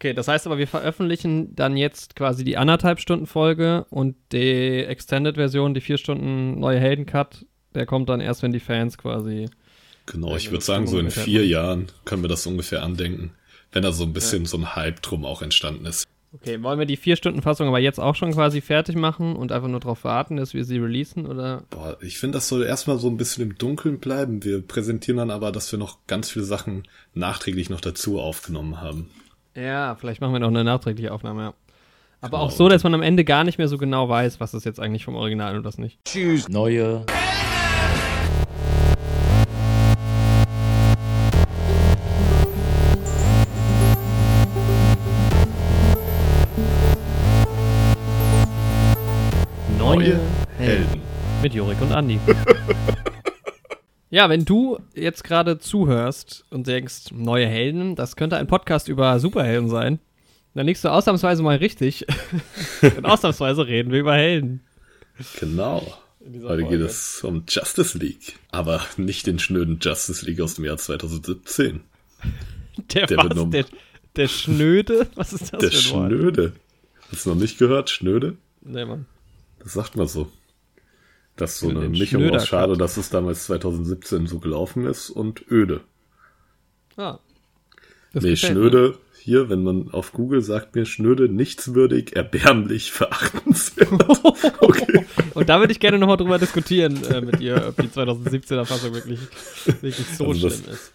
Okay, das heißt aber, wir veröffentlichen dann jetzt quasi die anderthalb Stunden Folge und die Extended-Version, die vier Stunden neue Helden-Cut, der kommt dann erst, wenn die Fans quasi. Genau, ich würde sagen, so in vier Jahren können wir das ungefähr andenken, wenn da so ein bisschen ja. so ein Hype drum auch entstanden ist. Okay, wollen wir die vier Stunden Fassung aber jetzt auch schon quasi fertig machen und einfach nur darauf warten, dass wir sie releasen oder? Boah, ich finde, das soll erstmal so ein bisschen im Dunkeln bleiben. Wir präsentieren dann aber, dass wir noch ganz viele Sachen nachträglich noch dazu aufgenommen haben. Ja, vielleicht machen wir noch eine nachträgliche Aufnahme, ja. Aber genau. auch so, dass man am Ende gar nicht mehr so genau weiß, was ist jetzt eigentlich vom Original und was nicht. Tschüss. Neue. Neue Helden. Mit Jorik und Andi. ja, wenn du jetzt gerade zuhörst und denkst, neue Helden, das könnte ein Podcast über Superhelden sein, dann liegst du ausnahmsweise mal richtig. und ausnahmsweise reden wir über Helden. Genau. Heute geht es um Justice League. Aber nicht den schnöden Justice League aus dem Jahr 2017. Der, der, was, der, der Schnöde? Was ist das der für ein Wort? Schnöde. Hast du noch nicht gehört? Schnöde? Nee, Mann. Das sagt man so. Das ist so eine Mischung aus Schade, dass es damals 2017 so gelaufen ist und öde. Ah. Das nee, schnöde, mir. hier, wenn man auf Google sagt mir schnöde, nichtswürdig, erbärmlich, verachtenswert. okay. Und da würde ich gerne nochmal drüber diskutieren äh, mit ihr, ob die 2017er Fassung wirklich, wirklich so also schlimm das, ist.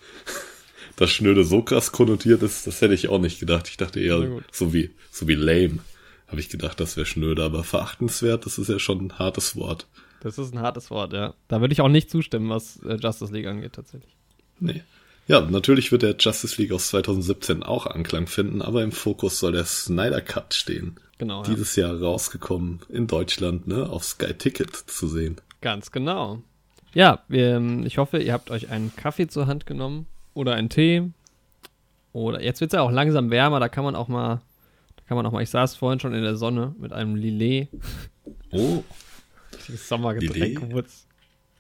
Dass schnöde so krass konnotiert ist, das hätte ich auch nicht gedacht. Ich dachte eher so wie, so wie lame habe ich gedacht, das wäre schnöde, aber verachtenswert, das ist ja schon ein hartes Wort. Das ist ein hartes Wort, ja. Da würde ich auch nicht zustimmen, was äh, Justice League angeht, tatsächlich. Nee. Ja, natürlich wird der Justice League aus 2017 auch Anklang finden, aber im Fokus soll der Snyder Cut stehen. Genau. Dieses ja. Jahr rausgekommen in Deutschland, ne, auf Sky Ticket zu sehen. Ganz genau. Ja, wir, ähm, ich hoffe, ihr habt euch einen Kaffee zur Hand genommen oder einen Tee. Oder jetzt wird es ja auch langsam wärmer, da kann man auch mal kann man auch mal, ich saß vorhin schon in der Sonne mit einem Lillet. Oh. Richtiges Sommergetränk.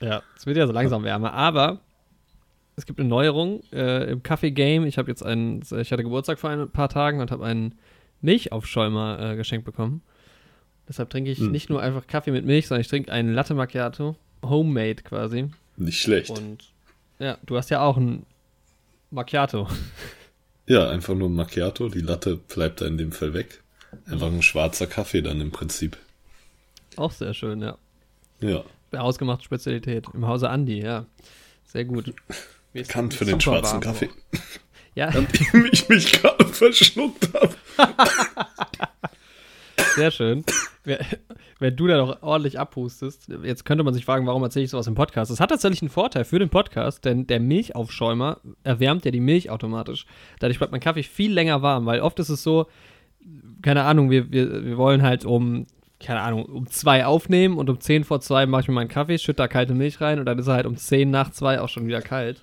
Ja, es wird ja so langsam wärmer, aber es gibt eine Neuerung äh, im Kaffee-Game. Ich habe jetzt einen, ich hatte Geburtstag vor ein paar Tagen und habe einen Milchaufschäumer äh, geschenkt bekommen. Deshalb trinke ich hm. nicht nur einfach Kaffee mit Milch, sondern ich trinke einen Latte Macchiato, homemade quasi. Nicht schlecht. Und ja, du hast ja auch ein Macchiato. Ja, einfach nur ein Macchiato. Die Latte bleibt da in dem Fall weg. Einfach ein schwarzer Kaffee dann im Prinzip. Auch sehr schön, ja. Ja. Ausgemachte Spezialität. Im Hause Andi, ja. Sehr gut. Bekannt für den schwarzen Kaffee. Ja. An dem ich mich gerade verschluckt habe. Sehr schön wenn du da doch ordentlich abhustest. Jetzt könnte man sich fragen, warum erzähle ich sowas im Podcast? Das hat tatsächlich einen Vorteil für den Podcast, denn der Milchaufschäumer erwärmt ja die Milch automatisch. Dadurch bleibt mein Kaffee viel länger warm, weil oft ist es so, keine Ahnung, wir, wir, wir wollen halt um, keine Ahnung, um zwei aufnehmen und um zehn vor zwei mache ich mir meinen Kaffee, schütte da kalte Milch rein und dann ist er halt um zehn nach zwei auch schon wieder kalt.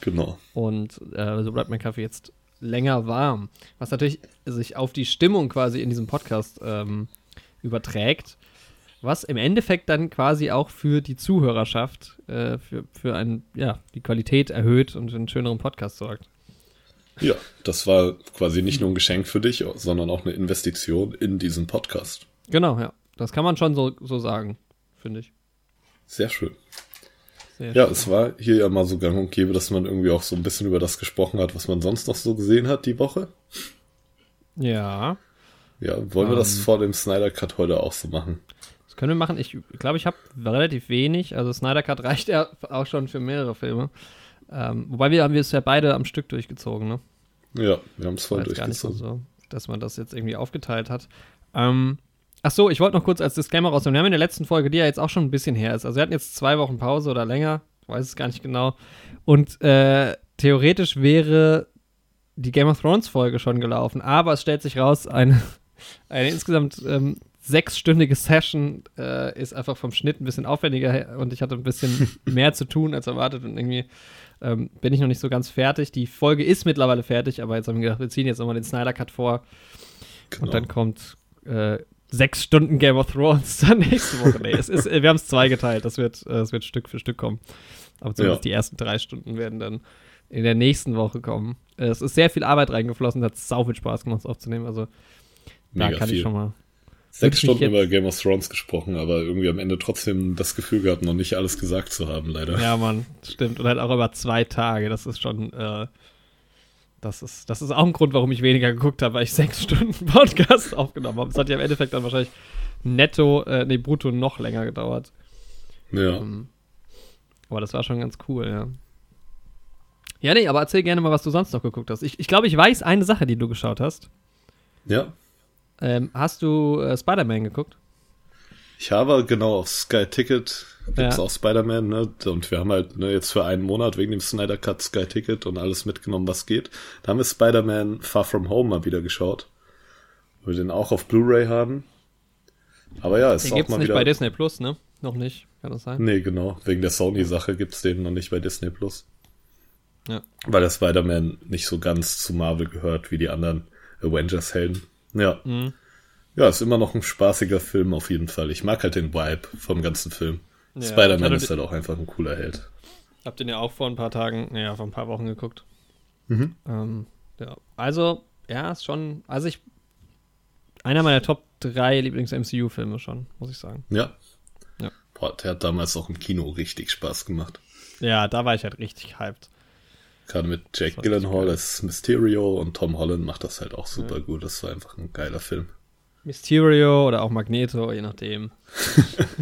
Genau. Und äh, so bleibt mein Kaffee jetzt länger warm. Was natürlich sich auf die Stimmung quasi in diesem Podcast ähm, überträgt, was im Endeffekt dann quasi auch für die Zuhörerschaft, äh, für, für ein, ja, die Qualität erhöht und für einen schöneren Podcast sorgt. Ja, das war quasi nicht nur ein Geschenk für dich, sondern auch eine Investition in diesen Podcast. Genau, ja. Das kann man schon so, so sagen, finde ich. Sehr schön. Sehr ja, schön. es war hier ja mal so gang und gäbe, dass man irgendwie auch so ein bisschen über das gesprochen hat, was man sonst noch so gesehen hat die Woche. Ja. Ja, wollen wir das ähm. vor dem Snyder Cut heute auch so machen? Das können wir machen. Ich glaube, ich habe relativ wenig. Also Snyder Cut reicht ja auch schon für mehrere Filme. Ähm, wobei wir haben wir es ja beide am Stück durchgezogen, ne? Ja, wir haben es voll durchgezogen. Gar nicht so, so, dass man das jetzt irgendwie aufgeteilt hat. Ähm, ach so, ich wollte noch kurz als Disclaimer rausnehmen. Wir haben in der letzten Folge, die ja jetzt auch schon ein bisschen her ist. Also wir hatten jetzt zwei Wochen Pause oder länger. weiß es gar nicht genau. Und äh, theoretisch wäre die Game of Thrones Folge schon gelaufen. Aber es stellt sich raus, eine eine insgesamt ähm, sechsstündige Session äh, ist einfach vom Schnitt ein bisschen aufwendiger und ich hatte ein bisschen mehr zu tun als erwartet und irgendwie ähm, bin ich noch nicht so ganz fertig. Die Folge ist mittlerweile fertig, aber jetzt haben wir gedacht, wir ziehen jetzt nochmal den Snyder Cut vor genau. und dann kommt äh, sechs Stunden Game of Thrones dann nächste Woche. Nee, es ist, wir haben es zweigeteilt, das wird, äh, das wird Stück für Stück kommen. Aber zumindest ja. die ersten drei Stunden werden dann in der nächsten Woche kommen. Es ist sehr viel Arbeit reingeflossen, hat sau viel Spaß gemacht, es aufzunehmen. Also Mega da kann viel. ich schon mal. Sechs Stunden über Game of Thrones gesprochen, aber irgendwie am Ende trotzdem das Gefühl gehabt, noch nicht alles gesagt zu haben, leider. Ja, Mann, stimmt. Und halt auch über zwei Tage. Das ist schon, äh, das ist, das ist auch ein Grund, warum ich weniger geguckt habe, weil ich sechs Stunden Podcast aufgenommen habe. Es hat ja im Endeffekt dann wahrscheinlich netto, äh, nee, brutto noch länger gedauert. Ja. Ähm, aber das war schon ganz cool, ja. Ja, nee, aber erzähl gerne mal, was du sonst noch geguckt hast. Ich, ich glaube, ich weiß eine Sache, die du geschaut hast. Ja. Ähm, hast du äh, Spider-Man geguckt? Ich habe genau auf Sky Ticket gibt es ja. auch Spider-Man, ne? Und wir haben halt ne, jetzt für einen Monat wegen dem Snyder Cut Sky Ticket und alles mitgenommen, was geht. Da haben wir Spider-Man Far From Home mal wieder geschaut. Wo wir den auch auf Blu-ray haben. Aber ja, ist den auch gibt's mal nicht wieder. bei Disney Plus, ne? Noch nicht, kann das sein? Nee, genau. Wegen der Sony-Sache gibt es den noch nicht bei Disney Plus. Ja. Weil der Spider-Man nicht so ganz zu Marvel gehört wie die anderen Avengers-Helden. Ja. Mhm. Ja, ist immer noch ein spaßiger Film auf jeden Fall. Ich mag halt den Vibe vom ganzen Film. Ja, Spider-Man ist halt auch einfach ein cooler Held. Habt ihr ja auch vor ein paar Tagen, naja, vor ein paar Wochen geguckt. Mhm. Ähm, ja. Also, ja, ist schon, also ich, einer meiner Top 3 Lieblings-MCU-Filme schon, muss ich sagen. Ja. ja. Boah, der hat damals auch im Kino richtig Spaß gemacht. Ja, da war ich halt richtig hyped. Gerade mit Jake Gyllenhaal als Mysterio und Tom Holland macht das halt auch super ja. gut. Das war einfach ein geiler Film. Mysterio oder auch Magneto, je nachdem.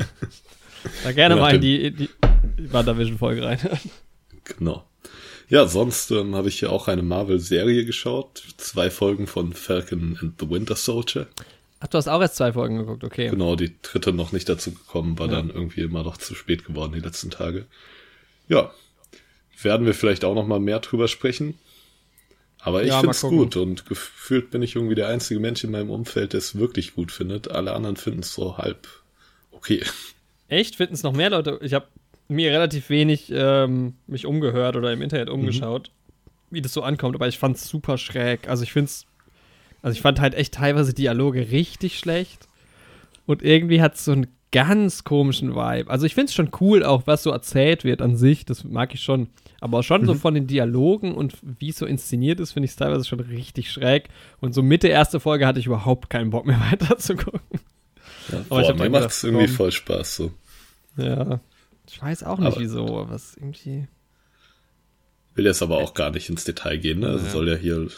da gerne mal in die, die WandaVision-Folge rein. genau. Ja, sonst ähm, habe ich ja auch eine Marvel-Serie geschaut. Zwei Folgen von Falcon and the Winter Soldier. Ach, du hast auch erst zwei Folgen geguckt, okay. Genau, die dritte noch nicht dazu gekommen, war ja. dann irgendwie immer noch zu spät geworden die letzten Tage. Ja, werden wir vielleicht auch noch mal mehr drüber sprechen. Aber ich ja, finde es gut und gefühlt bin ich irgendwie der einzige Mensch in meinem Umfeld, der es wirklich gut findet. Alle anderen finden es so halb okay. Echt? Finden es noch mehr Leute? Ich habe mir relativ wenig ähm, mich umgehört oder im Internet mhm. umgeschaut, mhm. wie das so ankommt, aber ich fand es super schräg. Also ich finde es, also ich fand halt echt teilweise Dialoge richtig schlecht und irgendwie hat es so einen ganz komischen Vibe. Also ich finde es schon cool, auch was so erzählt wird an sich, das mag ich schon. Aber schon mhm. so von den Dialogen und wie es so inszeniert ist, finde ich es teilweise schon richtig schräg. Und so Mitte erste Folge hatte ich überhaupt keinen Bock mehr weiter zu gucken. Ja, aber boah, mir macht es irgendwie voll Spaß so. Ja. Ich weiß auch nicht aber wieso, was irgendwie. Will jetzt aber auch gar nicht ins Detail gehen, ne? Also ja. soll ja hier.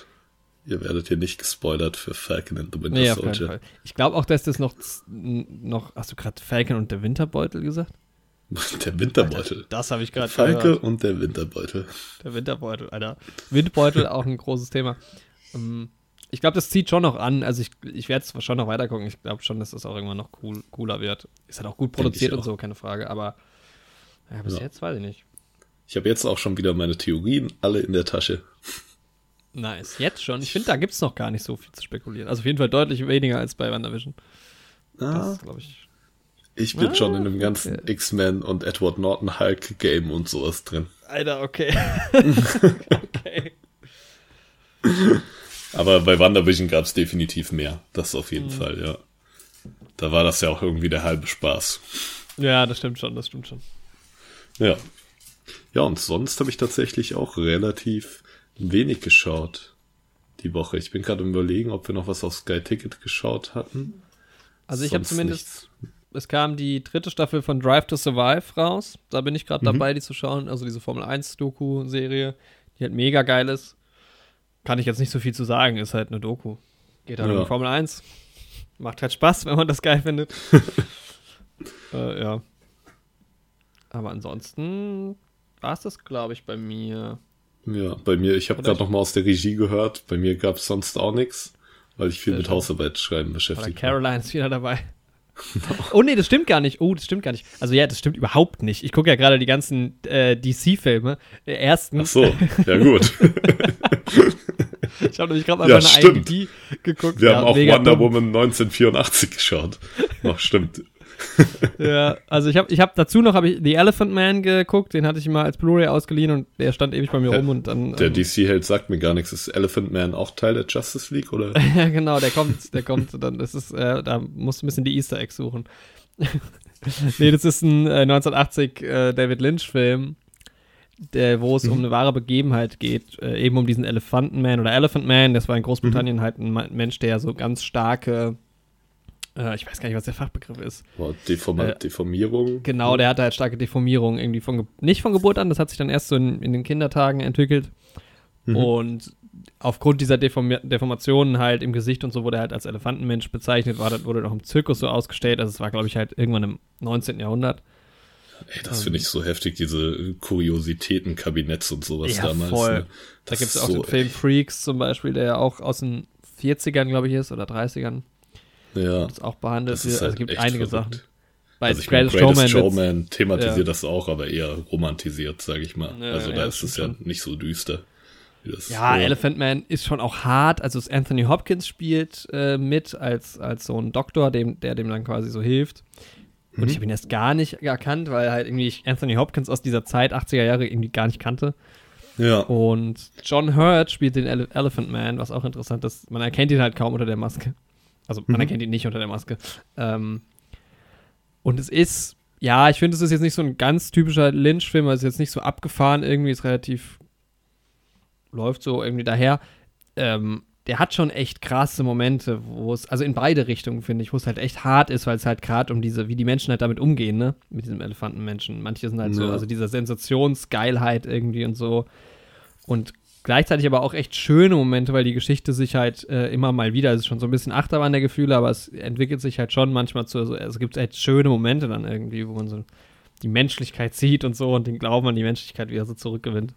Ihr werdet hier nicht gespoilert für Falcon and the Winter nee, Soldier. Ich glaube auch, dass das noch, noch. Hast du gerade Falcon und der Winterbeutel gesagt? Der Winterbeutel. Alter, das habe ich gerade Falke gehört. und der Winterbeutel. Der Winterbeutel, Alter. Windbeutel, auch ein großes Thema. Ähm, ich glaube, das zieht schon noch an. Also ich, ich werde es schon noch weiter gucken. Ich glaube schon, dass das auch irgendwann noch cool, cooler wird. Ist halt auch gut produziert und so, keine Frage. Aber ja, bis ja. jetzt weiß ich nicht. Ich habe jetzt auch schon wieder meine Theorien alle in der Tasche. Nice. Jetzt schon? Ich finde, da gibt es noch gar nicht so viel zu spekulieren. Also auf jeden Fall deutlich weniger als bei WandaVision. Ah. Das glaube ich ich bin ah, schon in dem ganzen okay. X-Men und Edward Norton Hulk Game und sowas drin. Alter, okay. okay. Aber bei WandaVision gab es definitiv mehr. Das auf jeden mhm. Fall, ja. Da war das ja auch irgendwie der halbe Spaß. Ja, das stimmt schon, das stimmt schon. Ja. Ja, und sonst habe ich tatsächlich auch relativ wenig geschaut die Woche. Ich bin gerade überlegen, ob wir noch was auf Sky Ticket geschaut hatten. Also ich habe zumindest nichts es kam die dritte Staffel von Drive to Survive raus. Da bin ich gerade mhm. dabei, die zu schauen. Also diese Formel 1-Doku-Serie, die halt mega geil ist. Kann ich jetzt nicht so viel zu sagen, ist halt eine Doku. Geht halt ja. um Formel 1. Macht halt Spaß, wenn man das geil findet. äh, ja. Aber ansonsten war es das, glaube ich, bei mir. Ja, bei mir, ich habe gerade noch mal aus der Regie gehört, bei mir gab es sonst auch nichts, weil ich viel mit Hausarbeit schreiben beschäftigt war. Caroline ist wieder dabei. oh nee, das stimmt gar nicht. Oh, das stimmt gar nicht. Also ja, das stimmt überhaupt nicht. Ich gucke ja gerade die ganzen äh, DC-Filme. Ersten. Ach so, ja gut. ich habe nämlich gerade mal ja, meine stimmt. IMDb geguckt. Wir ja, haben auch Wonder dumm. Woman 1984 geschaut. Noch stimmt ja, also ich habe ich hab dazu noch hab ich The Elephant Man geguckt, den hatte ich mal als Blu-ray ausgeliehen und der stand ewig bei mir der, rum und dann. Der ähm, DC-Held sagt mir gar nichts. Ist Elephant Man auch Teil der Justice League oder? ja, genau, der kommt, der kommt, dann das ist, äh, da musst du ein bisschen die Easter Eggs suchen. nee, das ist ein äh, 1980 äh, David Lynch-Film. der, wo es mhm. um eine wahre Begebenheit geht, äh, eben um diesen Elefantenman oder Elephant Man. Das war in Großbritannien mhm. halt ein Mensch, der so ganz starke, äh, ich weiß gar nicht, was der Fachbegriff ist. Boah, Deform äh, Deformierung. Genau, der hatte halt starke Deformierung irgendwie von, nicht von Geburt an, das hat sich dann erst so in, in den Kindertagen entwickelt. Mhm. Und aufgrund dieser Deform Deformationen halt im Gesicht und so wurde er halt als Elefantenmensch bezeichnet, war, wurde noch im Zirkus so ausgestellt. Also es war, glaube ich, halt irgendwann im 19. Jahrhundert. Ey, das finde ich so heftig, diese Kuriositätenkabinetts und sowas ja, damals. Voll. Ne? Da gibt es auch so, den Film Freaks zum Beispiel, der ja auch aus den 40ern, glaube ich, ist, oder 30ern. Ja. Das auch behandelt wird. Also halt also es gibt einige verrückt. Sachen. Bei also ich Greatest, meine, Greatest Showman, Showman thematisiert ja. das auch, aber eher romantisiert, sage ich mal. Ja, also da ist es ja nicht so düster. Das, ja, ja, Elephant Man ist schon auch hart. Also Anthony Hopkins spielt äh, mit als, als so ein Doktor, dem, der dem dann quasi so hilft. Und mhm. ich habe ihn erst gar nicht erkannt, weil halt irgendwie ich Anthony Hopkins aus dieser Zeit, 80er Jahre, irgendwie gar nicht kannte. Ja. Und John Hurt spielt den Ele Elephant Man, was auch interessant ist. Man erkennt ihn halt kaum unter der Maske. Also man mhm. erkennt ihn nicht unter der Maske. Ähm, und es ist, ja, ich finde, es ist jetzt nicht so ein ganz typischer Lynch-Film, also es ist jetzt nicht so abgefahren, irgendwie ist relativ, läuft so irgendwie daher. Ähm, der hat schon echt krasse Momente, wo es, also in beide Richtungen, finde ich, wo es halt echt hart ist, weil es halt gerade um diese, wie die Menschen halt damit umgehen, ne? Mit diesem Elefantenmenschen. Manche sind halt ja. so, also dieser Sensationsgeilheit irgendwie und so. Und gleichzeitig aber auch echt schöne Momente, weil die Geschichte sich halt äh, immer mal wieder, es ist schon so ein bisschen Achterbahn der Gefühle, aber es entwickelt sich halt schon manchmal zu, also es gibt echt schöne Momente dann irgendwie, wo man so die Menschlichkeit sieht und so und den Glauben an die Menschlichkeit wieder so zurückgewinnt.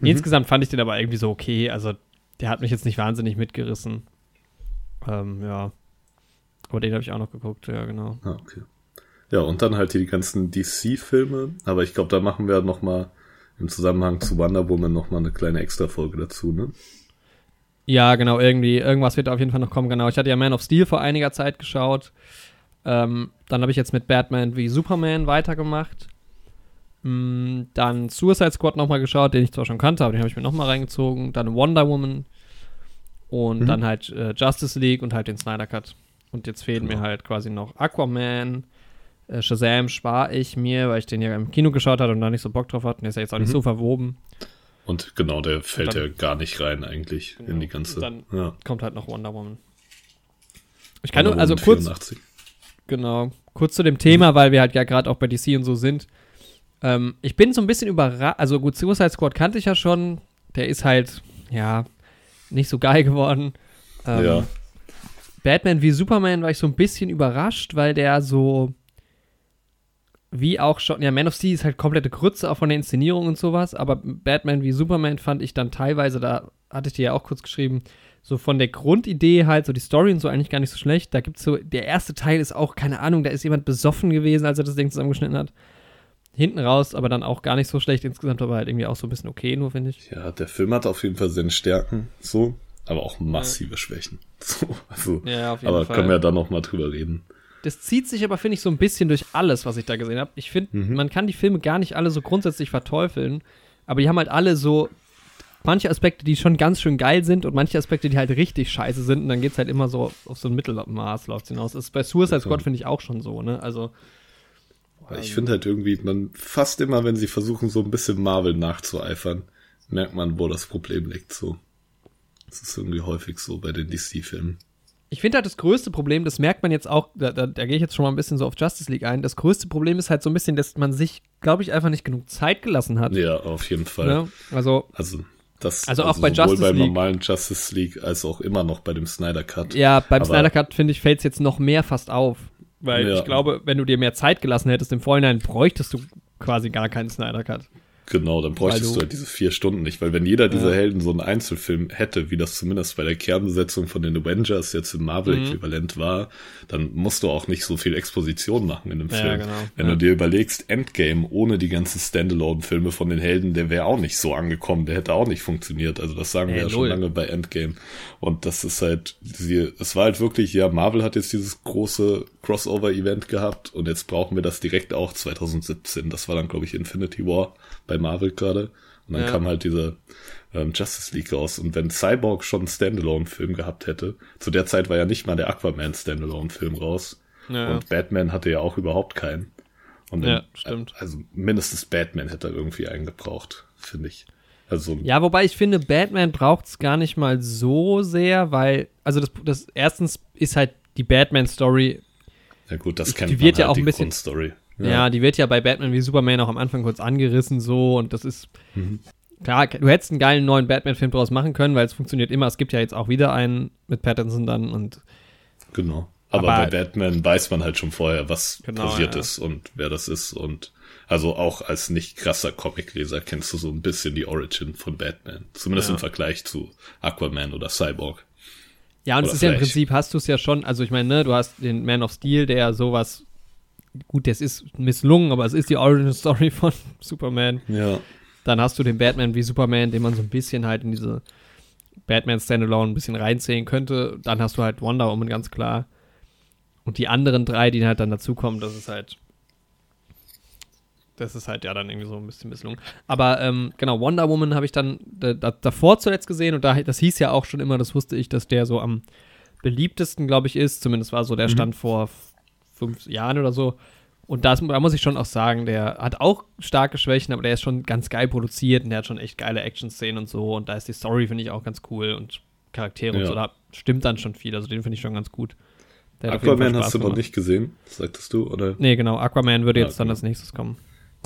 Mhm. Insgesamt fand ich den aber irgendwie so okay, also der hat mich jetzt nicht wahnsinnig mitgerissen. Ähm, ja. Aber den habe ich auch noch geguckt, ja, genau. Ah, okay. Ja, und dann halt die ganzen DC-Filme. Aber ich glaube, da machen wir noch mal im Zusammenhang zu Wonder Woman noch mal eine kleine Extra-Folge dazu, ne? Ja, genau, irgendwie, irgendwas wird auf jeden Fall noch kommen, genau. Ich hatte ja Man of Steel vor einiger Zeit geschaut. Ähm, dann habe ich jetzt mit Batman wie Superman weitergemacht. Mm, dann Suicide Squad nochmal geschaut, den ich zwar schon kannte, aber den habe ich mir nochmal reingezogen. Dann Wonder Woman und mhm. dann halt äh, Justice League und halt den Snyder Cut. Und jetzt fehlen genau. mir halt quasi noch Aquaman. Äh, Shazam spare ich mir, weil ich den ja im Kino geschaut habe und da nicht so Bock drauf hatte. Der ist ja jetzt auch nicht mhm. so verwoben. Und genau, der fällt dann, ja gar nicht rein eigentlich genau. in die ganze. Und dann ja. kommt halt noch Wonder Woman. Ich kann Wonder nur, also kurz. 84. Genau, kurz zu dem Thema, weil wir halt ja gerade auch bei DC und so sind. Ähm, ich bin so ein bisschen überrascht. Also gut, Suicide Squad kannte ich ja schon. Der ist halt, ja, nicht so geil geworden. Ähm, ja. Batman wie Superman war ich so ein bisschen überrascht, weil der so wie auch schon, ja, Man of Steel ist halt komplette Grütze auch von der Inszenierung und sowas, aber Batman wie Superman fand ich dann teilweise, da hatte ich dir ja auch kurz geschrieben, so von der Grundidee halt, so die Story und so eigentlich gar nicht so schlecht. Da gibt's so, der erste Teil ist auch, keine Ahnung, da ist jemand besoffen gewesen, als er das Ding zusammengeschnitten hat hinten raus, aber dann auch gar nicht so schlecht insgesamt, aber halt irgendwie auch so ein bisschen okay, nur finde ich. Ja, der Film hat auf jeden Fall seine Stärken, so, aber auch massive ja. Schwächen. So, also, ja, auf jeden aber Fall. können wir ja dann noch mal drüber reden. Das zieht sich aber, finde ich, so ein bisschen durch alles, was ich da gesehen habe. Ich finde, mhm. man kann die Filme gar nicht alle so grundsätzlich verteufeln, aber die haben halt alle so manche Aspekte, die schon ganz schön geil sind und manche Aspekte, die halt richtig scheiße sind und dann geht es halt immer so auf so ein Mittelmaß läuft hinaus. Das ist bei Suicide Squad, finde ich, auch schon so, ne? Also ich also finde halt irgendwie, man fast immer, wenn sie versuchen, so ein bisschen Marvel nachzueifern, merkt man, wo das Problem liegt. So. Das ist irgendwie häufig so bei den DC-Filmen. Ich finde halt das größte Problem, das merkt man jetzt auch, da, da, da gehe ich jetzt schon mal ein bisschen so auf Justice League ein. Das größte Problem ist halt so ein bisschen, dass man sich, glaube ich, einfach nicht genug Zeit gelassen hat. Ja, auf jeden Fall. Ja, also, also das, also, also auch bei sowohl Justice beim League. normalen Justice League als auch immer noch bei dem Snyder Cut. Ja, beim Aber Snyder Cut, finde ich, fällt es jetzt noch mehr fast auf. Weil ja. ich glaube, wenn du dir mehr Zeit gelassen hättest im Vorhinein, bräuchtest du quasi gar keinen Snyder Cut. Genau, dann bräuchtest du, halt diese vier Stunden nicht, weil wenn jeder dieser ja. Helden so einen Einzelfilm hätte, wie das zumindest bei der Kernbesetzung von den Avengers jetzt im Marvel-Äquivalent mhm. war, dann musst du auch nicht so viel Exposition machen in dem ja, Film. Genau. Wenn ja. du dir überlegst, Endgame ohne die ganzen Standalone-Filme von den Helden, der wäre auch nicht so angekommen, der hätte auch nicht funktioniert. Also das sagen wir ja schon lange bei Endgame. Und das ist halt, es war halt wirklich, ja, Marvel hat jetzt dieses große Crossover-Event gehabt und jetzt brauchen wir das direkt auch 2017. Das war dann, glaube ich, Infinity War bei Marvel gerade. Und dann ja. kam halt dieser ähm, Justice League raus. Und wenn Cyborg schon einen Standalone-Film gehabt hätte, zu der Zeit war ja nicht mal der Aquaman Standalone-Film raus. Ja. Und Batman hatte ja auch überhaupt keinen. Und dann, ja, stimmt. Also mindestens Batman hätte er irgendwie eingebraucht, finde ich. Also, ja, wobei ich finde, Batman braucht es gar nicht mal so sehr, weil, also das, das erstens ist halt die Batman-Story. Ja gut, das kennt die wird man ja halt, auch ein bisschen. Story. Ja. ja. die wird ja bei Batman wie Superman auch am Anfang kurz angerissen so und das ist mhm. klar, du hättest einen geilen neuen Batman-Film draus machen können, weil es funktioniert immer. Es gibt ja jetzt auch wieder einen mit Pattinson dann und genau. Aber, aber bei Batman weiß man halt schon vorher, was genau, passiert ja. ist und wer das ist und also auch als nicht krasser Comicleser kennst du so ein bisschen die Origin von Batman. Zumindest ja. im Vergleich zu Aquaman oder Cyborg. Ja, und es ist ja im Prinzip, hast du es ja schon, also ich meine, ne, du hast den Man of Steel, der sowas, gut, das ist misslungen, aber es ist die Origin Story von Superman. Ja. Dann hast du den Batman wie Superman, den man so ein bisschen halt in diese Batman Standalone ein bisschen reinzählen könnte. Dann hast du halt Wonder Woman ganz klar. Und die anderen drei, die halt dann dazukommen, das ist halt das ist halt ja dann irgendwie so ein bisschen misslungen. Aber ähm, genau, Wonder Woman habe ich dann da, davor zuletzt gesehen und da, das hieß ja auch schon immer, das wusste ich, dass der so am beliebtesten, glaube ich, ist. Zumindest war so der mhm. Stand vor fünf Jahren oder so. Und das, da muss ich schon auch sagen, der hat auch starke Schwächen, aber der ist schon ganz geil produziert und der hat schon echt geile Action-Szenen und so. Und da ist die Story, finde ich, auch ganz cool und Charaktere ja. und so. Da stimmt dann schon viel. Also den finde ich schon ganz gut. Aquaman hast du noch nicht gesehen, sagtest du, oder? Nee, genau. Aquaman würde ja, jetzt dann als nächstes kommen.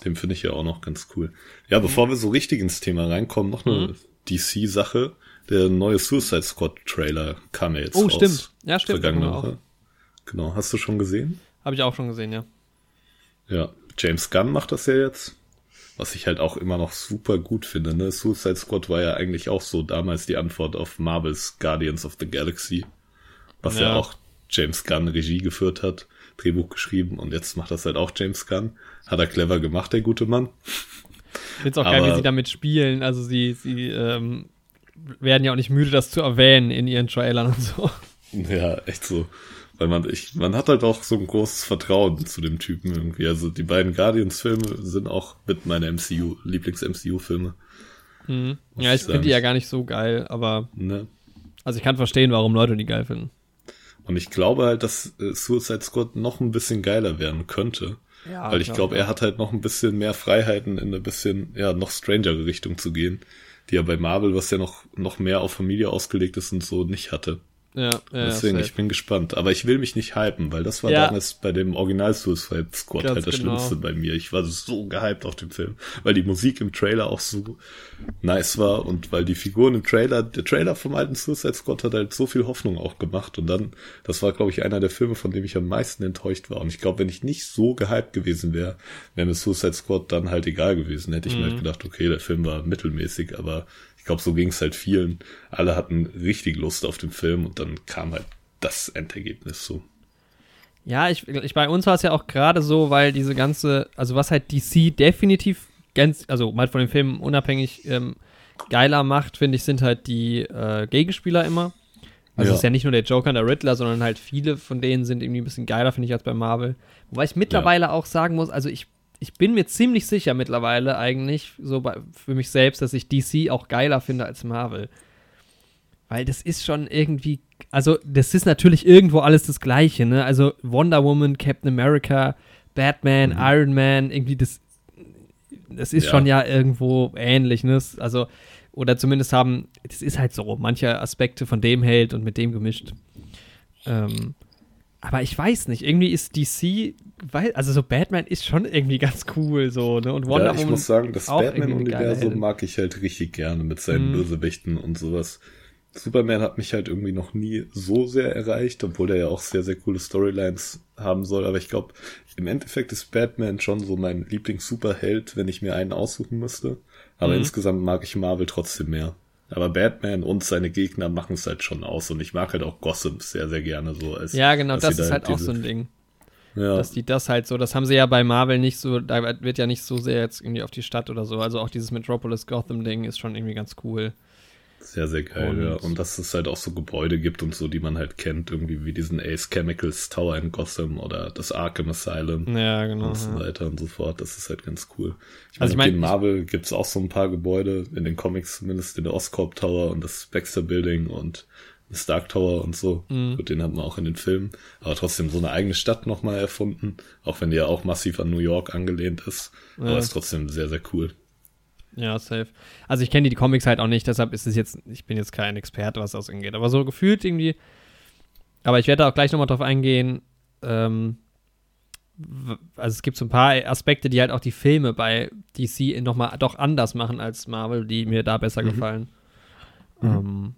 Den finde ich ja auch noch ganz cool. Ja, bevor wir so richtig ins Thema reinkommen, noch eine mhm. DC-Sache. Der neue Suicide Squad-Trailer kam ja jetzt oh, raus. Oh, stimmt. Ja, stimmt. Vergangene. Woche. Genau. Hast du schon gesehen? Habe ich auch schon gesehen, ja. Ja, James Gunn macht das ja jetzt. Was ich halt auch immer noch super gut finde. Ne? Suicide Squad war ja eigentlich auch so damals die Antwort auf Marvels Guardians of the Galaxy. Was ja, ja auch James Gunn Regie geführt hat. Drehbuch geschrieben und jetzt macht das halt auch James Gunn. Hat er clever gemacht, der gute Mann. Ich finde es auch geil, wie sie damit spielen. Also sie, sie ähm, werden ja auch nicht müde, das zu erwähnen in ihren Trailern und so. Ja, echt so. Weil man, ich, man hat halt auch so ein großes Vertrauen zu dem Typen irgendwie. Also die beiden Guardians-Filme sind auch mit meiner MCU, Lieblings-MCU-Filme. Mhm. Ja, ich finde die ja gar nicht so geil, aber. Ne? Also ich kann verstehen, warum Leute die geil finden. Und ich glaube halt, dass äh, Suicide Squad noch ein bisschen geiler werden könnte. Ja, weil ich glaube, glaub, er hat halt noch ein bisschen mehr Freiheiten in eine bisschen, ja, noch strangere Richtung zu gehen, die er bei Marvel, was ja noch, noch mehr auf Familie ausgelegt ist und so, nicht hatte. Ja, ja, Deswegen, ja, ich bin gespannt. Aber ich will mich nicht hypen, weil das war ja. damals bei dem Original Suicide Squad Ganz halt das genau. Schlimmste bei mir. Ich war so gehypt auf den Film, weil die Musik im Trailer auch so nice war und weil die Figuren im Trailer, der Trailer vom alten Suicide Squad hat halt so viel Hoffnung auch gemacht und dann, das war glaube ich einer der Filme, von dem ich am meisten enttäuscht war. Und ich glaube, wenn ich nicht so gehypt gewesen wäre, wäre mir Suicide Squad dann halt egal gewesen. Hätte ich mhm. mir halt gedacht, okay, der Film war mittelmäßig, aber glaube, so ging es halt vielen. Alle hatten richtig Lust auf den Film und dann kam halt das Endergebnis so. Ja, ich, ich bei uns war es ja auch gerade so, weil diese ganze, also was halt DC definitiv ganz, also mal von den Filmen unabhängig ähm, geiler macht, finde ich, sind halt die äh, Gegenspieler immer. Also ja. es ist ja nicht nur der Joker und der Riddler, sondern halt viele von denen sind irgendwie ein bisschen geiler, finde ich, als bei Marvel. Wobei ich mittlerweile ja. auch sagen muss, also ich ich bin mir ziemlich sicher mittlerweile eigentlich, so bei, für mich selbst, dass ich DC auch geiler finde als Marvel. Weil das ist schon irgendwie, also das ist natürlich irgendwo alles das Gleiche, ne? Also Wonder Woman, Captain America, Batman, mhm. Iron Man, irgendwie das, das ist ja. schon ja irgendwo ähnlich, ne? Also, oder zumindest haben, das ist halt so, manche Aspekte von dem hält und mit dem gemischt. Ähm, aber ich weiß nicht, irgendwie ist DC, weil, also so Batman ist schon irgendwie ganz cool so, ne? Und Wonder ja, ich Woman muss sagen, das Batman-Universum mag ich halt richtig gerne mit seinen mhm. Bösewichten und sowas. Superman hat mich halt irgendwie noch nie so sehr erreicht, obwohl er ja auch sehr, sehr coole Storylines haben soll. Aber ich glaube, im Endeffekt ist Batman schon so mein Lieblings-Superheld, wenn ich mir einen aussuchen müsste. Aber mhm. insgesamt mag ich Marvel trotzdem mehr. Aber Batman und seine Gegner machen es halt schon aus. Und ich mag halt auch Gotham sehr, sehr gerne so. Als, ja, genau, das ist halt auch so ein Ding. Ja. Dass die das halt so, das haben sie ja bei Marvel nicht so, da wird ja nicht so sehr jetzt irgendwie auf die Stadt oder so. Also auch dieses Metropolis Gotham-Ding ist schon irgendwie ganz cool. Sehr, sehr geil, und, ja. Und dass es halt auch so Gebäude gibt und so, die man halt kennt, irgendwie wie diesen Ace Chemicals Tower in Gotham oder das Arkham Asylum. Ja, genau. Und so ja. weiter und so fort. Das ist halt ganz cool. Ich also meine, in Marvel gibt es auch so ein paar Gebäude, in den Comics zumindest, den Oscorp Tower und das Baxter Building und Stark Tower und so. Mhm. Gut, den hat man auch in den Filmen. Aber trotzdem so eine eigene Stadt nochmal erfunden. Auch wenn die ja auch massiv an New York angelehnt ist. Ja. Aber ist trotzdem sehr, sehr cool. Ja, safe. Also ich kenne die Comics halt auch nicht, deshalb ist es jetzt, ich bin jetzt kein Experte, was das angeht. Aber so gefühlt irgendwie. Aber ich werde da auch gleich nochmal drauf eingehen. Ähm, also es gibt so ein paar Aspekte, die halt auch die Filme bei DC nochmal doch anders machen als Marvel, die mir da besser mhm. gefallen. Mhm. Ähm,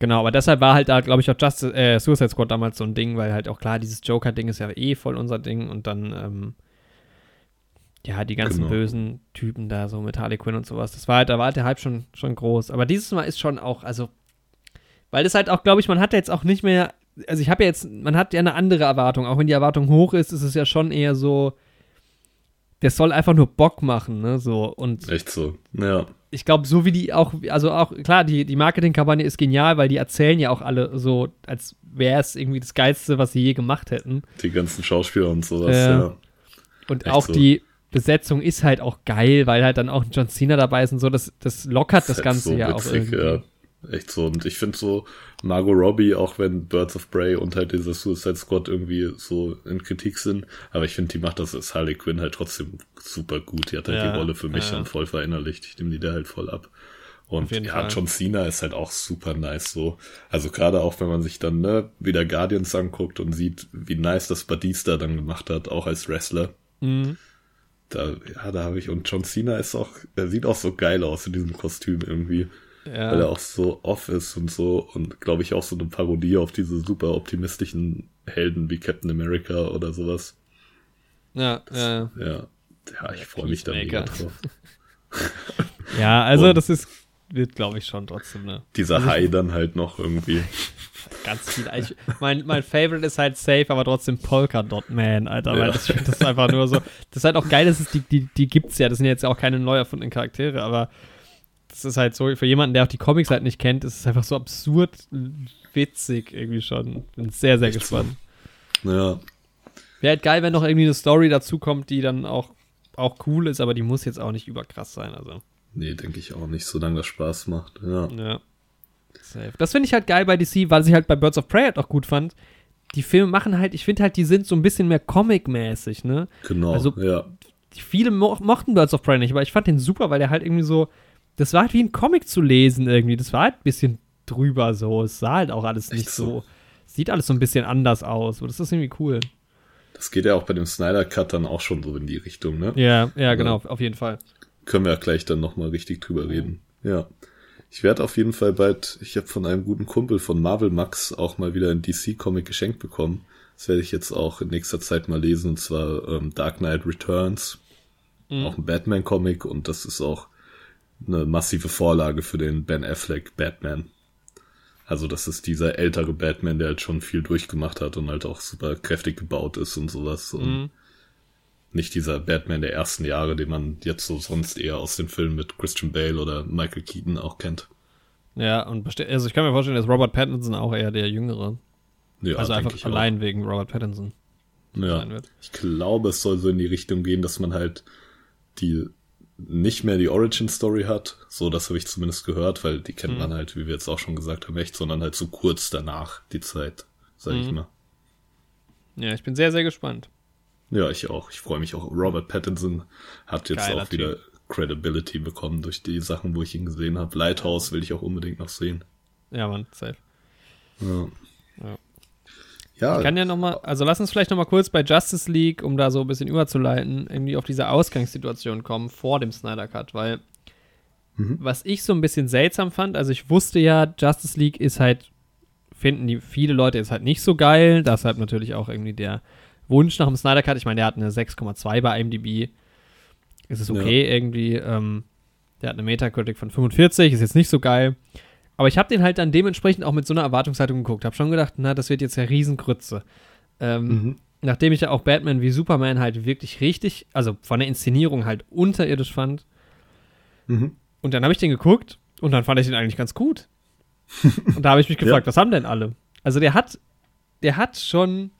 Genau, aber deshalb war halt da, glaube ich, auch Justice, äh, Suicide Squad damals so ein Ding, weil halt auch klar, dieses Joker-Ding ist ja eh voll unser Ding und dann, ähm, ja, die ganzen genau. bösen Typen da, so mit Harley Quinn und sowas. Das war halt, da war halt der Hype schon, schon groß. Aber dieses Mal ist schon auch, also, weil das halt auch, glaube ich, man hat jetzt auch nicht mehr, also ich habe ja jetzt, man hat ja eine andere Erwartung. Auch wenn die Erwartung hoch ist, ist es ja schon eher so, der soll einfach nur Bock machen, ne, so. Und Echt so, ja ich glaube, so wie die auch, also auch, klar, die, die Marketingkampagne ist genial, weil die erzählen ja auch alle so, als wäre es irgendwie das Geilste, was sie je gemacht hätten. Die ganzen Schauspieler und sowas, äh, ja. Und Echt auch so. die Besetzung ist halt auch geil, weil halt dann auch John Cena dabei ist und so, das, das lockert das, das Ganze so ja witzig, auch irgendwie. Ja. Echt so. Und ich finde so, Margot Robbie, auch wenn Birds of Prey und halt dieser Suicide Squad irgendwie so in Kritik sind, aber ich finde, die macht das als Harley Quinn halt trotzdem super gut. Die hat halt ja, die Rolle für mich ja. dann voll verinnerlicht. Ich nehme die da halt voll ab. Und ja, Fall. John Cena ist halt auch super nice so. Also gerade auch, wenn man sich dann ne, wieder Guardians anguckt und sieht, wie nice das Batista dann gemacht hat, auch als Wrestler. Mhm. Da, ja, da habe ich, und John Cena ist auch, er sieht auch so geil aus in diesem Kostüm irgendwie. Ja. Weil er auch so off ist und so und glaube ich auch so eine Parodie auf diese super optimistischen Helden wie Captain America oder sowas. Ja, das, ja. Ja, ja ich freue mich da mega drauf. ja, also und das ist, wird glaube ich schon trotzdem, ne? Dieser also High dann halt noch irgendwie. Ganz viel. Ich, mein, mein Favorite ist halt safe, aber trotzdem Polka Dot Man, Alter. Weil ja. das, das ist einfach nur so. Das ist halt auch geil, dass es die, die, die gibt's ja. Das sind jetzt auch keine neu erfundenen Charaktere, aber das ist halt so, für jemanden, der auch die Comics halt nicht kennt, ist es einfach so absurd witzig irgendwie schon. Bin sehr, sehr Echt gespannt. So. Ja. Wäre halt geil, wenn noch irgendwie eine Story dazu kommt, die dann auch, auch cool ist, aber die muss jetzt auch nicht überkrass sein, also. Nee, denke ich auch nicht, solange das Spaß macht, ja. Ja. Safe. Das finde ich halt geil bei DC, weil ich halt bei Birds of Prey halt auch gut fand. Die Filme machen halt, ich finde halt, die sind so ein bisschen mehr Comic-mäßig, ne? Genau, also, ja. Viele mo mochten Birds of Prey nicht, aber ich fand den super, weil der halt irgendwie so, das war halt wie ein Comic zu lesen irgendwie. Das war halt ein bisschen drüber so. Es sah halt auch alles nicht so. so. Sieht alles so ein bisschen anders aus. So, das ist irgendwie cool. Das geht ja auch bei dem Snyder Cut dann auch schon so in die Richtung, ne? Ja, ja, genau, auf jeden Fall. Können wir ja gleich dann nochmal richtig drüber reden. Ja. Ich werde auf jeden Fall bald, ich habe von einem guten Kumpel von Marvel Max auch mal wieder ein DC-Comic geschenkt bekommen. Das werde ich jetzt auch in nächster Zeit mal lesen, und zwar ähm, Dark Knight Returns. Mhm. Auch ein Batman-Comic und das ist auch eine massive Vorlage für den Ben Affleck Batman. Also das ist dieser ältere Batman, der halt schon viel durchgemacht hat und halt auch super kräftig gebaut ist und sowas. Und mhm. Nicht dieser Batman der ersten Jahre, den man jetzt so sonst eher aus den Filmen mit Christian Bale oder Michael Keaton auch kennt. Ja, und also ich kann mir vorstellen, dass Robert Pattinson auch eher der Jüngere. Ja, also einfach allein auch. wegen Robert Pattinson. Ja, ich glaube, es soll so in die Richtung gehen, dass man halt die nicht mehr die Origin Story hat. So, das habe ich zumindest gehört, weil die kennt mhm. man halt, wie wir jetzt auch schon gesagt haben, echt, sondern halt so kurz danach die Zeit, sag mhm. ich mal. Ja, ich bin sehr, sehr gespannt. Ja, ich auch. Ich freue mich auch. Robert Pattinson hat jetzt Geiler auch wieder typ. Credibility bekommen durch die Sachen, wo ich ihn gesehen habe. Lighthouse will ich auch unbedingt noch sehen. Ja, Mann, safe. Ja. ja. Ja. Ich kann ja nochmal, also lass uns vielleicht nochmal kurz bei Justice League, um da so ein bisschen überzuleiten, irgendwie auf diese Ausgangssituation kommen vor dem Snyder Cut, weil mhm. was ich so ein bisschen seltsam fand, also ich wusste ja, Justice League ist halt, finden die viele Leute ist halt nicht so geil, deshalb natürlich auch irgendwie der Wunsch nach dem Snyder Cut, ich meine, der hat eine 6,2 bei IMDb, ist es okay ja. irgendwie, ähm, der hat eine Metacritic von 45, ist jetzt nicht so geil. Aber ich habe den halt dann dementsprechend auch mit so einer Erwartungshaltung geguckt. Habe schon gedacht, na, das wird jetzt ja Riesengrütze. Ähm, mhm. Nachdem ich ja auch Batman wie Superman halt wirklich richtig, also von der Inszenierung halt unterirdisch fand. Mhm. Und dann habe ich den geguckt und dann fand ich den eigentlich ganz gut. und da habe ich mich gefragt, ja. was haben denn alle? Also der hat, der hat schon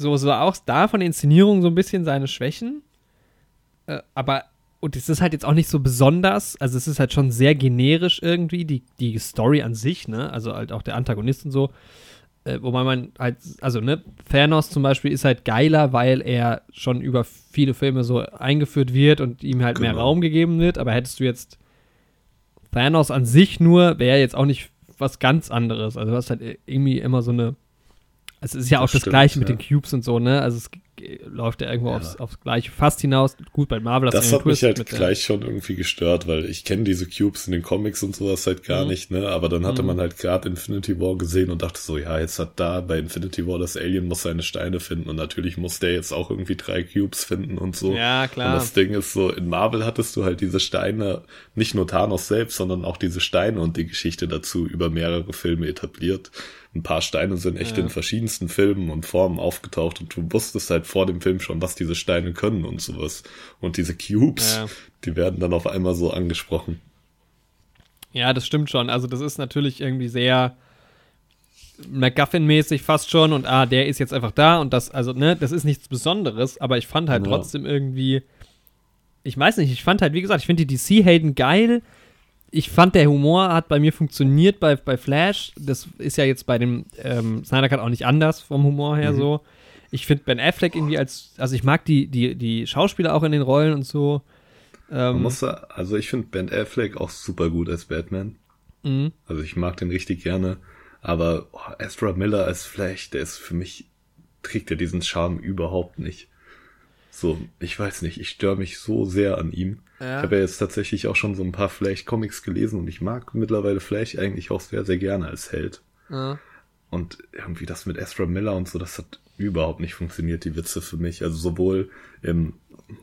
so, so auch da von der Inszenierung so ein bisschen seine Schwächen. Äh, aber und es ist halt jetzt auch nicht so besonders, also es ist halt schon sehr generisch irgendwie, die, die Story an sich, ne? Also halt auch der Antagonist und so. Äh, wobei man halt, also ne, Thanos zum Beispiel ist halt geiler, weil er schon über viele Filme so eingeführt wird und ihm halt genau. mehr Raum gegeben wird. Aber hättest du jetzt Thanos an sich nur, wäre jetzt auch nicht was ganz anderes. Also du hast halt irgendwie immer so eine. Es ist ja auch das, das stimmt, Gleiche mit den Cubes und so, ne? Also es läuft ja irgendwo ja. Aufs, aufs gleiche fast hinaus. Gut, bei Marvel das hat mich halt gleich schon irgendwie gestört, weil ich kenne diese Cubes in den Comics und sowas halt gar mhm. nicht, ne? Aber dann hatte mhm. man halt gerade Infinity War gesehen und dachte so, ja, jetzt hat da bei Infinity War das Alien muss seine Steine finden und natürlich muss der jetzt auch irgendwie drei Cubes finden und so. Ja, klar. Und das Ding ist so, in Marvel hattest du halt diese Steine, nicht nur Thanos selbst, sondern auch diese Steine und die Geschichte dazu über mehrere Filme etabliert ein paar Steine sind echt ja. in verschiedensten Filmen und Formen aufgetaucht und du wusstest halt vor dem Film schon, was diese Steine können und sowas. Und diese Cubes, ja. die werden dann auf einmal so angesprochen. Ja, das stimmt schon. Also das ist natürlich irgendwie sehr MacGuffin-mäßig fast schon und ah, der ist jetzt einfach da und das, also, ne, das ist nichts Besonderes, aber ich fand halt ja. trotzdem irgendwie, ich weiß nicht, ich fand halt, wie gesagt, ich finde die DC-Helden geil, ich fand, der Humor hat bei mir funktioniert bei, bei Flash. Das ist ja jetzt bei dem ähm, Snyder Cut auch nicht anders vom Humor her mhm. so. Ich finde Ben Affleck irgendwie als, also ich mag die, die, die Schauspieler auch in den Rollen und so. Ähm, muss also ich finde Ben Affleck auch super gut als Batman. Mhm. Also ich mag den richtig gerne. Aber oh, Astra Miller als Flash, der ist für mich, trägt ja diesen Charme überhaupt nicht. So, ich weiß nicht, ich störe mich so sehr an ihm. Ja. Ich habe ja jetzt tatsächlich auch schon so ein paar Flash-Comics gelesen und ich mag mittlerweile Flash eigentlich auch sehr, sehr gerne als Held. Ja. Und irgendwie das mit Ezra Miller und so, das hat überhaupt nicht funktioniert, die Witze für mich. Also sowohl im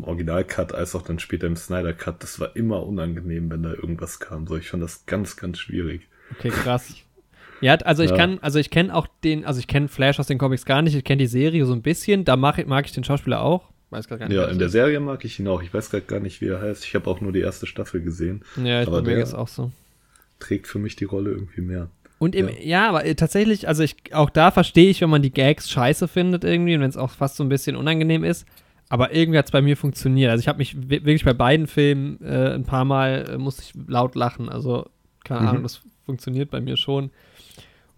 Original-Cut als auch dann später im Snyder-Cut, das war immer unangenehm, wenn da irgendwas kam. So, ich fand das ganz, ganz schwierig. Okay, krass. Ja, also ich ja. kann, also ich kenne auch den, also ich kenne Flash aus den Comics gar nicht, ich kenne die Serie so ein bisschen, da mag, mag ich den Schauspieler auch. Weiß gar nicht. Ja, in der Serie mag ich ihn auch. Ich weiß gar nicht, wie er heißt. Ich habe auch nur die erste Staffel gesehen. Ja, ich aber der ist auch so. Trägt für mich die Rolle irgendwie mehr. Und im, ja. ja, aber äh, tatsächlich, also ich, auch da verstehe ich, wenn man die Gags scheiße findet irgendwie und wenn es auch fast so ein bisschen unangenehm ist. Aber irgendwie hat es bei mir funktioniert. Also ich habe mich wirklich bei beiden Filmen äh, ein paar Mal äh, musste ich laut lachen. Also keine mhm. Ahnung, das funktioniert bei mir schon.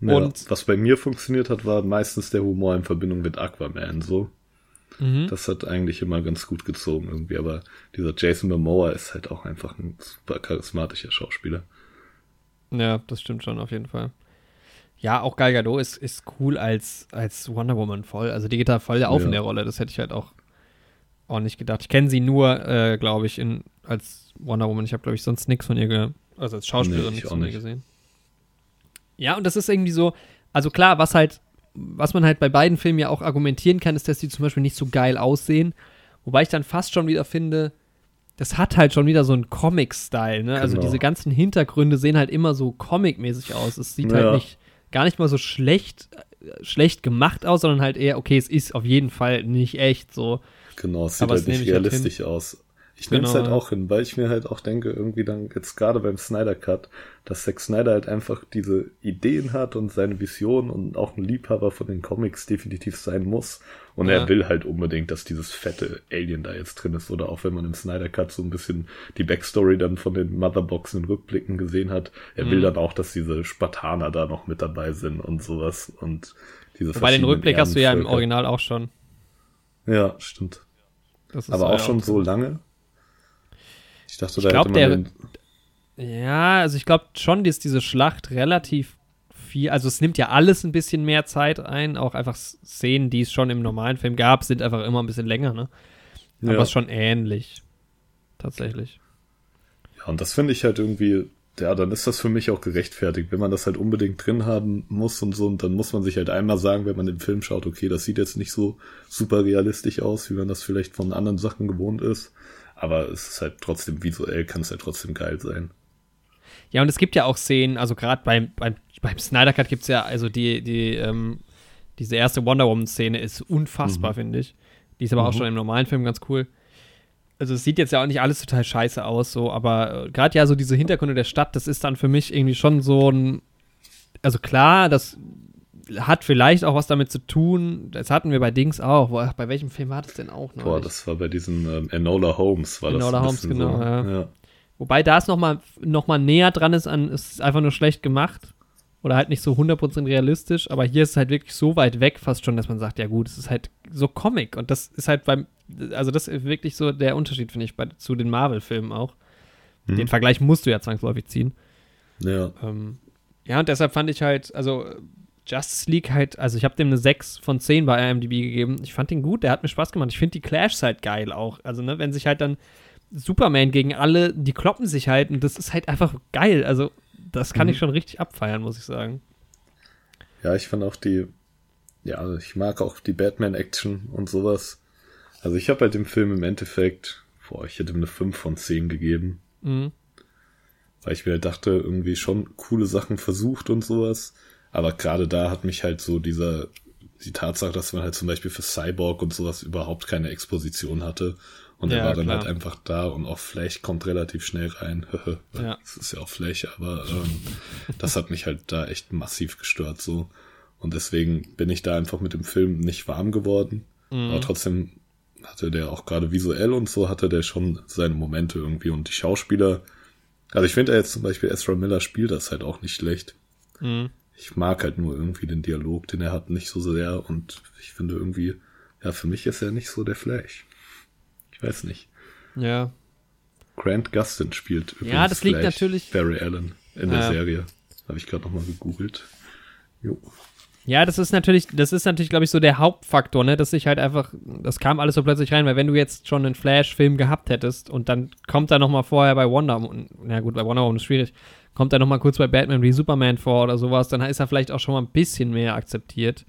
Ja, und was bei mir funktioniert hat, war meistens der Humor in Verbindung mit Aquaman. So, Mhm. Das hat eigentlich immer ganz gut gezogen irgendwie, aber dieser Jason Momoa ist halt auch einfach ein super charismatischer Schauspieler. Ja, das stimmt schon auf jeden Fall. Ja, auch Gal Gadot ist, ist cool als, als Wonder Woman voll. Also die geht da voll auf ja. in der Rolle. Das hätte ich halt auch, auch nicht gedacht. Ich kenne sie nur, äh, glaube ich, in, als Wonder Woman. Ich habe, glaube ich, sonst nichts von ihr, also als Schauspielerin nee, nichts von ihr gesehen. Ja, und das ist irgendwie so, also klar, was halt was man halt bei beiden Filmen ja auch argumentieren kann, ist, dass die zum Beispiel nicht so geil aussehen. Wobei ich dann fast schon wieder finde, das hat halt schon wieder so einen Comic-Style, ne? Also genau. Diese ganzen Hintergründe sehen halt immer so comic-mäßig aus. Es sieht halt ja. halt nicht, gar nicht mal so schlecht, äh, schlecht gemacht aus, sondern halt eher, okay, es ist auf jeden Fall nicht echt so. Genau, es sieht Aber halt nicht halt realistisch halt aus. Ich nehme es genau. halt auch hin, weil ich mir halt auch denke, irgendwie dann jetzt gerade beim Snyder Cut, dass Zack Snyder halt einfach diese Ideen hat und seine Vision und auch ein Liebhaber von den Comics definitiv sein muss. Und ja. er will halt unbedingt, dass dieses fette Alien da jetzt drin ist. Oder auch wenn man im Snyder Cut so ein bisschen die Backstory dann von den Motherboxen in Rückblicken gesehen hat, er mhm. will dann auch, dass diese Spartaner da noch mit dabei sind und sowas. Und diese Bei den Rückblick hast du ja im Original auch schon. Ja, stimmt. Aber auch schon so lange. Ich dachte, da ich glaub, hätte man der, Ja, also ich glaube schon, dass diese Schlacht relativ viel, also es nimmt ja alles ein bisschen mehr Zeit ein, auch einfach Szenen, die es schon im normalen Film gab, sind einfach immer ein bisschen länger, ne? Aber ja. es ist schon ähnlich. Tatsächlich. Ja, und das finde ich halt irgendwie, ja, dann ist das für mich auch gerechtfertigt, wenn man das halt unbedingt drin haben muss und so, und dann muss man sich halt einmal sagen, wenn man den Film schaut, okay, das sieht jetzt nicht so super realistisch aus, wie man das vielleicht von anderen Sachen gewohnt ist aber es ist halt trotzdem visuell, kann es halt trotzdem geil sein. Ja, und es gibt ja auch Szenen, also gerade beim, beim, beim Snyder Cut gibt es ja, also die, die, ähm, diese erste Wonder Woman-Szene ist unfassbar, mhm. finde ich. Die ist aber mhm. auch schon im normalen Film ganz cool. Also es sieht jetzt ja auch nicht alles total scheiße aus, so, aber äh, gerade ja so diese Hintergründe der Stadt, das ist dann für mich irgendwie schon so ein, also klar, das hat vielleicht auch was damit zu tun. Das hatten wir bei Dings auch. Boah, bei welchem Film war das denn auch noch? Boah, das war bei diesem ähm, Enola Holmes. War Enola Holmes, genau. So. Ja. Ja. Wobei da es nochmal noch mal näher dran ist an, es ist einfach nur schlecht gemacht. Oder halt nicht so 100% realistisch. Aber hier ist es halt wirklich so weit weg fast schon, dass man sagt, ja gut, es ist halt so Comic. Und das ist halt beim, also das ist wirklich so der Unterschied, finde ich, bei, zu den Marvel-Filmen auch. Mhm. Den Vergleich musst du ja zwangsläufig ziehen. Ja. Ähm, ja, und deshalb fand ich halt, also Justice League halt, also ich habe dem eine 6 von 10 bei IMDb gegeben. Ich fand den gut, der hat mir Spaß gemacht. Ich finde die Clashs halt geil auch. Also, ne, wenn sich halt dann Superman gegen alle, die kloppen sich halt und das ist halt einfach geil. Also, das kann mhm. ich schon richtig abfeiern, muss ich sagen. Ja, ich fand auch die, ja, ich mag auch die Batman-Action und sowas. Also ich habe halt dem Film im Endeffekt, boah, ich hätte ihm eine 5 von 10 gegeben. Mhm. Weil ich mir halt dachte, irgendwie schon coole Sachen versucht und sowas. Aber gerade da hat mich halt so dieser, die Tatsache, dass man halt zum Beispiel für Cyborg und sowas überhaupt keine Exposition hatte. Und ja, er war dann klar. halt einfach da und auch Flash kommt relativ schnell rein. ja. Das ist ja auch Flash, aber ähm, das hat mich halt da echt massiv gestört so. Und deswegen bin ich da einfach mit dem Film nicht warm geworden. Mhm. Aber trotzdem hatte der auch gerade visuell und so hatte der schon seine Momente irgendwie und die Schauspieler. Also ich finde jetzt zum Beispiel Ezra Miller spielt das halt auch nicht schlecht. Mhm ich mag halt nur irgendwie den Dialog, den er hat, nicht so sehr und ich finde irgendwie, ja, für mich ist er nicht so der Flash. Ich weiß nicht. Ja. Grant Gustin spielt übrigens Ja, das liegt Flash natürlich. Barry Allen in der ja. Serie. Habe ich gerade nochmal gegoogelt. Jo. Ja, das ist natürlich, das ist natürlich, glaube ich, so der Hauptfaktor, ne, dass ich halt einfach, das kam alles so plötzlich rein, weil wenn du jetzt schon einen Flash-Film gehabt hättest und dann kommt er nochmal vorher bei Wonder Woman, na gut, bei Wonder Woman ist schwierig, kommt er nochmal kurz bei Batman wie Superman vor oder sowas, dann ist er vielleicht auch schon mal ein bisschen mehr akzeptiert.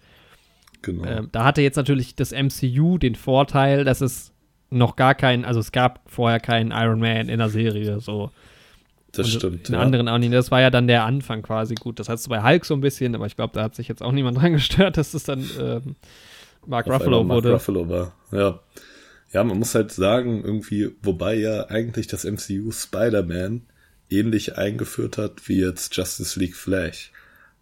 Genau. Ähm, da hatte jetzt natürlich das MCU den Vorteil, dass es noch gar keinen, also es gab vorher keinen Iron Man in der Serie, so. Das und stimmt. In ja. anderen auch nicht. Das war ja dann der Anfang quasi gut. Das du bei Hulk so ein bisschen, aber ich glaube, da hat sich jetzt auch niemand dran gestört, dass das dann ähm, Mark Auf Ruffalo Mark wurde. Ruffalo war, ja. Ja, man muss halt sagen, irgendwie, wobei ja eigentlich das MCU Spider-Man ähnlich eingeführt hat wie jetzt Justice League Flash.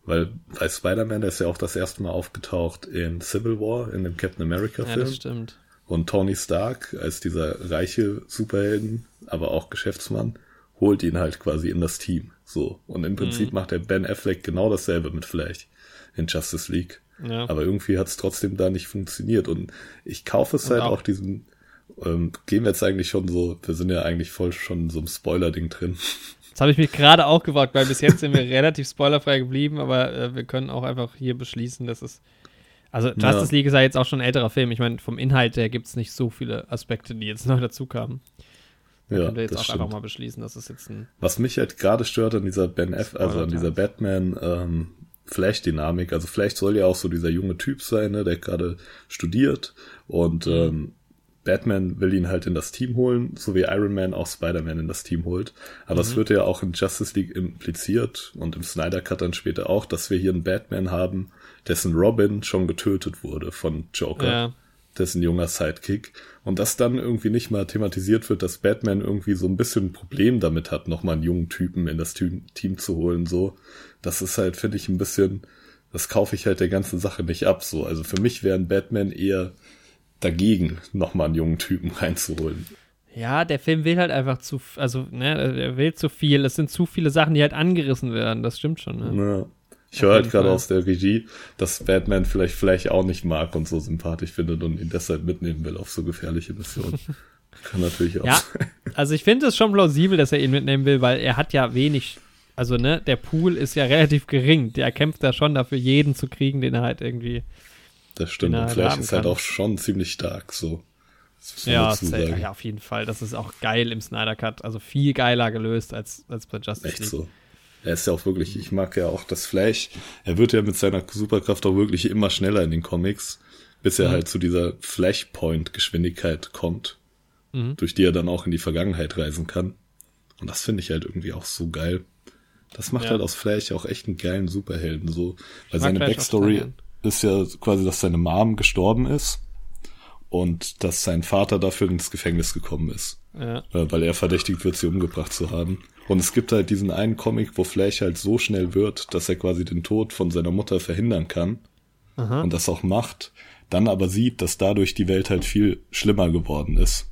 Weil bei Spider-Man, der ist ja auch das erste Mal aufgetaucht in Civil War, in dem Captain America-Film. Ja, das stimmt. Und Tony Stark als dieser reiche Superhelden, aber auch Geschäftsmann, holt ihn halt quasi in das Team. So. Und im Prinzip mhm. macht der Ben Affleck genau dasselbe mit Flash in Justice League. Ja. Aber irgendwie hat es trotzdem da nicht funktioniert. Und ich kaufe es Und halt auch, auch diesen, ähm, gehen wir jetzt eigentlich schon so, wir sind ja eigentlich voll schon in so einem Spoiler-Ding drin. Das habe ich mich gerade auch gewagt, weil bis jetzt sind wir relativ spoilerfrei geblieben, aber äh, wir können auch einfach hier beschließen, dass es. Also Justice ja. League ist ja jetzt auch schon ein älterer Film. Ich meine, vom Inhalt her gibt es nicht so viele Aspekte, die jetzt neu dazu kamen. Ja, können wir jetzt auch stimmt. einfach mal beschließen, dass es jetzt ein. Was mich halt gerade stört an dieser Ben F, also an dieser Batman ähm, Flash-Dynamik. Also Flash soll ja auch so dieser junge Typ sein, ne, der gerade studiert und mhm. ähm, Batman will ihn halt in das Team holen, so wie Iron Man auch Spider-Man in das Team holt. Aber es mhm. wird ja auch in Justice League impliziert und im Snyder Cut dann später auch, dass wir hier einen Batman haben, dessen Robin schon getötet wurde von Joker. Ja dessen junger Sidekick. Und dass dann irgendwie nicht mal thematisiert wird, dass Batman irgendwie so ein bisschen ein Problem damit hat, nochmal einen jungen Typen in das Team, zu holen, so. Das ist halt, finde ich, ein bisschen, das kaufe ich halt der ganzen Sache nicht ab, so. Also für mich wären Batman eher dagegen, nochmal einen jungen Typen reinzuholen. Ja, der Film will halt einfach zu, also, ne, er will zu viel. Es sind zu viele Sachen, die halt angerissen werden. Das stimmt schon, ne? Ja. Ich höre halt gerade aus der Regie, dass Batman vielleicht vielleicht auch nicht mag und so sympathisch findet und ihn deshalb mitnehmen will auf so gefährliche Missionen. Kann natürlich auch. Ja, also ich finde es schon plausibel, dass er ihn mitnehmen will, weil er hat ja wenig, also ne, der Pool ist ja relativ gering. Der kämpft da schon dafür, jeden zu kriegen, den er halt irgendwie. Das stimmt. Und vielleicht ist halt auch schon ziemlich stark so. Ja, ja, auf jeden Fall. Das ist auch geil im Snyder Cut. Also viel geiler gelöst als, als bei Justice Echt League. so. Er ist ja auch wirklich, ich mag ja auch das Flash. Er wird ja mit seiner Superkraft auch wirklich immer schneller in den Comics, bis er mhm. halt zu dieser Flashpoint-Geschwindigkeit kommt, mhm. durch die er dann auch in die Vergangenheit reisen kann. Und das finde ich halt irgendwie auch so geil. Das macht ja. halt aus Flash auch echt einen geilen Superhelden so. Weil seine Flash Backstory ist ja quasi, dass seine Mom gestorben ist und dass sein Vater dafür ins Gefängnis gekommen ist. Ja. Weil er verdächtigt wird, sie umgebracht zu haben. Und es gibt halt diesen einen Comic, wo Flash halt so schnell wird, dass er quasi den Tod von seiner Mutter verhindern kann. Aha. Und das auch macht. Dann aber sieht, dass dadurch die Welt halt viel schlimmer geworden ist.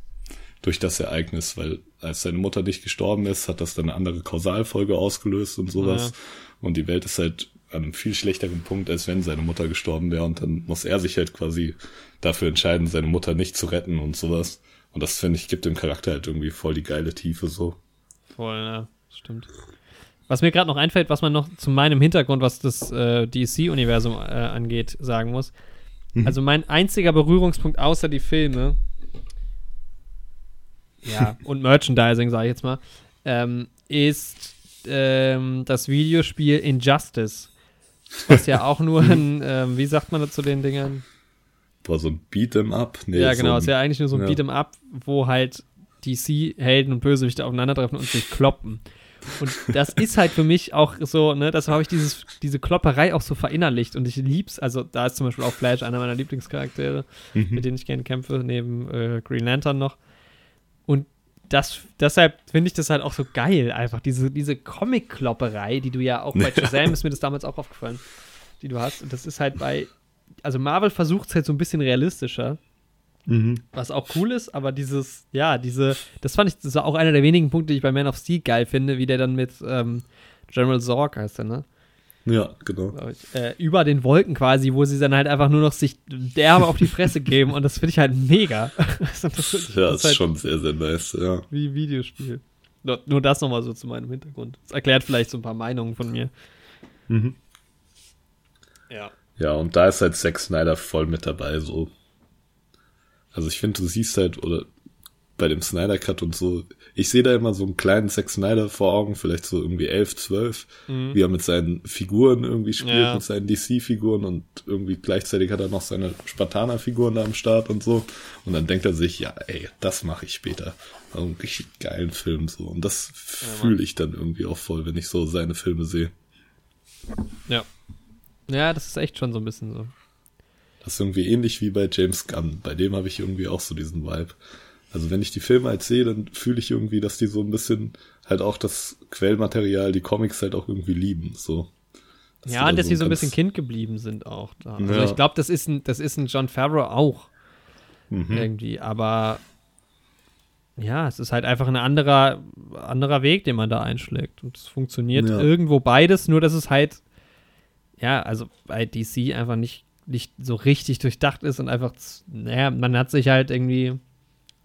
Durch das Ereignis, weil als seine Mutter nicht gestorben ist, hat das dann eine andere Kausalfolge ausgelöst und sowas. Ja. Und die Welt ist halt an einem viel schlechteren Punkt, als wenn seine Mutter gestorben wäre. Und dann muss er sich halt quasi dafür entscheiden, seine Mutter nicht zu retten und sowas. Und das, finde ich, gibt dem Charakter halt irgendwie voll die geile Tiefe so. Voll, ja, stimmt. Was mir gerade noch einfällt, was man noch zu meinem Hintergrund, was das äh, DC-Universum äh, angeht, sagen muss. Mhm. Also mein einziger Berührungspunkt außer die Filme, ja, und Merchandising, sage ich jetzt mal, ähm, ist ähm, das Videospiel Injustice. Was ja auch nur ein, ähm, wie sagt man dazu den Dingern? War so ein Beat'em Up? Nee, ja, genau, so ein, ist ja eigentlich nur so ein ja. Beat'em Up, wo halt DC-Helden und Bösewichte aufeinandertreffen und sich kloppen. Und das ist halt für mich auch so, ne, das habe ich dieses, diese Klopperei auch so verinnerlicht und ich lieb's. Also, da ist zum Beispiel auch Flash einer meiner Lieblingscharaktere, mhm. mit denen ich gerne kämpfe, neben äh, Green Lantern noch. Das, deshalb finde ich das halt auch so geil, einfach diese, diese Comic-Klopperei, die du ja auch bei Shazam ist mir das damals auch aufgefallen, die du hast. Und das ist halt bei, also Marvel versucht es halt so ein bisschen realistischer. Mhm. Was auch cool ist, aber dieses, ja, diese, das fand ich, das war auch einer der wenigen Punkte, die ich bei Man of Steel geil finde, wie der dann mit ähm, General Zorg heißt er, ne? Ja, genau. Äh, über den Wolken quasi, wo sie dann halt einfach nur noch sich derbe auf die Fresse geben und das finde ich halt mega. das, das, ja, das ist halt schon sehr, sehr nice, ja. Wie Videospiel. Nur, nur das nochmal so zu meinem Hintergrund. Das erklärt vielleicht so ein paar Meinungen von mir. Mhm. Ja. Ja, und da ist halt Zack Snyder voll mit dabei, so. Also ich finde, du siehst halt, oder bei dem Snyder Cut und so. Ich sehe da immer so einen kleinen Zack Snyder vor Augen, vielleicht so irgendwie elf, zwölf, mhm. wie er mit seinen Figuren irgendwie spielt, ja. mit seinen DC-Figuren und irgendwie gleichzeitig hat er noch seine Spartaner-Figuren da am Start und so. Und dann denkt er sich, ja, ey, das mache ich später. Also einen richtig geilen Film so. Und das ja, fühle ich dann irgendwie auch voll, wenn ich so seine Filme sehe. Ja. Ja, das ist echt schon so ein bisschen so. Das ist irgendwie ähnlich wie bei James Gunn. Bei dem habe ich irgendwie auch so diesen Vibe also wenn ich die Filme halt sehe, dann fühle ich irgendwie, dass die so ein bisschen halt auch das Quellmaterial, die Comics halt auch irgendwie lieben, so. Dass ja, und dass so sie so ein bisschen Kind geblieben sind auch da. Also ja. ich glaube, das ist ein, das ist ein John Favreau auch. Mhm. Irgendwie, aber ja, es ist halt einfach ein anderer, anderer Weg, den man da einschlägt. Und es funktioniert ja. irgendwo beides, nur dass es halt, ja, also bei DC einfach nicht, nicht so richtig durchdacht ist und einfach, naja, man hat sich halt irgendwie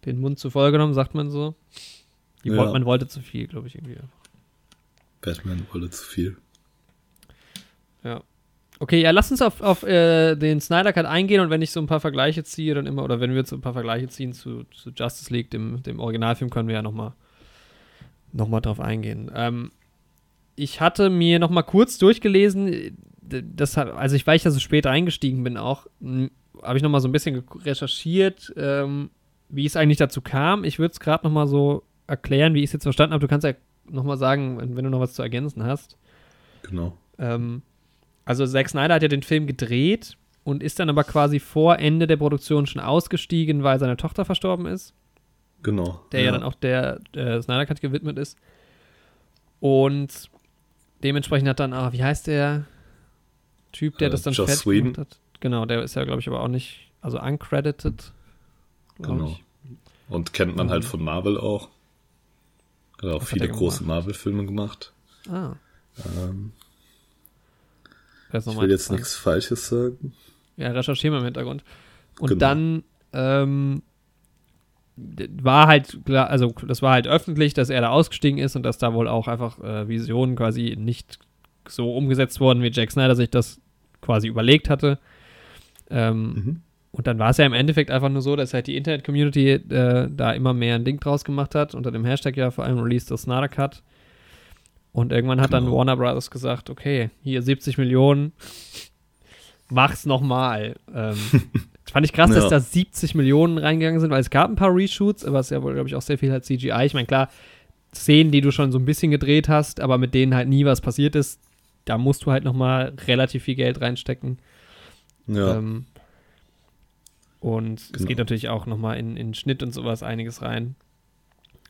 den Mund zu voll genommen, sagt man so. Ja. Wollt, man wollte zu viel, glaube ich, irgendwie. Batman wollte zu viel. Ja. Okay, ja, lass uns auf, auf äh, den Snyder Cut eingehen und wenn ich so ein paar Vergleiche ziehe, dann immer, oder wenn wir jetzt so ein paar Vergleiche ziehen zu, zu Justice League, dem, dem Originalfilm, können wir ja nochmal noch mal drauf eingehen. Ähm, ich hatte mir nochmal kurz durchgelesen, das, also ich, weil ich da so spät eingestiegen bin auch, habe ich nochmal so ein bisschen recherchiert, ähm, wie es eigentlich dazu kam. Ich würde es gerade noch mal so erklären, wie ich es jetzt verstanden habe. Du kannst ja noch mal sagen, wenn du noch was zu ergänzen hast. Genau. Ähm, also Zack Snyder hat ja den Film gedreht und ist dann aber quasi vor Ende der Produktion schon ausgestiegen, weil seine Tochter verstorben ist. Genau. Der ja, ja dann auch der äh, Snyder Cut gewidmet ist. Und dementsprechend hat dann, ah, wie heißt der Typ, der uh, das dann fertig gemacht hat? Genau, der ist ja, glaube ich, aber auch nicht, also uncredited. Genau. Ich. Und kennt man halt mhm. von Marvel auch. Hat auch Was viele hat große Marvel-Filme gemacht. Ah. Ähm, ich will jetzt nichts Falsches sagen. Ja, recherchieren wir im Hintergrund. Und genau. dann ähm, war halt klar, also das war halt öffentlich, dass er da ausgestiegen ist und dass da wohl auch einfach äh, Visionen quasi nicht so umgesetzt wurden, wie Jack Snyder sich das quasi überlegt hatte. Ähm, mhm. Und dann war es ja im Endeffekt einfach nur so, dass halt die Internet-Community äh, da immer mehr ein Ding draus gemacht hat, unter dem Hashtag ja vor allem Release the Snyder Cut. Und irgendwann hat genau. dann Warner Brothers gesagt, okay, hier 70 Millionen, mach's nochmal. Ähm, fand ich krass, ja. dass da 70 Millionen reingegangen sind, weil es gab ein paar Reshoots, aber es ist ja wohl, glaube ich, auch sehr viel halt CGI. Ich meine, klar, Szenen, die du schon so ein bisschen gedreht hast, aber mit denen halt nie was passiert ist, da musst du halt nochmal relativ viel Geld reinstecken. Ja. Ähm, und genau. es geht natürlich auch nochmal in, in Schnitt und sowas einiges rein.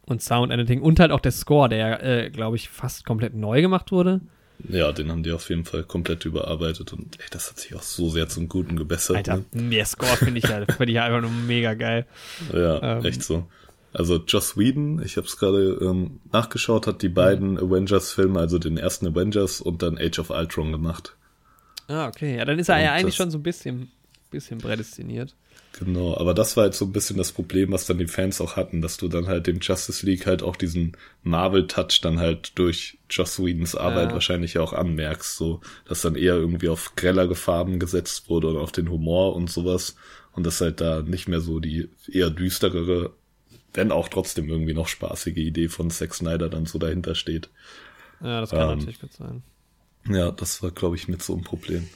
und Sound Editing und halt auch der Score, der, äh, glaube ich, fast komplett neu gemacht wurde. Ja, den haben die auf jeden Fall komplett überarbeitet und ey, das hat sich auch so sehr zum Guten gebessert. Alter, ne? der Score finde ich, ja, find ich ja einfach nur mega geil. Ja, ähm, echt so. Also Joss Whedon, ich habe es gerade ähm, nachgeschaut, hat die beiden Avengers-Filme, also den ersten Avengers und dann Age of Ultron gemacht. Ah, okay. Ja, dann ist er und ja eigentlich schon so ein bisschen, bisschen prädestiniert. Genau, aber das war halt so ein bisschen das Problem, was dann die Fans auch hatten, dass du dann halt dem Justice League halt auch diesen Marvel-Touch dann halt durch Joss Whedons Arbeit ja. wahrscheinlich auch anmerkst, so, dass dann eher irgendwie auf grellere Farben gesetzt wurde und auf den Humor und sowas und dass halt da nicht mehr so die eher düsterere, wenn auch trotzdem irgendwie noch spaßige Idee von Zack Snyder dann so dahinter steht. Ja, das kann ähm, natürlich gut sein. Ja, das war, glaube ich, mit so ein Problem.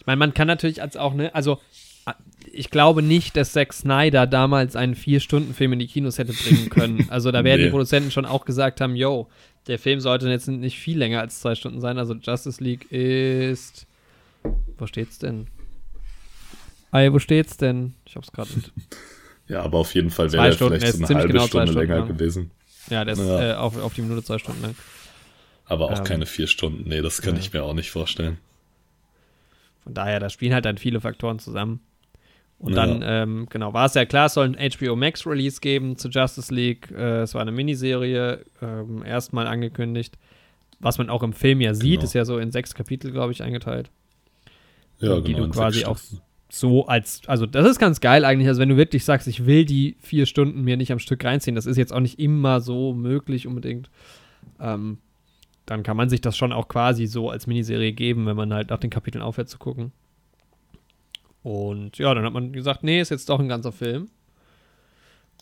Ich meine, man kann natürlich als auch, ne, also ich glaube nicht, dass Zack Snyder damals einen Vier-Stunden-Film in die Kinos hätte bringen können. Also da werden nee. die Produzenten schon auch gesagt haben, yo, der Film sollte jetzt nicht viel länger als zwei Stunden sein. Also Justice League ist. Wo steht's denn? Ey, wo steht's denn? Ich hab's gerade nicht. Ja, aber auf jeden Fall wäre er vielleicht so eine halbe genau Stunde länger lang. gewesen. Ja, der ist ja. Äh, auf, auf die Minute zwei Stunden lang. Aber auch ähm, keine vier Stunden. Nee, das kann ja. ich mir auch nicht vorstellen. Von daher, da spielen halt dann viele Faktoren zusammen. Und ja. dann, ähm, genau, war es ja klar, es soll ein HBO Max Release geben zu Justice League. Äh, es war eine Miniserie, ähm, erstmal angekündigt. Was man auch im Film ja sieht, genau. ist ja so in sechs Kapitel, glaube ich, eingeteilt. Ja, die genau. Die du quasi auch so als, also das ist ganz geil eigentlich. Also wenn du wirklich sagst, ich will die vier Stunden mir nicht am Stück reinziehen, das ist jetzt auch nicht immer so möglich unbedingt. Ähm, dann kann man sich das schon auch quasi so als Miniserie geben, wenn man halt nach den Kapiteln aufhört zu gucken. Und ja, dann hat man gesagt, nee, ist jetzt doch ein ganzer Film.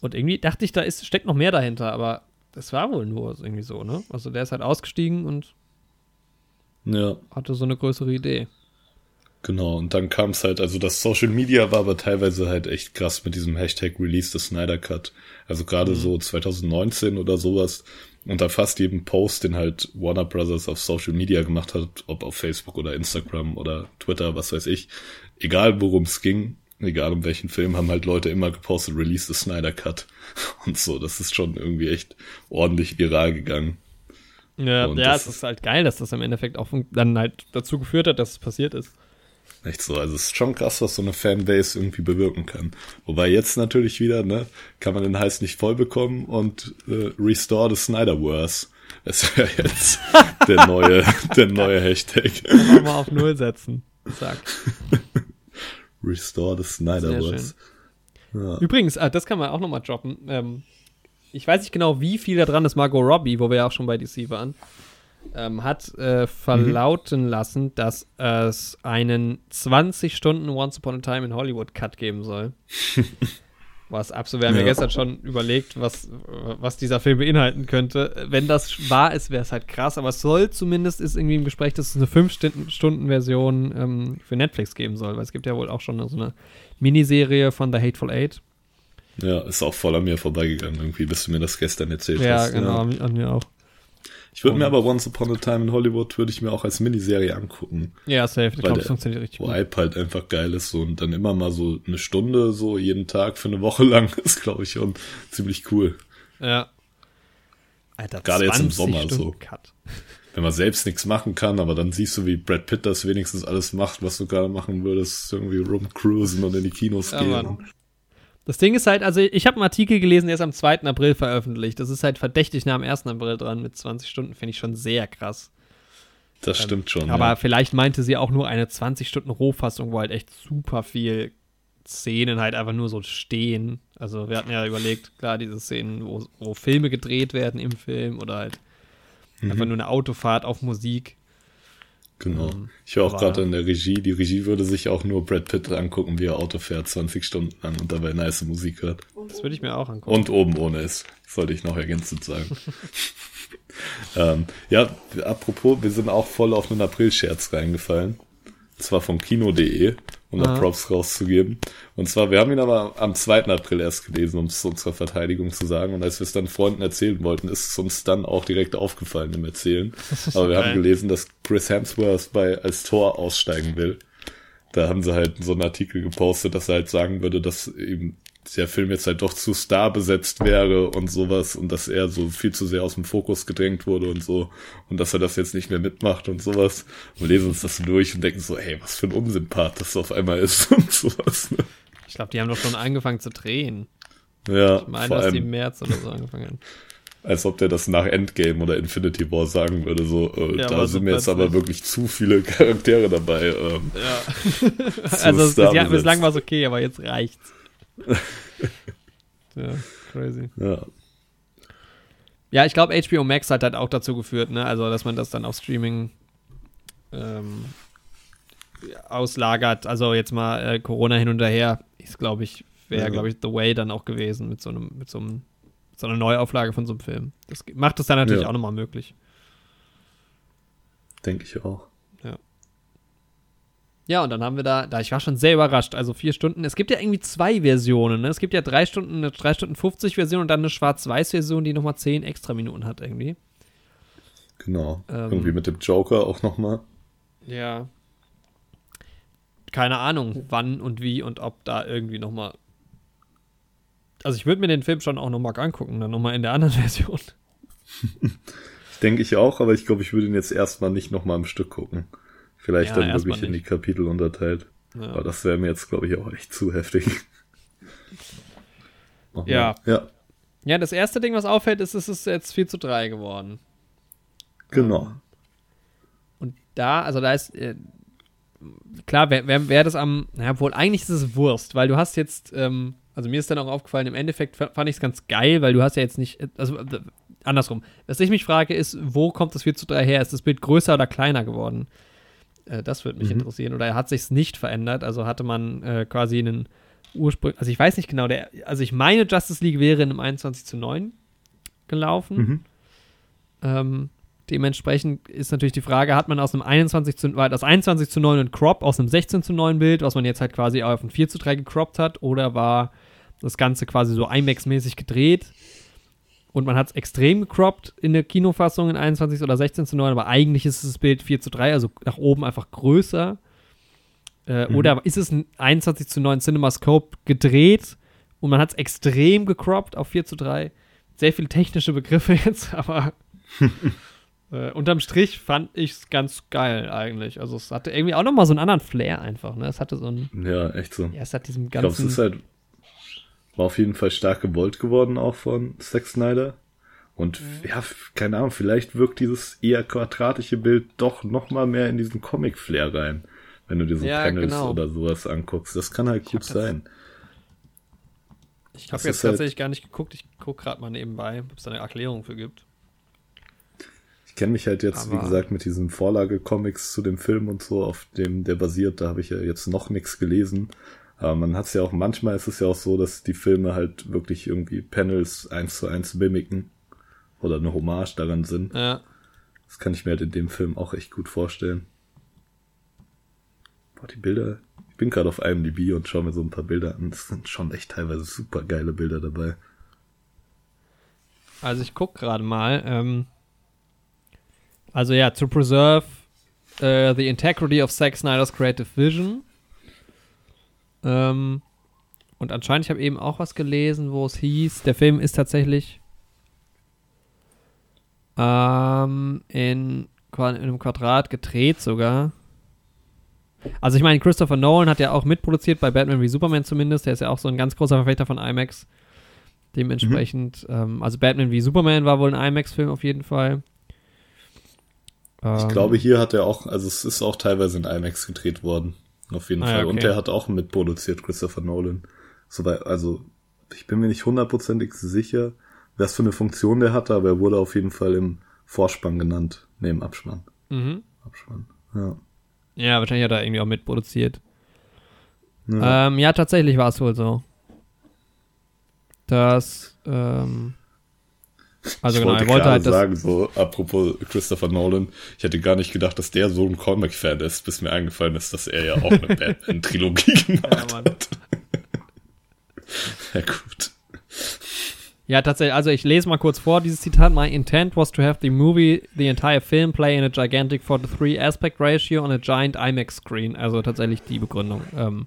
Und irgendwie dachte ich, da ist, steckt noch mehr dahinter, aber das war wohl nur irgendwie so, ne? Also der ist halt ausgestiegen und ja. hatte so eine größere Idee. Genau, und dann kam es halt, also das Social Media war aber teilweise halt echt krass mit diesem Hashtag Release the Snyder Cut. Also gerade mhm. so 2019 oder sowas, unter fast jedem Post, den halt Warner Brothers auf Social Media gemacht hat, ob auf Facebook oder Instagram oder Twitter, was weiß ich, egal worum es ging, egal um welchen Film, haben halt Leute immer gepostet, release the Snyder Cut und so. Das ist schon irgendwie echt ordentlich viral gegangen. Ja, und ja, es ist halt geil, dass das im Endeffekt auch dann halt dazu geführt hat, dass es passiert ist. Echt so, also es ist schon krass, was so eine Fanbase irgendwie bewirken kann. Wobei jetzt natürlich wieder, ne, kann man den Heiß nicht voll bekommen und äh, restore the Snyderverse. Das wäre jetzt der neue, der neue Hashtag. Kann mal auf Null setzen. Zack. Restore the Snyderverse. Ja. Übrigens, ah, das kann man auch nochmal droppen. Ähm, ich weiß nicht genau, wie viel da dran ist Margot Robbie, wo wir ja auch schon bei DC waren ähm, hat äh, verlauten mhm. lassen, dass es einen 20 Stunden Once Upon a Time in Hollywood Cut geben soll. was absolut, wir haben ja. ja gestern schon überlegt, was, was dieser Film beinhalten könnte. Wenn das wahr ist, wäre es halt krass, aber es soll zumindest, ist irgendwie im Gespräch, dass es eine 5-Stunden-Version ähm, für Netflix geben soll, weil es gibt ja wohl auch schon so eine Miniserie von The Hateful Eight. Ja, ist auch voll an mir vorbeigegangen, irgendwie, bis du mir das gestern erzählt ja, hast. Genau, ja, genau, an mir auch. Ich würde mir aber Once Upon a Time in Hollywood würde ich mir auch als Miniserie angucken. Ja, safe. Ich glaube, das funktioniert richtig gut. Vibe halt einfach geil ist so und dann immer mal so eine Stunde so jeden Tag für eine Woche lang ist, glaube ich, schon ziemlich cool. Ja. Alter, Gerade jetzt im Sommer Stunden so. Cut. Wenn man selbst nichts machen kann, aber dann siehst du, wie Brad Pitt das wenigstens alles macht, was du gerade machen würdest, irgendwie rumcruisen und in die Kinos ja, gehen. Mann. Das Ding ist halt, also ich habe einen Artikel gelesen, der ist am 2. April veröffentlicht. Das ist halt verdächtig nah am 1. April dran mit 20 Stunden, finde ich schon sehr krass. Das ähm, stimmt schon. Aber ja. vielleicht meinte sie auch nur eine 20-Stunden-Rohfassung, wo halt echt super viel Szenen halt einfach nur so stehen. Also wir hatten ja überlegt, klar, diese Szenen, wo, wo Filme gedreht werden im Film oder halt mhm. einfach nur eine Autofahrt auf Musik. Genau. Ähm, ich war auch gerade in der Regie. Die Regie würde sich auch nur Brad Pitt angucken, wie er Auto fährt, 20 Stunden lang und dabei nice Musik hört. Das würde ich mir auch angucken. Und oben ohne ist. Sollte ich noch ergänzend sagen. ähm, ja, apropos, wir sind auch voll auf einen April-Scherz reingefallen. Und zwar von Kino.de um da Props rauszugeben. Und zwar, wir haben ihn aber am 2. April erst gelesen, um es zu unserer Verteidigung zu sagen. Und als wir es dann Freunden erzählen wollten, ist es uns dann auch direkt aufgefallen im Erzählen. Aber wir geil. haben gelesen, dass Chris Hemsworth bei als Tor aussteigen will. Da haben sie halt so einen Artikel gepostet, dass er halt sagen würde, dass eben der Film jetzt halt doch zu star besetzt wäre und sowas und dass er so viel zu sehr aus dem Fokus gedrängt wurde und so und dass er das jetzt nicht mehr mitmacht und sowas und lesen uns das durch und denken so, hey, was für ein Unsinnpart das auf einmal ist und sowas. Ne? Ich glaube, die haben doch schon angefangen zu drehen. Ja, ich meine, dass die im März oder so angefangen haben. Als ob der das nach Endgame oder Infinity War sagen würde, so, äh, ja, da sind mir jetzt aber wirklich zu viele Charaktere dabei. Ähm, ja. also ja, bislang war es okay, aber jetzt reicht's. ja, crazy. Ja. Ja, ich glaube, HBO Max hat halt auch dazu geführt, ne? Also, dass man das dann auf Streaming ähm, auslagert. Also jetzt mal äh, Corona hin und her, ist, glaube ich, wäre, ja. glaube ich, The Way dann auch gewesen mit so einem, mit so einem, so einer Neuauflage von so einem Film. Das macht es dann natürlich ja. auch nochmal möglich. Denke ich auch. Ja. Und dann haben wir da, da, ich war schon sehr überrascht, also vier Stunden. Es gibt ja irgendwie zwei Versionen, ne? Es gibt ja drei Stunden, eine 3 Stunden 50 Version und dann eine Schwarz-Weiß-Version, die nochmal zehn extra Minuten hat irgendwie. Genau. Ähm, irgendwie mit dem Joker auch nochmal. Ja. Keine Ahnung, wann und wie und ob da irgendwie nochmal. Also ich würde mir den Film schon auch nochmal angucken, dann nochmal in der anderen Version. Denke ich auch, aber ich glaube, ich würde ihn jetzt erstmal nicht nochmal im Stück gucken. Vielleicht ja, dann wirklich in die Kapitel unterteilt. Ja. Aber das wäre mir jetzt, glaube ich, auch echt zu heftig. ja. ja. Ja, das erste Ding, was auffällt, ist, es ist jetzt 4 zu 3 geworden. Genau. Ähm, und da, also da ist, äh, klar, wer, wer, wer das am, naja, wohl eigentlich ist es Wurst, weil du hast jetzt, ähm, also mir ist dann auch aufgefallen, im Endeffekt fand ich es ganz geil, weil du hast ja jetzt nicht, also äh, andersrum. Was ich mich frage, ist, wo kommt das 4 zu 3 her? Ist das Bild größer oder kleiner geworden? Äh, das würde mich mhm. interessieren. Oder hat sich nicht verändert? Also hatte man äh, quasi einen Ursprung, also ich weiß nicht genau, der, also ich meine, Justice League wäre in einem 21 zu 9 gelaufen. Mhm. Ähm, dementsprechend ist natürlich die Frage, hat man aus einem 21 zu, war das 21 zu 9 ein Crop aus einem 16 zu 9 Bild, was man jetzt halt quasi auf ein 4 zu 3 gecroppt hat, oder war das Ganze quasi so IMAX-mäßig gedreht? Und man hat es extrem gecroppt in der Kinofassung in 21 oder 16 zu 9, aber eigentlich ist das Bild 4 zu 3, also nach oben einfach größer. Äh, mhm. Oder ist es ein 21 zu 9 CinemaScope gedreht und man hat es extrem gecroppt auf 4 zu 3? Sehr viele technische Begriffe jetzt, aber äh, unterm Strich fand ich es ganz geil eigentlich. Also es hatte irgendwie auch nochmal so einen anderen Flair einfach. Ne? Es hatte so ein. Ja, echt so. Ja, es hat diesen ganzen. Ich glaube, es ist halt war auf jeden Fall stark gewollt geworden auch von Zack Snyder. Und mhm. ja, keine Ahnung, vielleicht wirkt dieses eher quadratische Bild doch noch mal mehr in diesen Comic-Flair rein, wenn du dir so ja, Panels genau. oder sowas anguckst. Das kann halt ich gut sein. ich habe jetzt tatsächlich halt, gar nicht geguckt. Ich gucke gerade mal nebenbei, ob es da eine Erklärung für gibt. Ich kenne mich halt jetzt, Aber wie gesagt, mit diesen Vorlage-Comics zu dem Film und so, auf dem der basiert. Da habe ich ja jetzt noch nichts gelesen. Aber man hat es ja auch, manchmal ist es ja auch so, dass die Filme halt wirklich irgendwie Panels eins zu eins mimiken oder eine Hommage daran sind. Ja. Das kann ich mir halt in dem Film auch echt gut vorstellen. Boah, die Bilder, ich bin gerade auf IMDb und schaue mir so ein paar Bilder an. Es sind schon echt teilweise super geile Bilder dabei. Also ich gucke gerade mal. Ähm, also ja, to preserve uh, the integrity of Zack Snyder's creative vision ähm, und anscheinend, ich habe eben auch was gelesen, wo es hieß, der Film ist tatsächlich ähm, in, in einem Quadrat gedreht sogar. Also ich meine, Christopher Nolan hat ja auch mitproduziert bei Batman wie Superman zumindest. Der ist ja auch so ein ganz großer Verfechter von IMAX. Dementsprechend, mhm. ähm, also Batman wie Superman war wohl ein IMAX-Film auf jeden Fall. Ich ähm, glaube, hier hat er auch, also es ist auch teilweise in IMAX gedreht worden. Auf jeden ah, Fall. Okay. Und der hat auch mitproduziert, Christopher Nolan. Soweit, also, ich bin mir nicht hundertprozentig sicher, was für eine Funktion der hatte, aber er wurde auf jeden Fall im Vorspann genannt, neben Abspann. Mhm. Abspann, ja. Ja, wahrscheinlich hat er irgendwie auch mitproduziert. Ja, ähm, ja tatsächlich war es wohl so. Dass, ähm, also ich genau, wollte er wollte halt sagen, so, apropos Christopher Nolan, ich hätte gar nicht gedacht, dass der so ein Comic-Fan ist, bis mir eingefallen ist, dass er ja auch eine Batman-Trilogie gemacht ja, hat. ja, gut. Ja, tatsächlich, also ich lese mal kurz vor, dieses Zitat. My intent was to have the movie, the entire film play in a gigantic 4 to 3 aspect ratio on a giant IMAX screen. Also tatsächlich die Begründung. Ähm,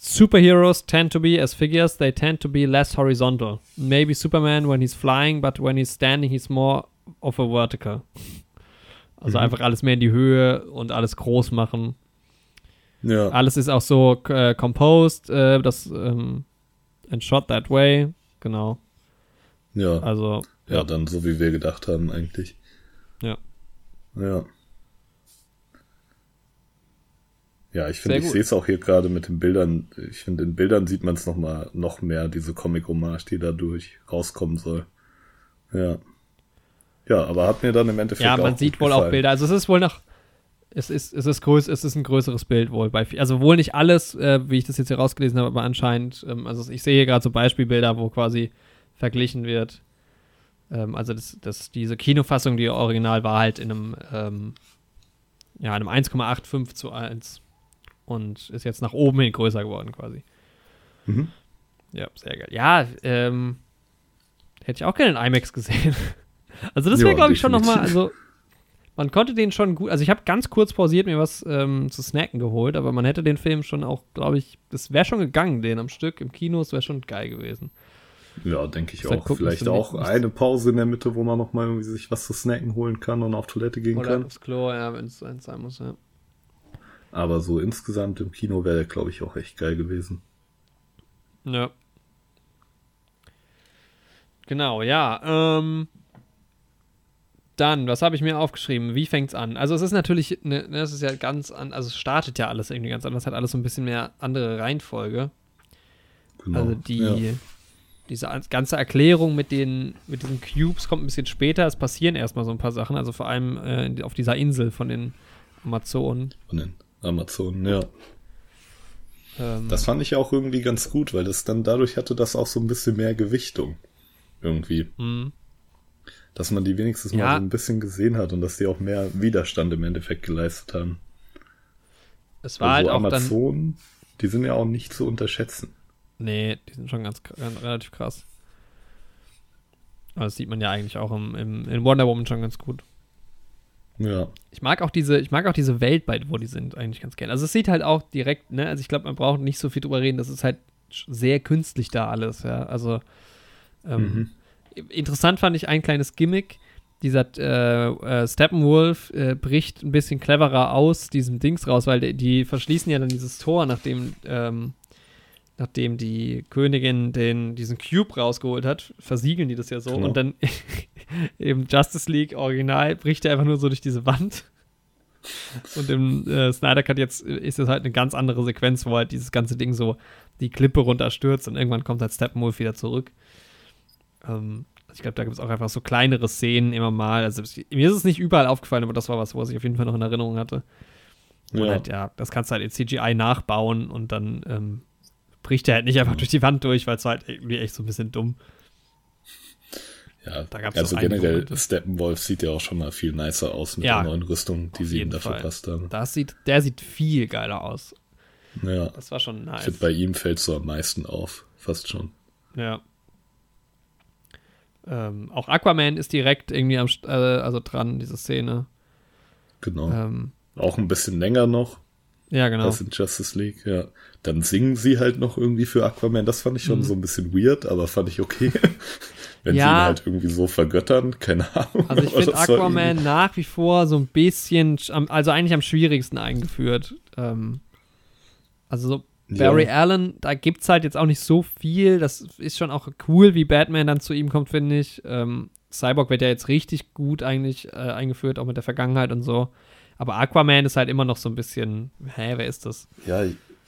superheroes tend to be, as figures, they tend to be less horizontal. Maybe Superman when he's flying, but when he's standing, he's more of a vertical. Also mhm. einfach alles mehr in die Höhe und alles groß machen. Ja. Alles ist auch so äh, composed, äh, das ähm, and shot that way, genau. Ja. Also. Ja, ja, dann so wie wir gedacht haben, eigentlich. Ja. Ja. Ja, ich finde, ich sehe es auch hier gerade mit den Bildern. Ich finde, in Bildern sieht man es noch mal noch mehr, diese Comic-Hommage, die dadurch rauskommen soll. Ja. Ja, aber hat mir dann im Endeffekt Ja, man sieht wohl gefallen. auch Bilder. Also es ist wohl noch, es ist, es ist größ, es ist ein größeres Bild wohl bei, also wohl nicht alles, äh, wie ich das jetzt hier rausgelesen habe, aber anscheinend, ähm, also ich sehe hier gerade so Beispielbilder, wo quasi verglichen wird. Ähm, also das, das, diese Kinofassung, die original war halt in einem, ähm, ja, einem 1,85 zu 1 und ist jetzt nach oben hin größer geworden quasi. Mhm. Ja, sehr geil. Ja, ähm, hätte ich auch gerne in IMAX gesehen. also das wäre, glaube ich, schon nochmal, also man konnte den schon gut, also ich habe ganz kurz pausiert, mir was ähm, zu snacken geholt, aber man hätte den Film schon auch, glaube ich, das wäre schon gegangen, den am Stück im Kino, das wäre schon geil gewesen. Ja, denke ich auch. Gucken, Vielleicht auch eine Pause in der Mitte, wo man noch mal irgendwie sich was zu snacken holen kann und auf Toilette gehen Oder kann. aufs Klo, ja, wenn es sein muss, ja. Aber so insgesamt im Kino wäre der, glaube ich, auch echt geil gewesen. Ja. Genau, ja. Ähm, dann, was habe ich mir aufgeschrieben? Wie fängt's an? Also es ist natürlich, ne, ne, es ist ja ganz an, also es startet ja alles irgendwie ganz anders, hat alles so ein bisschen mehr andere Reihenfolge. Genau, also die, ja. diese ganze Erklärung mit den, mit diesen Cubes kommt ein bisschen später. Es passieren erstmal so ein paar Sachen, also vor allem äh, auf dieser Insel von den Amazonen. Von den Amazonen, ja. Ähm, das fand ich auch irgendwie ganz gut, weil das dann dadurch hatte das auch so ein bisschen mehr Gewichtung. Irgendwie. Mhm. Dass man die wenigstens ja. mal so ein bisschen gesehen hat und dass die auch mehr Widerstand im Endeffekt geleistet haben. Es war also halt auch Amazonen, dann, die sind ja auch nicht zu unterschätzen. Nee, die sind schon ganz, ganz relativ krass. Aber das sieht man ja eigentlich auch im, im, in Wonder Woman schon ganz gut. Ja. Ich mag auch diese, ich mag auch diese Welt, bei, wo die sind, eigentlich ganz gerne. Also es sieht halt auch direkt, ne, also ich glaube, man braucht nicht so viel drüber reden, das ist halt sehr künstlich da alles, ja. Also ähm, mhm. interessant fand ich ein kleines Gimmick. Dieser äh, äh, Steppenwolf äh, bricht ein bisschen cleverer aus diesem Dings raus, weil die, die verschließen ja dann dieses Tor, nachdem ähm, nachdem die Königin den, diesen Cube rausgeholt hat, versiegeln die das ja so. Genau. Und dann im Justice League Original bricht er einfach nur so durch diese Wand. Und im äh, Snyder Cut jetzt ist es halt eine ganz andere Sequenz, wo halt dieses ganze Ding so die Klippe runterstürzt und irgendwann kommt halt Steppenwolf wieder zurück. Ähm, also ich glaube, da gibt es auch einfach so kleinere Szenen immer mal. Also mir ist es nicht überall aufgefallen, aber das war was, was ich auf jeden Fall noch in Erinnerung hatte. Und ja. halt, ja, das kannst du halt in CGI nachbauen und dann ähm, bricht er halt nicht einfach durch die Wand durch, weil es halt irgendwie echt so ein bisschen dumm. Ja, da gab's also generell, Steppenwolf sieht ja auch schon mal viel nicer aus mit ja, der neuen Rüstung, die sie ihm dafür verpasst haben. Das sieht, der sieht viel geiler aus. Ja. Das war schon nice. Ich finde, bei ihm fällt es so am meisten auf, fast schon. Ja. Ähm, auch Aquaman ist direkt irgendwie am, äh, also dran, diese Szene. Genau. Ähm, auch ein bisschen länger noch. Ja, genau. Das in Justice League, ja. Dann singen sie halt noch irgendwie für Aquaman. Das fand ich schon mhm. so ein bisschen weird, aber fand ich okay. Wenn ja. sie ihn halt irgendwie so vergöttern, keine Ahnung. Also ich finde Aquaman nach wie vor so ein bisschen, also eigentlich am schwierigsten eingeführt. Ähm, also so Barry ja. Allen, da gibt es halt jetzt auch nicht so viel. Das ist schon auch cool, wie Batman dann zu ihm kommt, finde ich. Ähm, Cyborg wird ja jetzt richtig gut eigentlich äh, eingeführt, auch mit der Vergangenheit und so. Aber Aquaman ist halt immer noch so ein bisschen, hä, wer ist das? Ja,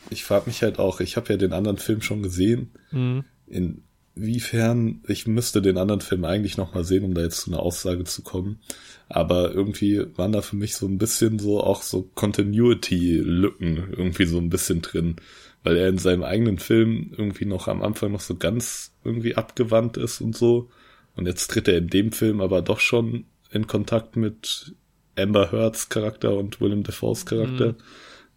ich frage mich halt auch, ich habe ja den anderen Film schon gesehen. Mhm. Inwiefern, ich müsste den anderen Film eigentlich nochmal sehen, um da jetzt zu einer Aussage zu kommen. Aber irgendwie waren da für mich so ein bisschen so auch so Continuity-Lücken irgendwie so ein bisschen drin. Weil er in seinem eigenen Film irgendwie noch am Anfang noch so ganz irgendwie abgewandt ist und so. Und jetzt tritt er in dem Film aber doch schon in Kontakt mit Amber Heards Charakter und Willem Dafoe's Charakter.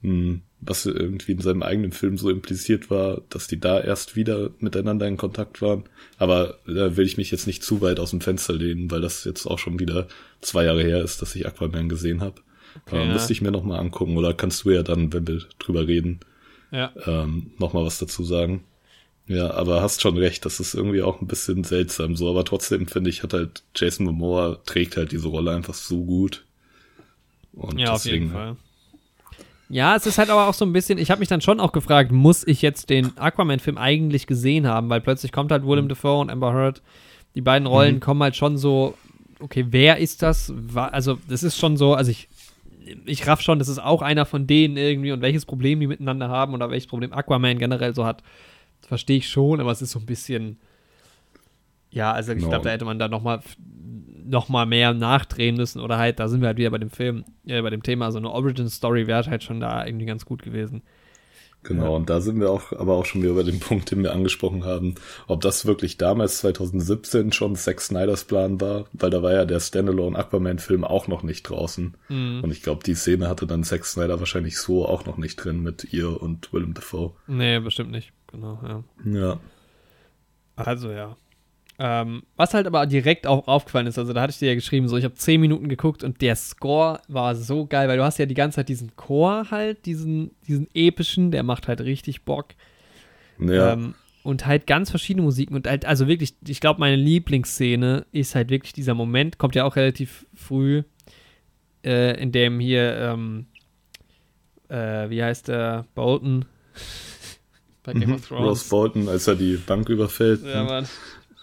Mhm. Was irgendwie in seinem eigenen Film so impliziert war, dass die da erst wieder miteinander in Kontakt waren. Aber da will ich mich jetzt nicht zu weit aus dem Fenster lehnen, weil das jetzt auch schon wieder zwei Jahre her ist, dass ich Aquaman gesehen habe. Okay, Aber ja. müsste ich mir nochmal angucken oder kannst du ja dann, wenn wir drüber reden, ja. ähm, nochmal was dazu sagen. Ja, aber hast schon recht, das ist irgendwie auch ein bisschen seltsam so, aber trotzdem finde ich, hat halt Jason Momoa trägt halt diese Rolle einfach so gut. Und ja, deswegen, auf jeden Fall. Ja, es ist halt aber auch so ein bisschen, ich habe mich dann schon auch gefragt, muss ich jetzt den Aquaman-Film eigentlich gesehen haben, weil plötzlich kommt halt Willem mhm. Dafoe und Amber Heard, die beiden Rollen mhm. kommen halt schon so, okay, wer ist das? Also, das ist schon so, also ich, ich raff schon, das ist auch einer von denen irgendwie und welches Problem die miteinander haben oder welches Problem Aquaman generell so hat verstehe ich schon, aber es ist so ein bisschen. Ja, also ich no. glaube, da hätte man da noch mal, noch mal mehr nachdrehen müssen oder halt, da sind wir halt wieder bei dem Film, äh, bei dem Thema, so eine Origin-Story wäre halt schon da irgendwie ganz gut gewesen. Genau, ja. und da sind wir auch, aber auch schon wieder über den Punkt, den wir angesprochen haben, ob das wirklich damals 2017 schon Zack Snyders Plan war, weil da war ja der Standalone Aquaman-Film auch noch nicht draußen. Mhm. Und ich glaube, die Szene hatte dann Zack Snyder wahrscheinlich so auch noch nicht drin mit ihr und Willem Dafoe. Nee, bestimmt nicht genau, ja. Ja. Also ja. Ähm, was halt aber direkt auch aufgefallen ist, also da hatte ich dir ja geschrieben, so ich habe zehn Minuten geguckt und der Score war so geil, weil du hast ja die ganze Zeit diesen Chor halt, diesen, diesen epischen, der macht halt richtig Bock. Ja. Ähm, und halt ganz verschiedene Musiken und halt, also wirklich, ich glaube, meine Lieblingsszene ist halt wirklich dieser Moment, kommt ja auch relativ früh, äh, in dem hier, ähm, äh, wie heißt der, Bolton, bei Game mhm. of Thrones. Ross Bolton, als er die Bank überfällt. Ja, Mann.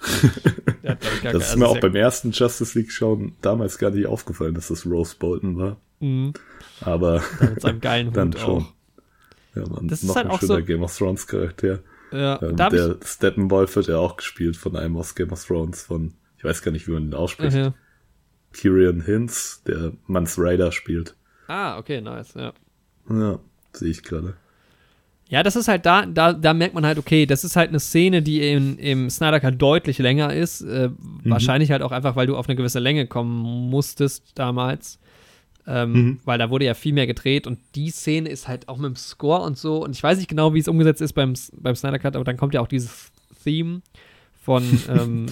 das ist also mir auch beim ersten Justice League schauen damals gar nicht aufgefallen, dass das Rose Bolton war. Mhm. Aber mit seinem geilen dann Hut schon. Auch. Ja, man, das noch ist halt ein schöner so Game of Thrones Charakter. Ja, ähm, der Steppenwolf wird ja auch gespielt von einem aus Game of Thrones, von, ich weiß gar nicht, wie man den ausspricht. Mhm. Kyrian Hinz, der Mans Rider spielt. Ah, okay, nice, ja. Ja, sehe ich gerade. Ja, das ist halt da, da, da merkt man halt, okay, das ist halt eine Szene, die in, im Snyder Cut deutlich länger ist. Äh, mhm. Wahrscheinlich halt auch einfach, weil du auf eine gewisse Länge kommen musstest damals. Ähm, mhm. Weil da wurde ja viel mehr gedreht und die Szene ist halt auch mit dem Score und so. Und ich weiß nicht genau, wie es umgesetzt ist beim, beim Snyder Cut, aber dann kommt ja auch dieses Theme von, ähm,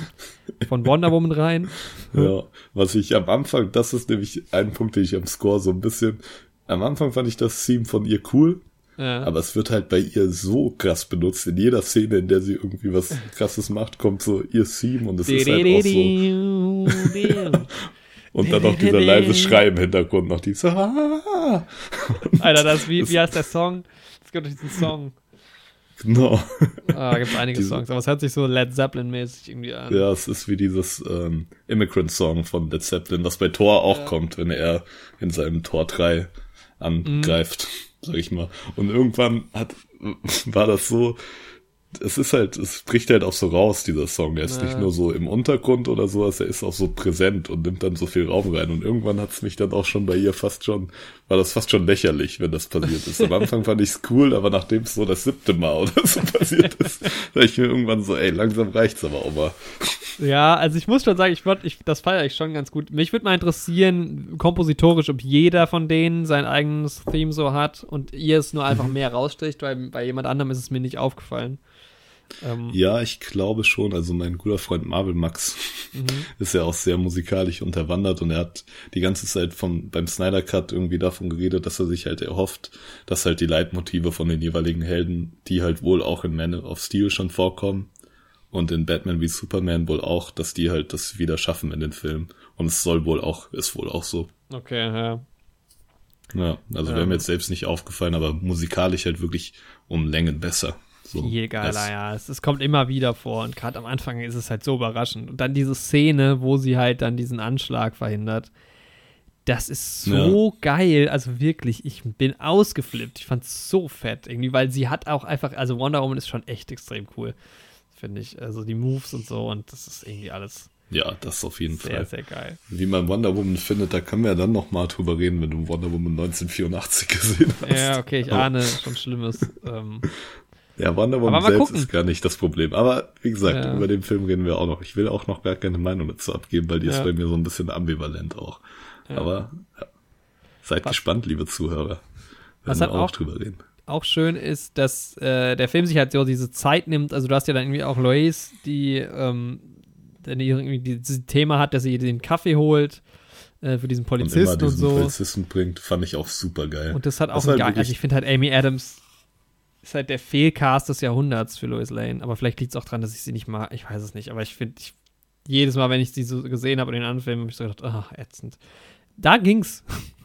von Wonder Woman rein. Ja, was ich am Anfang, das ist nämlich ein Punkt, den ich am Score so ein bisschen. Am Anfang fand ich das Theme von ihr cool, ja. Aber es wird halt bei ihr so krass benutzt. In jeder Szene, in der sie irgendwie was krasses macht, kommt so ihr Theme und es ist halt auch so. und dann noch dieser leise Schrei im Hintergrund, noch diese. Alter, das, wie, wie heißt der Song? Es gibt doch diesen Song. Genau. Ah, gibt einige Diese, Songs, aber es hört sich so Led Zeppelin-mäßig irgendwie an. Ja, es ist wie dieses ähm, Immigrant-Song von Led Zeppelin, was bei Thor auch ja. kommt, wenn er in seinem Tor 3 angreift. Mhm sag ich mal. Und irgendwann hat, war das so, es ist halt, es bricht halt auch so raus, dieser Song. Er ist ja. nicht nur so im Untergrund oder sowas, er ist auch so präsent und nimmt dann so viel Raum rein. Und irgendwann hat es mich dann auch schon bei ihr fast schon, war das fast schon lächerlich, wenn das passiert ist. Am Anfang fand ich es cool, aber nachdem es so das siebte Mal oder so passiert ist, da ich mir irgendwann so, ey, langsam reicht's aber auch mal. Ja, also ich muss schon sagen, ich würd, ich, das feiere ich schon ganz gut. Mich würde mal interessieren, kompositorisch, ob jeder von denen sein eigenes Theme so hat und ihr es nur einfach mhm. mehr raussticht, weil bei jemand anderem ist es mir nicht aufgefallen. Ähm, ja, ich glaube schon. Also mein guter Freund Marvel Max mhm. ist ja auch sehr musikalisch unterwandert und er hat die ganze Zeit vom, beim Snyder Cut irgendwie davon geredet, dass er sich halt erhofft, dass halt die Leitmotive von den jeweiligen Helden, die halt wohl auch in Man of Steel schon vorkommen und in Batman wie Superman wohl auch, dass die halt das wieder schaffen in den Filmen. Und es soll wohl auch, ist wohl auch so. Okay, ja. Ja, also ja. wäre mir jetzt selbst nicht aufgefallen, aber musikalisch halt wirklich um Längen besser. So, Viel geiler, ja. Es, es, kommt immer wieder vor und gerade am Anfang ist es halt so überraschend. Und dann diese Szene, wo sie halt dann diesen Anschlag verhindert. Das ist so ja. geil. Also wirklich, ich bin ausgeflippt. Ich fand es so fett irgendwie, weil sie hat auch einfach, also Wonder Woman ist schon echt extrem cool, finde ich. Also die Moves und so und das ist irgendwie alles. Ja, das auf jeden sehr, Fall. Sehr, sehr geil. Wie man Wonder Woman findet, da können wir ja dann noch mal drüber reden, wenn du Wonder Woman 1984 gesehen hast. Ja, okay, ich ahne schon Schlimmes. ähm, ja, Wonder Woman selbst gucken. ist gar nicht das Problem. Aber wie gesagt, ja. über den Film reden wir auch noch. Ich will auch noch gar keine Meinung dazu abgeben, weil die ja. ist bei mir so ein bisschen ambivalent auch. Ja. Aber ja. seid Was? gespannt, liebe Zuhörer. Was halt auch, auch drüber reden. Auch schön ist, dass äh, der Film sich halt so diese Zeit nimmt. Also du hast ja dann irgendwie auch Lois, die ähm, dann irgendwie dieses Thema hat, dass sie den Kaffee holt äh, für diesen Polizisten und, immer diesen und so. Polizisten bringt, fand ich auch super geil. Und das hat auch das ein halt geil, also ich finde halt Amy Adams ist halt der Fehlcast des Jahrhunderts für Lois Lane. Aber vielleicht liegt es auch daran, dass ich sie nicht mag. Ich weiß es nicht. Aber ich finde, jedes Mal, wenn ich sie so gesehen habe in den anderen Filmen, habe ich so gedacht, ach, ätzend. Da ging's.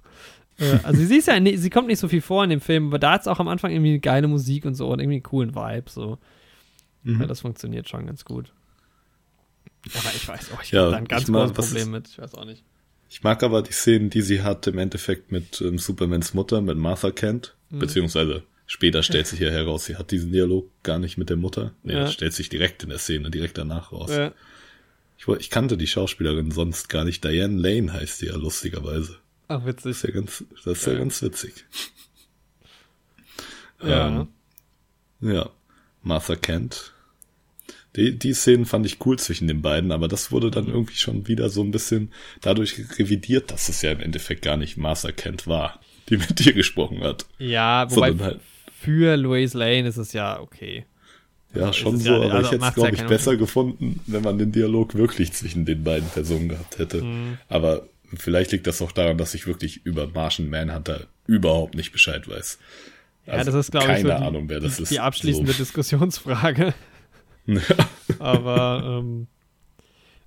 äh, also sie ist ja, sie kommt nicht so viel vor in dem Film, aber da ist auch am Anfang irgendwie eine geile Musik und so und irgendwie einen coolen Vibe. So. Mhm. Ja, das funktioniert schon ganz gut. Aber ich weiß auch, ich ja, habe da ein ganz großes Problem mit. Ich weiß auch nicht. Ich mag aber die Szenen, die sie hat im Endeffekt mit ähm, Supermans Mutter, mit Martha Kent, mhm. beziehungsweise später stellt sich ja heraus, sie hat diesen Dialog gar nicht mit der Mutter. Nee, ja. das stellt sich direkt in der Szene, direkt danach raus. Ja. Ich, ich kannte die Schauspielerin sonst gar nicht. Diane Lane heißt sie ja lustigerweise. Ach, witzig. Das ist ja ganz, das ist ja, ja ganz witzig. Ja. Ähm, ja. Martha Kent die, die Szenen fand ich cool zwischen den beiden, aber das wurde dann irgendwie schon wieder so ein bisschen dadurch revidiert, dass es ja im Endeffekt gar nicht Martha Kent war, die mit dir gesprochen hat. Ja, wobei halt, für Louise Lane ist es ja okay. Ja, also schon so, ja, aber also ich hätte es, glaube ich, besser Unterschied. gefunden, wenn man den Dialog wirklich zwischen den beiden Personen gehabt hätte. Mhm. Aber vielleicht liegt das auch daran, dass ich wirklich über Martian Manhunter überhaupt nicht Bescheid weiß. Also ja, das ist, glaube ich, so die, Ahnung, wer das die, ist. Die abschließende so. Diskussionsfrage. aber ähm,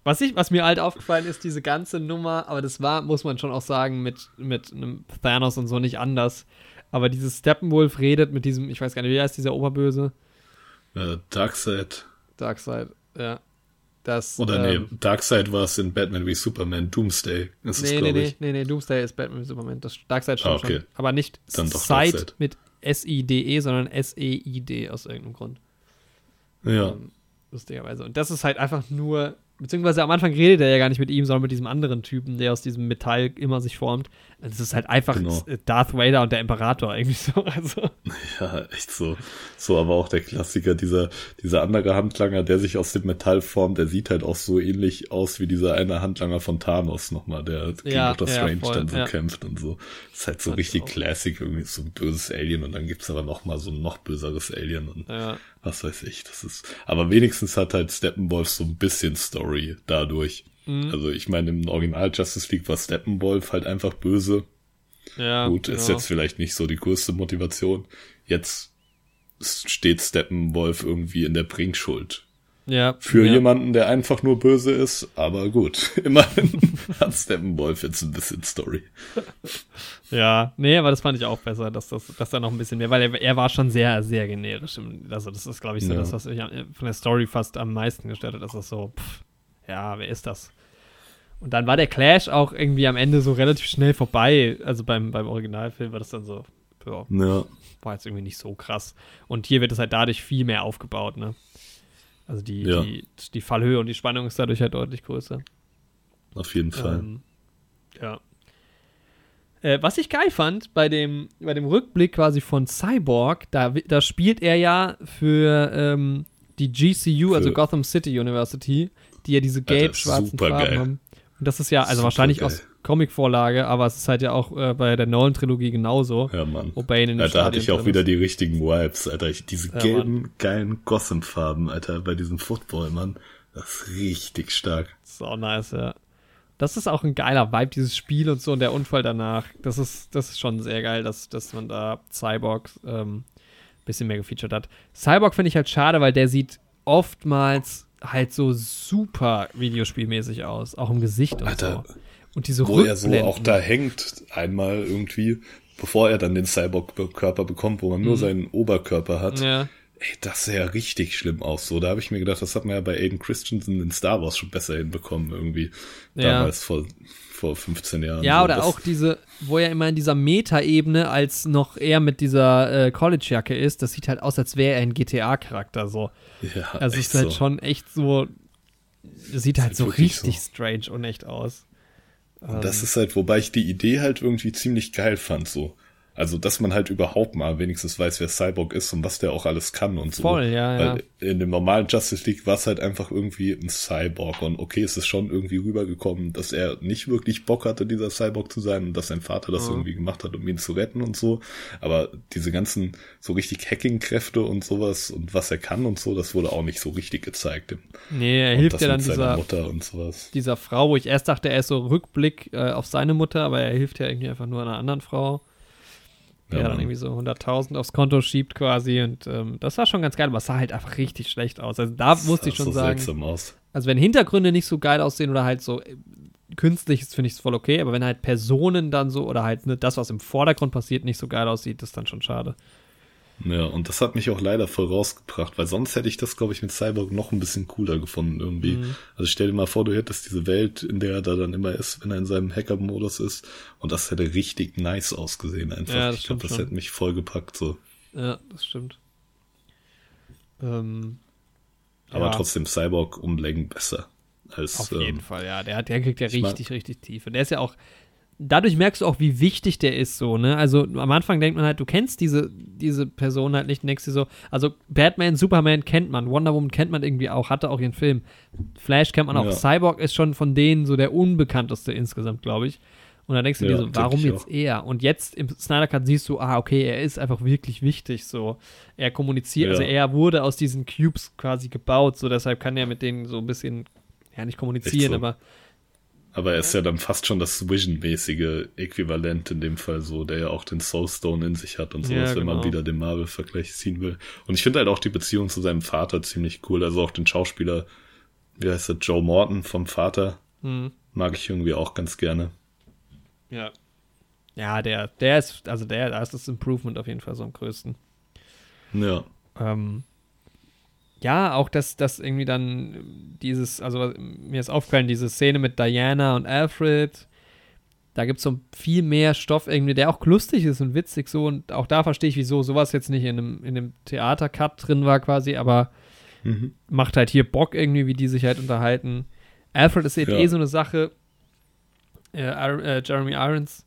was, ich, was mir halt aufgefallen ist, diese ganze Nummer, aber das war, muss man schon auch sagen, mit, mit einem Thanos und so nicht anders. Aber dieses Steppenwolf redet mit diesem, ich weiß gar nicht, wie heißt dieser Oberböse? Äh, Darkseid. Darkseid, ja. Das, Oder ähm, nee, Darkseid war es in Batman wie Superman, Doomsday. Das nee, ist, nee, nee, nee, nee, Doomsday ist Batman wie Superman. Das Darkseid schon, ah, okay. schon. Aber nicht Dann doch Side mit S-I-D-E, sondern S-E-I-D aus irgendeinem Grund. Ja. Ähm, lustigerweise. Und das ist halt einfach nur, beziehungsweise am Anfang redet er ja gar nicht mit ihm, sondern mit diesem anderen Typen, der aus diesem Metall immer sich formt. Es ist halt einfach genau. Darth Vader und der Imperator irgendwie so. Also. Ja, echt so. So, aber auch der Klassiker, dieser, dieser andere Handlanger, der sich aus dem Metall formt, der sieht halt auch so ähnlich aus wie dieser eine Handlanger von Thanos nochmal, der gegen ja, Doctor Strange voll, dann so ja. kämpft und so. Das ist halt so das richtig Classic, irgendwie so ein böses Alien und dann gibt's aber nochmal so ein noch böseres Alien und ja. was weiß ich. Das ist, aber wenigstens hat halt Steppenwolf so ein bisschen Story dadurch. Mhm. Also ich meine, im Original Justice League war Steppenwolf halt einfach böse. Ja, Gut, ist genau. jetzt vielleicht nicht so die größte Motivation. Jetzt steht Steppenwolf irgendwie in der Bringschuld. Ja. Für ja. jemanden, der einfach nur böse ist, aber gut. Immerhin hat Steppenwolf jetzt ein bisschen Story. Ja, nee, aber das fand ich auch besser, dass das, dass da noch ein bisschen mehr, weil er, er war schon sehr, sehr generisch. Also, das ist, glaube ich, so ja. das, was mich von der Story fast am meisten gestört hat, dass das so, pff, ja, wer ist das? Und dann war der Clash auch irgendwie am Ende so relativ schnell vorbei. Also beim, beim Originalfilm war das dann so, ja, ja. war jetzt irgendwie nicht so krass. Und hier wird es halt dadurch viel mehr aufgebaut, ne? Also die, ja. die, die Fallhöhe und die Spannung ist dadurch halt deutlich größer. Auf jeden Fall. Ähm, ja. Äh, was ich geil fand bei dem, bei dem Rückblick quasi von Cyborg, da, da spielt er ja für ähm, die GCU, also für also Gotham City University, die ja diese gelb-schwarzen Farben geil. haben. Und das ist ja, also super wahrscheinlich geil. aus Comic-Vorlage, aber es ist halt ja auch äh, bei der Nolan-Trilogie genauso. Ja, Mann. Wo Bane in Alter, hatte ich auch wieder die richtigen Vibes, Alter. Ich, diese ja, gelben, Mann. geilen Gotham-Farben, Alter, bei diesem Football, Mann. Das ist richtig stark. So nice, ja. Das ist auch ein geiler Vibe, dieses Spiel und so und der Unfall danach. Das ist, das ist schon sehr geil, dass, dass man da Cyborg ähm, bisschen mehr gefeatured hat. Cyborg finde ich halt schade, weil der sieht oftmals halt so super videospielmäßig aus, auch im Gesicht und Alter, so. Und diese Wo er so auch da hängt, einmal irgendwie, bevor er dann den Cyborg-Körper bekommt, wo man mhm. nur seinen Oberkörper hat. Ja. Ey, das sah ja richtig schlimm aus. So, da habe ich mir gedacht, das hat man ja bei Aiden Christensen in Star Wars schon besser hinbekommen, irgendwie. Ja. Damals vor vor 15 Jahren. Ja, so. oder das auch diese, wo er immer in dieser Meta-Ebene als noch eher mit dieser äh, College-Jacke ist, das sieht halt aus, als wäre er ein GTA-Charakter so. Ja, also es ist halt so. schon echt so, das sieht halt, halt so richtig so. strange und echt aus. Und das ähm. ist halt, wobei ich die Idee halt irgendwie ziemlich geil fand, so. Also, dass man halt überhaupt mal wenigstens weiß, wer Cyborg ist und was der auch alles kann und so. Voll, ja, Weil ja. In dem normalen Justice League war es halt einfach irgendwie ein Cyborg und okay, es ist schon irgendwie rübergekommen, dass er nicht wirklich Bock hatte, dieser Cyborg zu sein und dass sein Vater das mhm. irgendwie gemacht hat, um ihn zu retten und so. Aber diese ganzen so richtig Hacking-Kräfte und sowas und was er kann und so, das wurde auch nicht so richtig gezeigt. Nee, er und hilft ja dann dieser, Mutter und sowas. dieser Frau, wo ich erst dachte, er ist so Rückblick äh, auf seine Mutter, aber er hilft ja irgendwie einfach nur einer anderen Frau. Der ja, dann irgendwie so 100.000 aufs Konto schiebt quasi und ähm, das war schon ganz geil, aber es sah halt einfach richtig schlecht aus. Also da das musste ich schon so sagen, aus. also wenn Hintergründe nicht so geil aussehen oder halt so äh, künstlich ist, finde ich es voll okay, aber wenn halt Personen dann so oder halt ne, das, was im Vordergrund passiert, nicht so geil aussieht, ist dann schon schade. Ja, und das hat mich auch leider voll rausgebracht, weil sonst hätte ich das, glaube ich, mit Cyborg noch ein bisschen cooler gefunden irgendwie. Mhm. Also stell dir mal vor, du hättest diese Welt, in der er da dann immer ist, wenn er in seinem Hacker-Modus ist. Und das hätte richtig nice ausgesehen einfach. Ja, ich glaube, das schon. hätte mich voll gepackt so. Ja, das stimmt. Ähm, Aber ja. trotzdem Cyborg um Längen besser. Als, Auf jeden ähm, Fall, ja. Der, der kriegt ja richtig, richtig tief. Und der ist ja auch dadurch merkst du auch, wie wichtig der ist, so, ne? Also am Anfang denkt man halt, du kennst diese, diese Person halt nicht, denkst du so, also Batman, Superman kennt man, Wonder Woman kennt man irgendwie auch, hatte auch ihren Film. Flash kennt man auch. Ja. Cyborg ist schon von denen so der unbekannteste insgesamt, glaube ich. Und dann denkst du ja, dir so, warum jetzt auch. er? Und jetzt im Snyder Cut siehst du, ah, okay, er ist einfach wirklich wichtig, so. Er kommuniziert, ja. also er wurde aus diesen Cubes quasi gebaut, so deshalb kann er mit denen so ein bisschen, ja, nicht kommunizieren, so. aber aber er ist ja dann fast schon das Vision-mäßige Äquivalent in dem Fall so, der ja auch den Soulstone in sich hat und sowas, ja, genau. wenn man genau. wieder den Marvel-Vergleich ziehen will. Und ich finde halt auch die Beziehung zu seinem Vater ziemlich cool. Also auch den Schauspieler, wie heißt er, Joe Morton vom Vater, mhm. mag ich irgendwie auch ganz gerne. Ja. Ja, der, der ist, also der, da ist das Improvement auf jeden Fall so am größten. Ja. Ähm, ja, auch dass das irgendwie dann dieses, also mir ist aufgefallen, diese Szene mit Diana und Alfred, da gibt es so viel mehr Stoff irgendwie, der auch lustig ist und witzig so und auch da verstehe ich, wieso sowas jetzt nicht in einem, in einem Theatercut drin war quasi, aber mhm. macht halt hier Bock irgendwie, wie die sich halt unterhalten. Alfred ist eben ja. eh so eine Sache, äh, äh, Jeremy Irons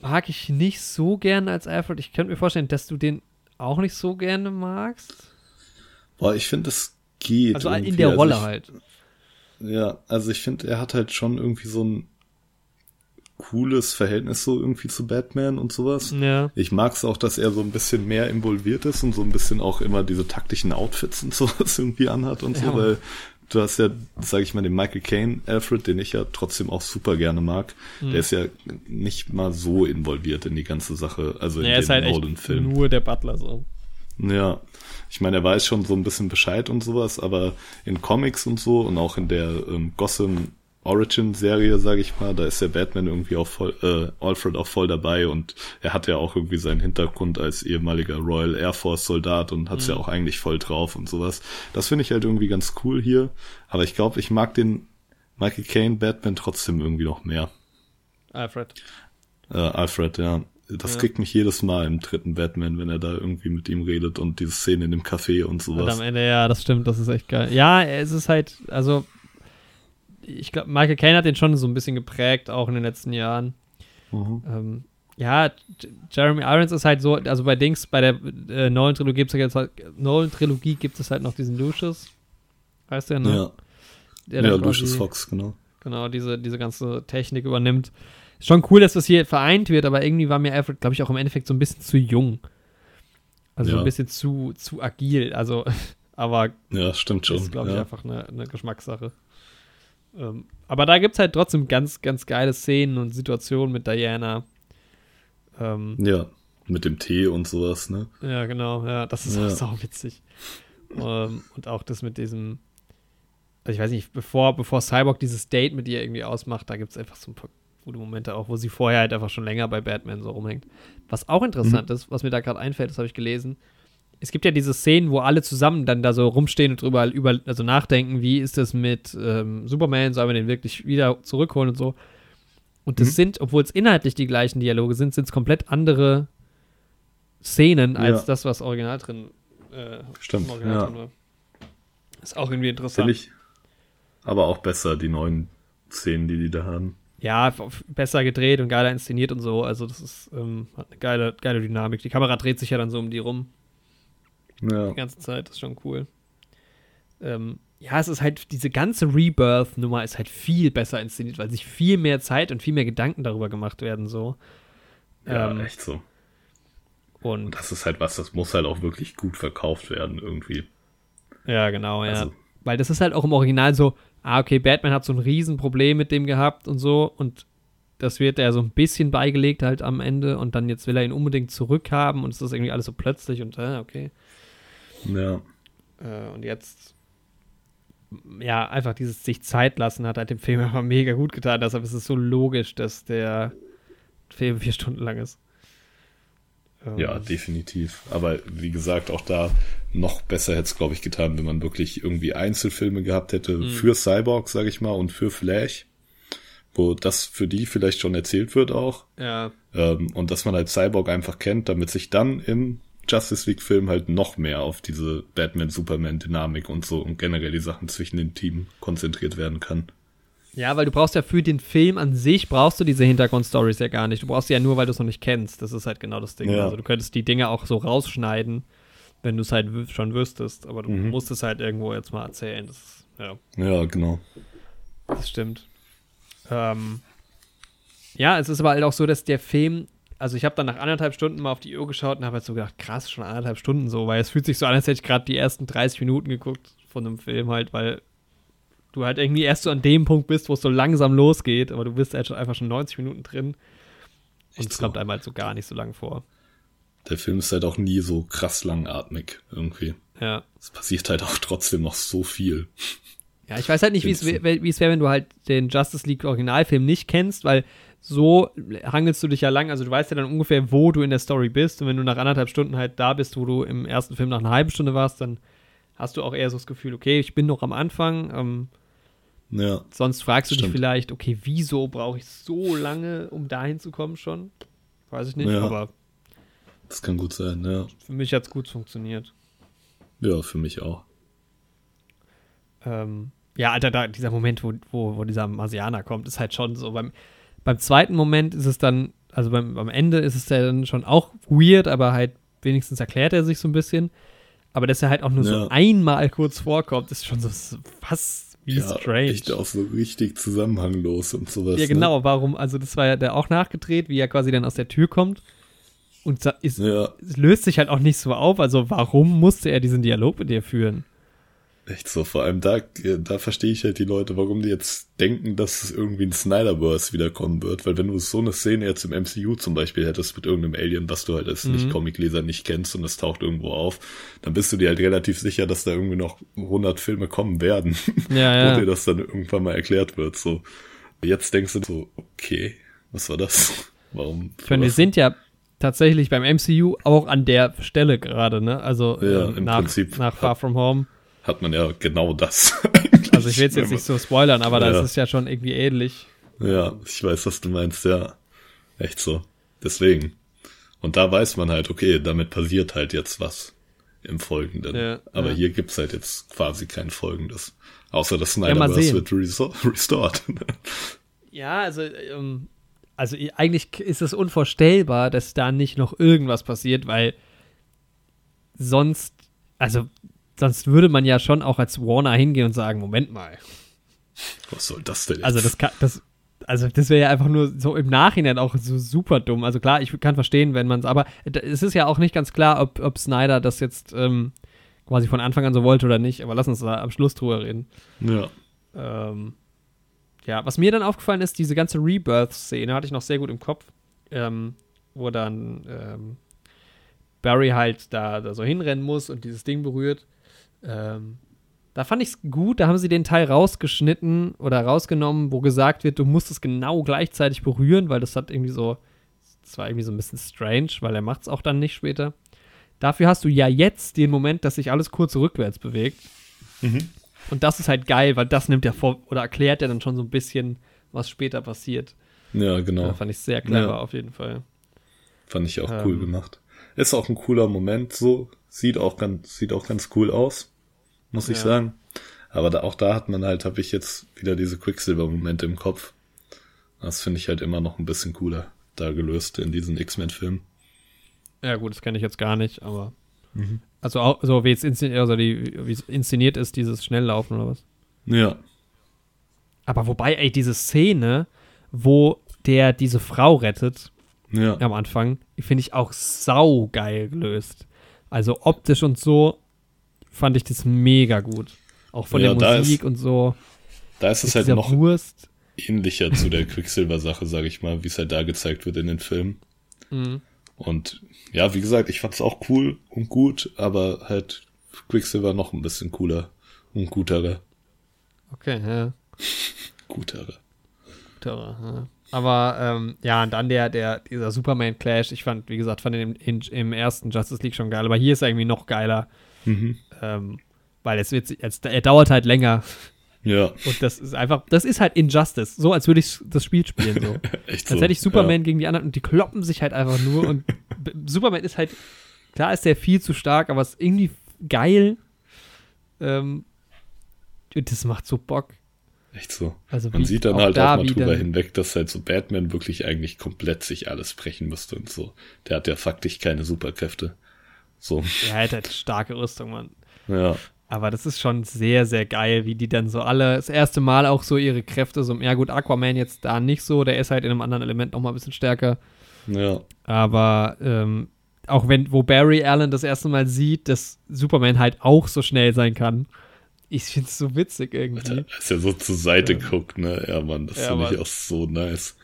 mag ich nicht so gerne als Alfred. Ich könnte mir vorstellen, dass du den auch nicht so gerne magst. Boah, ich finde, es geht. Also in der Rolle also halt. Ja, also ich finde, er hat halt schon irgendwie so ein cooles Verhältnis so irgendwie zu Batman und sowas. Ja. Ich mag es auch, dass er so ein bisschen mehr involviert ist und so ein bisschen auch immer diese taktischen Outfits und sowas irgendwie anhat und ja. so, weil du hast ja, sag ich mal, den Michael Caine Alfred, den ich ja trotzdem auch super gerne mag. Mhm. Der ist ja nicht mal so involviert in die ganze Sache, also in ja, den halt Nolan-Film. Nur der Butler so. Ja, ich meine, er weiß schon so ein bisschen Bescheid und sowas, aber in Comics und so und auch in der ähm, Gotham Origin Serie, sage ich mal, da ist der Batman irgendwie auch voll, äh, Alfred auch voll dabei und er hat ja auch irgendwie seinen Hintergrund als ehemaliger Royal Air Force Soldat und hat's mhm. ja auch eigentlich voll drauf und sowas. Das finde ich halt irgendwie ganz cool hier, aber ich glaube, ich mag den Michael Caine Batman trotzdem irgendwie noch mehr. Alfred. Äh, Alfred, ja. Das ja. kriegt mich jedes Mal im dritten Batman, wenn er da irgendwie mit ihm redet und diese Szene in dem Café und sowas. Und am Ende, ja, das stimmt, das ist echt geil. Ja, es ist halt, also, ich glaube, Michael Caine hat den schon so ein bisschen geprägt, auch in den letzten Jahren. Mhm. Ähm, ja, Jeremy Irons ist halt so, also bei Dings, bei der äh, neuen Trilogie gibt es halt, neuen Trilogie gibt es halt noch diesen Lucius. Heißt der, ne? Ja. Der ja, Lucius Fox, genau. Genau, diese, diese ganze Technik übernimmt schon cool, dass das hier vereint wird, aber irgendwie war mir Alfred, glaube ich, auch im Endeffekt so ein bisschen zu jung. Also ja. ein bisschen zu, zu agil. Also, aber. Ja, stimmt schon. Das ist, glaube ich, ja. einfach eine, eine Geschmackssache. Ähm, aber da gibt es halt trotzdem ganz, ganz geile Szenen und Situationen mit Diana. Ähm, ja, mit dem Tee und sowas, ne? Ja, genau, ja, das ist ja. auch sau witzig. ähm, und auch das mit diesem, also ich weiß nicht, bevor, bevor Cyborg dieses Date mit ihr irgendwie ausmacht, da gibt es einfach so ein paar gute Momente auch, wo sie vorher halt einfach schon länger bei Batman so rumhängt. Was auch interessant mhm. ist, was mir da gerade einfällt, das habe ich gelesen. Es gibt ja diese Szenen, wo alle zusammen dann da so rumstehen und drüber über, also nachdenken, wie ist das mit ähm, Superman, sollen wir den wirklich wieder zurückholen und so. Und das mhm. sind, obwohl es inhaltlich die gleichen Dialoge sind, sind es komplett andere Szenen als ja. das, was original drin, äh, Stimmt, original ja. drin war. Ist auch irgendwie interessant. Finde ich aber auch besser, die neuen Szenen, die die da haben ja, besser gedreht und geiler inszeniert und so. Also das ist ähm, hat eine geile, geile Dynamik. Die Kamera dreht sich ja dann so um die rum. Ja. Die ganze Zeit, das ist schon cool. Ähm, ja, es ist halt, diese ganze Rebirth-Nummer ist halt viel besser inszeniert, weil sich viel mehr Zeit und viel mehr Gedanken darüber gemacht werden, so. Ja, ähm, echt so. Und, und, das ist halt was, das muss halt auch wirklich gut verkauft werden, irgendwie. Ja, genau, ja. Also, weil das ist halt auch im Original so, ah, okay, Batman hat so ein Riesenproblem mit dem gehabt und so und das wird er so ein bisschen beigelegt halt am Ende und dann jetzt will er ihn unbedingt zurückhaben und es ist irgendwie alles so plötzlich und äh, okay. Ja. Äh, und jetzt, ja, einfach dieses sich Zeit lassen hat halt dem Film einfach mega gut getan. Deshalb ist es so logisch, dass der Film vier Stunden lang ist. Ja, ähm. definitiv. Aber wie gesagt, auch da noch besser hätte es, glaube ich, getan, wenn man wirklich irgendwie Einzelfilme gehabt hätte mhm. für Cyborg, sage ich mal, und für Flash, wo das für die vielleicht schon erzählt wird auch. Ja. Ähm, und dass man halt Cyborg einfach kennt, damit sich dann im Justice League-Film halt noch mehr auf diese Batman-Superman-Dynamik und so und generell die Sachen zwischen den Teams konzentriert werden kann. Ja, weil du brauchst ja für den Film an sich, brauchst du diese Hintergrundstories ja gar nicht. Du brauchst sie ja nur, weil du es noch nicht kennst. Das ist halt genau das Ding. Ja. Also du könntest die Dinge auch so rausschneiden, wenn du es halt schon wüsstest. Aber du mhm. musst es halt irgendwo jetzt mal erzählen. Das ist, ja. ja, genau. Das stimmt. Ähm, ja, es ist aber halt auch so, dass der Film also ich habe dann nach anderthalb Stunden mal auf die Uhr geschaut und habe halt so gedacht, krass, schon anderthalb Stunden so, weil es fühlt sich so an, als hätte ich gerade die ersten 30 Minuten geguckt von einem Film halt, weil du halt irgendwie erst so an dem Punkt bist, wo es so langsam losgeht, aber du bist halt schon einfach schon 90 Minuten drin. Und es so. kommt einem halt so gar nicht so lang vor. Der Film ist halt auch nie so krass langatmig irgendwie. Ja. Es passiert halt auch trotzdem noch so viel. Ja, ich weiß halt nicht, wie es wäre, wenn du halt den Justice League Originalfilm nicht kennst, weil so hangelst du dich ja lang. Also du weißt ja dann ungefähr, wo du in der Story bist. Und wenn du nach anderthalb Stunden halt da bist, wo du im ersten Film nach einer halben Stunde warst, dann hast du auch eher so das Gefühl, okay, ich bin noch am Anfang. Ähm, ja. Sonst fragst du stimmt. dich vielleicht, okay, wieso brauche ich so lange, um dahin zu kommen schon? Weiß ich nicht, ja. aber. Das kann gut sein, ja. Für mich hat es gut funktioniert. Ja, für mich auch. Ähm, ja, Alter, da, dieser Moment, wo, wo, wo dieser Marsianer kommt, ist halt schon so. Beim, beim zweiten Moment ist es dann, also beim, am Ende ist es ja dann schon auch weird, aber halt wenigstens erklärt er sich so ein bisschen. Aber dass er halt auch nur ja. so einmal kurz vorkommt, ist schon so, was wie ja, strange. Echt auch so richtig zusammenhanglos und sowas. Ja, genau. Ne? Warum? Also, das war ja der auch nachgedreht, wie er quasi dann aus der Tür kommt. Und ist, ja. es löst sich halt auch nicht so auf. Also, warum musste er diesen Dialog mit dir führen? Echt so, vor allem da, da verstehe ich halt die Leute, warum die jetzt denken, dass es irgendwie ein Snyderverse wiederkommen wird, weil wenn du so eine Szene jetzt im MCU zum Beispiel hättest mit irgendeinem Alien, was du halt als mhm. Nicht-Comic-Leser nicht kennst und es taucht irgendwo auf, dann bist du dir halt relativ sicher, dass da irgendwie noch 100 Filme kommen werden, ja, ja. wo dir das dann irgendwann mal erklärt wird, so. Jetzt denkst du so, okay, was war das? Warum? Für wir sind ja tatsächlich beim MCU auch an der Stelle gerade, ne? Also ja, äh, nach, nach Far From Home hat man ja genau das. also ich will es jetzt nicht so spoilern, aber ja. das ist ja schon irgendwie ähnlich. Ja, ich weiß, was du meinst, ja. Echt so. Deswegen. Und da weiß man halt, okay, damit passiert halt jetzt was im Folgenden. Ja, aber ja. hier gibt's halt jetzt quasi kein Folgendes. Außer das Snyderverse ja, wird restored. ja, also, ähm, also eigentlich ist es unvorstellbar, dass da nicht noch irgendwas passiert, weil sonst, also sonst würde man ja schon auch als Warner hingehen und sagen, Moment mal. Was soll das denn also jetzt? Also das, das also das wäre ja einfach nur so im Nachhinein auch so super dumm. Also klar, ich kann verstehen, wenn man es, aber es ist ja auch nicht ganz klar, ob, ob Snyder das jetzt ähm, quasi von Anfang an so wollte oder nicht. Aber lass uns da am Schluss drüber reden. Ja. Ähm, ja, was mir dann aufgefallen ist, diese ganze Rebirth-Szene hatte ich noch sehr gut im Kopf, ähm, wo dann ähm, Barry halt da, da so hinrennen muss und dieses Ding berührt. Ähm, da fand ich es gut, da haben sie den Teil rausgeschnitten oder rausgenommen, wo gesagt wird, du musst es genau gleichzeitig berühren, weil das hat irgendwie so, das war irgendwie so ein bisschen strange, weil er macht es auch dann nicht später. Dafür hast du ja jetzt den Moment, dass sich alles kurz rückwärts bewegt. Mhm. Und das ist halt geil, weil das nimmt ja vor oder erklärt ja dann schon so ein bisschen, was später passiert. Ja, genau. Ja, fand ich sehr clever ja. auf jeden Fall. Fand ich auch ähm, cool gemacht. Ist auch ein cooler Moment so. Sieht auch ganz, sieht auch ganz cool aus muss ja. ich sagen. Aber da, auch da hat man halt, habe ich jetzt wieder diese Quicksilver-Momente im Kopf. Das finde ich halt immer noch ein bisschen cooler da gelöst in diesen X-Men-Filmen. Ja, gut, das kenne ich jetzt gar nicht, aber. Mhm. Also, auch, so wie es inszeniert, also wie es inszeniert ist, dieses Schnelllaufen oder was? Ja. Aber wobei, ey, diese Szene, wo der diese Frau rettet, ja. am Anfang, finde ich auch saugeil gelöst. Also optisch und so fand ich das mega gut. Auch von ja, der Musik ist, und so. Da ist es halt noch. Wurst. ähnlicher zu der Quicksilver-Sache, sage ich mal, wie es halt da gezeigt wird in den Filmen. Mhm. Und ja, wie gesagt, ich fand es auch cool und gut, aber halt Quicksilver noch ein bisschen cooler und guterer. Okay, ja. guterer. Guterer, ja. Aber ähm, ja, und dann der, der, dieser Superman-Clash, ich fand, wie gesagt, fand den im, im, ersten Justice League schon geil, aber hier ist er irgendwie noch geiler. Mhm. Ähm, weil es wird, es, er dauert halt länger. Ja. Und das ist einfach, das ist halt Injustice. So, als würde ich das Spiel spielen. So. Echt so. Als hätte ich Superman ja. gegen die anderen und die kloppen sich halt einfach nur. Und Superman ist halt, klar ist der viel zu stark, aber es ist irgendwie geil. Ähm, und das macht so Bock. Echt so. Also Man sieht dann auch halt da auch mal drüber hinweg, dass halt so Batman wirklich eigentlich komplett sich alles brechen müsste und so. Der hat ja faktisch keine Superkräfte. So. Er hat halt starke Rüstung, Mann. Ja. Aber das ist schon sehr, sehr geil, wie die dann so alle das erste Mal auch so ihre Kräfte so. Ja, gut, Aquaman jetzt da nicht so, der ist halt in einem anderen Element nochmal ein bisschen stärker. Ja. Aber ähm, auch wenn, wo Barry Allen das erste Mal sieht, dass Superman halt auch so schnell sein kann. Ich finde es so witzig irgendwie. Alter, als er so zur Seite ja. guckt, ne? Ja, Mann, das ja, finde ich auch so nice.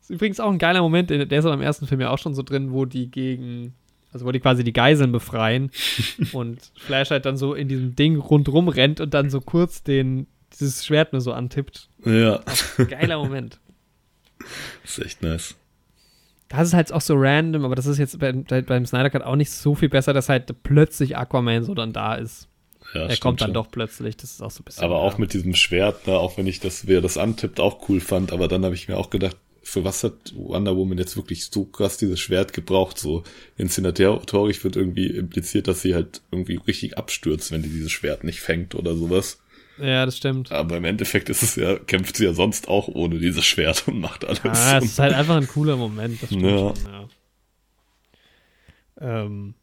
Ist übrigens auch ein geiler Moment, der ist im ersten Film ja auch schon so drin, wo die gegen also wo die quasi die Geiseln befreien und Flash halt dann so in diesem Ding rundrum rennt und dann so kurz den, dieses Schwert nur so antippt. Ja. Geiler Moment. Das ist echt nice. Das ist halt auch so random, aber das ist jetzt bei, beim Snyder Cut auch nicht so viel besser, dass halt plötzlich Aquaman so dann da ist. Ja, er kommt dann schon. doch plötzlich, das ist auch so ein bisschen. Aber auch mit diesem Schwert, ne, auch wenn ich das, wer das antippt, auch cool fand, aber dann habe ich mir auch gedacht, für was hat Wonder Woman jetzt wirklich so krass dieses Schwert gebraucht? So inszenatorisch wird irgendwie impliziert, dass sie halt irgendwie richtig abstürzt, wenn die dieses Schwert nicht fängt oder sowas. Ja, das stimmt. Aber im Endeffekt ist es ja, kämpft sie ja sonst auch ohne dieses Schwert und macht alles. Ah, es ist halt einfach ein cooler Moment, das stimmt ja. schon, ja. Ähm,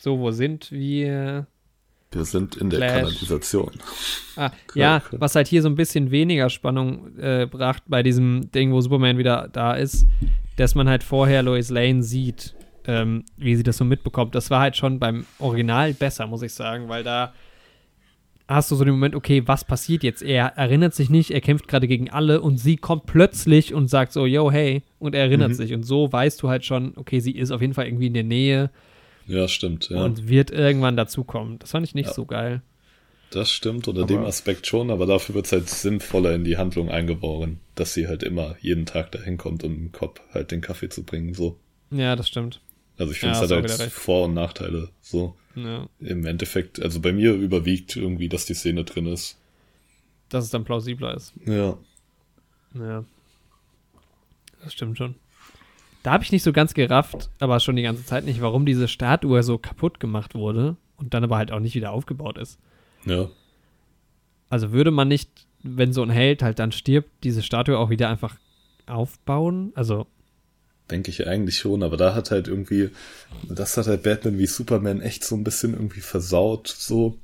so, wo sind wir? Wir sind in der Flash. Kanalisation. Ah, ja, was halt hier so ein bisschen weniger Spannung äh, bracht bei diesem Ding, wo Superman wieder da ist, dass man halt vorher Lois Lane sieht, ähm, wie sie das so mitbekommt. Das war halt schon beim Original besser, muss ich sagen, weil da hast du so den Moment, okay, was passiert jetzt? Er erinnert sich nicht, er kämpft gerade gegen alle und sie kommt plötzlich und sagt so, yo, hey, und er erinnert mhm. sich. Und so weißt du halt schon, okay, sie ist auf jeden Fall irgendwie in der Nähe ja, stimmt. Ja. Und wird irgendwann dazukommen. Das fand ich nicht ja. so geil. Das stimmt, unter aber dem Aspekt schon, aber dafür wird es halt sinnvoller in die Handlung eingebaut, dass sie halt immer jeden Tag dahin kommt, um im Kopf halt den Kaffee zu bringen, so. Ja, das stimmt. Also ich finde ja, es hat halt Vor- und Nachteile, so. Ja. Im Endeffekt, also bei mir überwiegt irgendwie, dass die Szene drin ist. Dass es dann plausibler ist. Ja. Ja. Das stimmt schon. Da habe ich nicht so ganz gerafft, aber schon die ganze Zeit nicht, warum diese Statue so kaputt gemacht wurde und dann aber halt auch nicht wieder aufgebaut ist. Ja. Also würde man nicht, wenn so ein Held halt dann stirbt, diese Statue auch wieder einfach aufbauen? Also. Denke ich eigentlich schon, aber da hat halt irgendwie, das hat halt Batman wie Superman echt so ein bisschen irgendwie versaut, so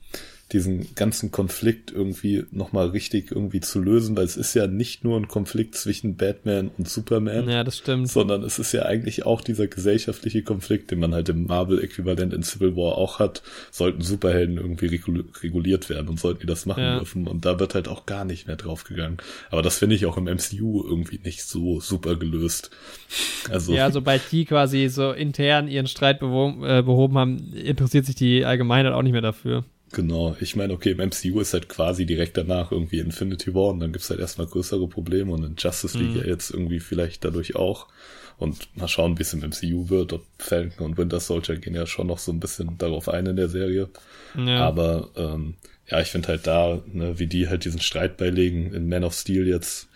diesen ganzen Konflikt irgendwie nochmal richtig irgendwie zu lösen, weil es ist ja nicht nur ein Konflikt zwischen Batman und Superman. Ja, das stimmt. Sondern es ist ja eigentlich auch dieser gesellschaftliche Konflikt, den man halt im Marvel-Äquivalent in Civil War auch hat. Sollten Superhelden irgendwie reguliert werden und sollten die das machen ja. dürfen. Und da wird halt auch gar nicht mehr draufgegangen. Aber das finde ich auch im MCU irgendwie nicht so super gelöst. Also. Ja, sobald die quasi so intern ihren Streit behoben, äh, behoben haben, interessiert sich die Allgemeinheit auch nicht mehr dafür. Genau, ich meine, okay, im MCU ist halt quasi direkt danach irgendwie Infinity War und dann gibt's halt erstmal größere Probleme und in Justice League mhm. ja jetzt irgendwie vielleicht dadurch auch. Und mal schauen, wie es im MCU wird. Ob Falcon und Winter Soldier gehen ja schon noch so ein bisschen darauf ein in der Serie. Ja. Aber ähm, ja, ich finde halt da, ne, wie die halt diesen Streit beilegen in Man of Steel jetzt,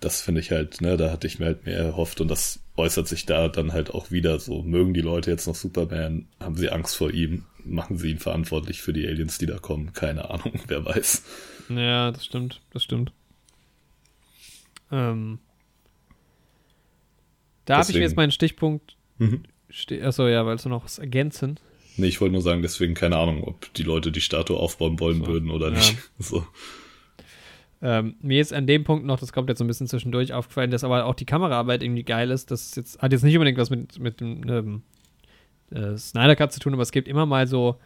das finde ich halt, ne, da hatte ich mir halt mehr erhofft und das äußert sich da dann halt auch wieder so. Mögen die Leute jetzt noch Superman? Haben sie Angst vor ihm? Machen sie ihn verantwortlich für die Aliens, die da kommen. Keine Ahnung, wer weiß. Ja, das stimmt, das stimmt. Ähm, da habe ich mir jetzt meinen Stichpunkt. Mhm. Achso, ja, weil du noch was ergänzen? Nee, ich wollte nur sagen, deswegen keine Ahnung, ob die Leute die Statue aufbauen wollen so. würden oder ja. nicht. So. Ähm, mir ist an dem Punkt noch, das kommt jetzt so ein bisschen zwischendurch aufgefallen, dass aber auch die Kameraarbeit irgendwie geil ist. Das jetzt, hat jetzt nicht unbedingt was mit, mit dem ähm, äh, Snyder Cut zu tun, aber es gibt immer mal so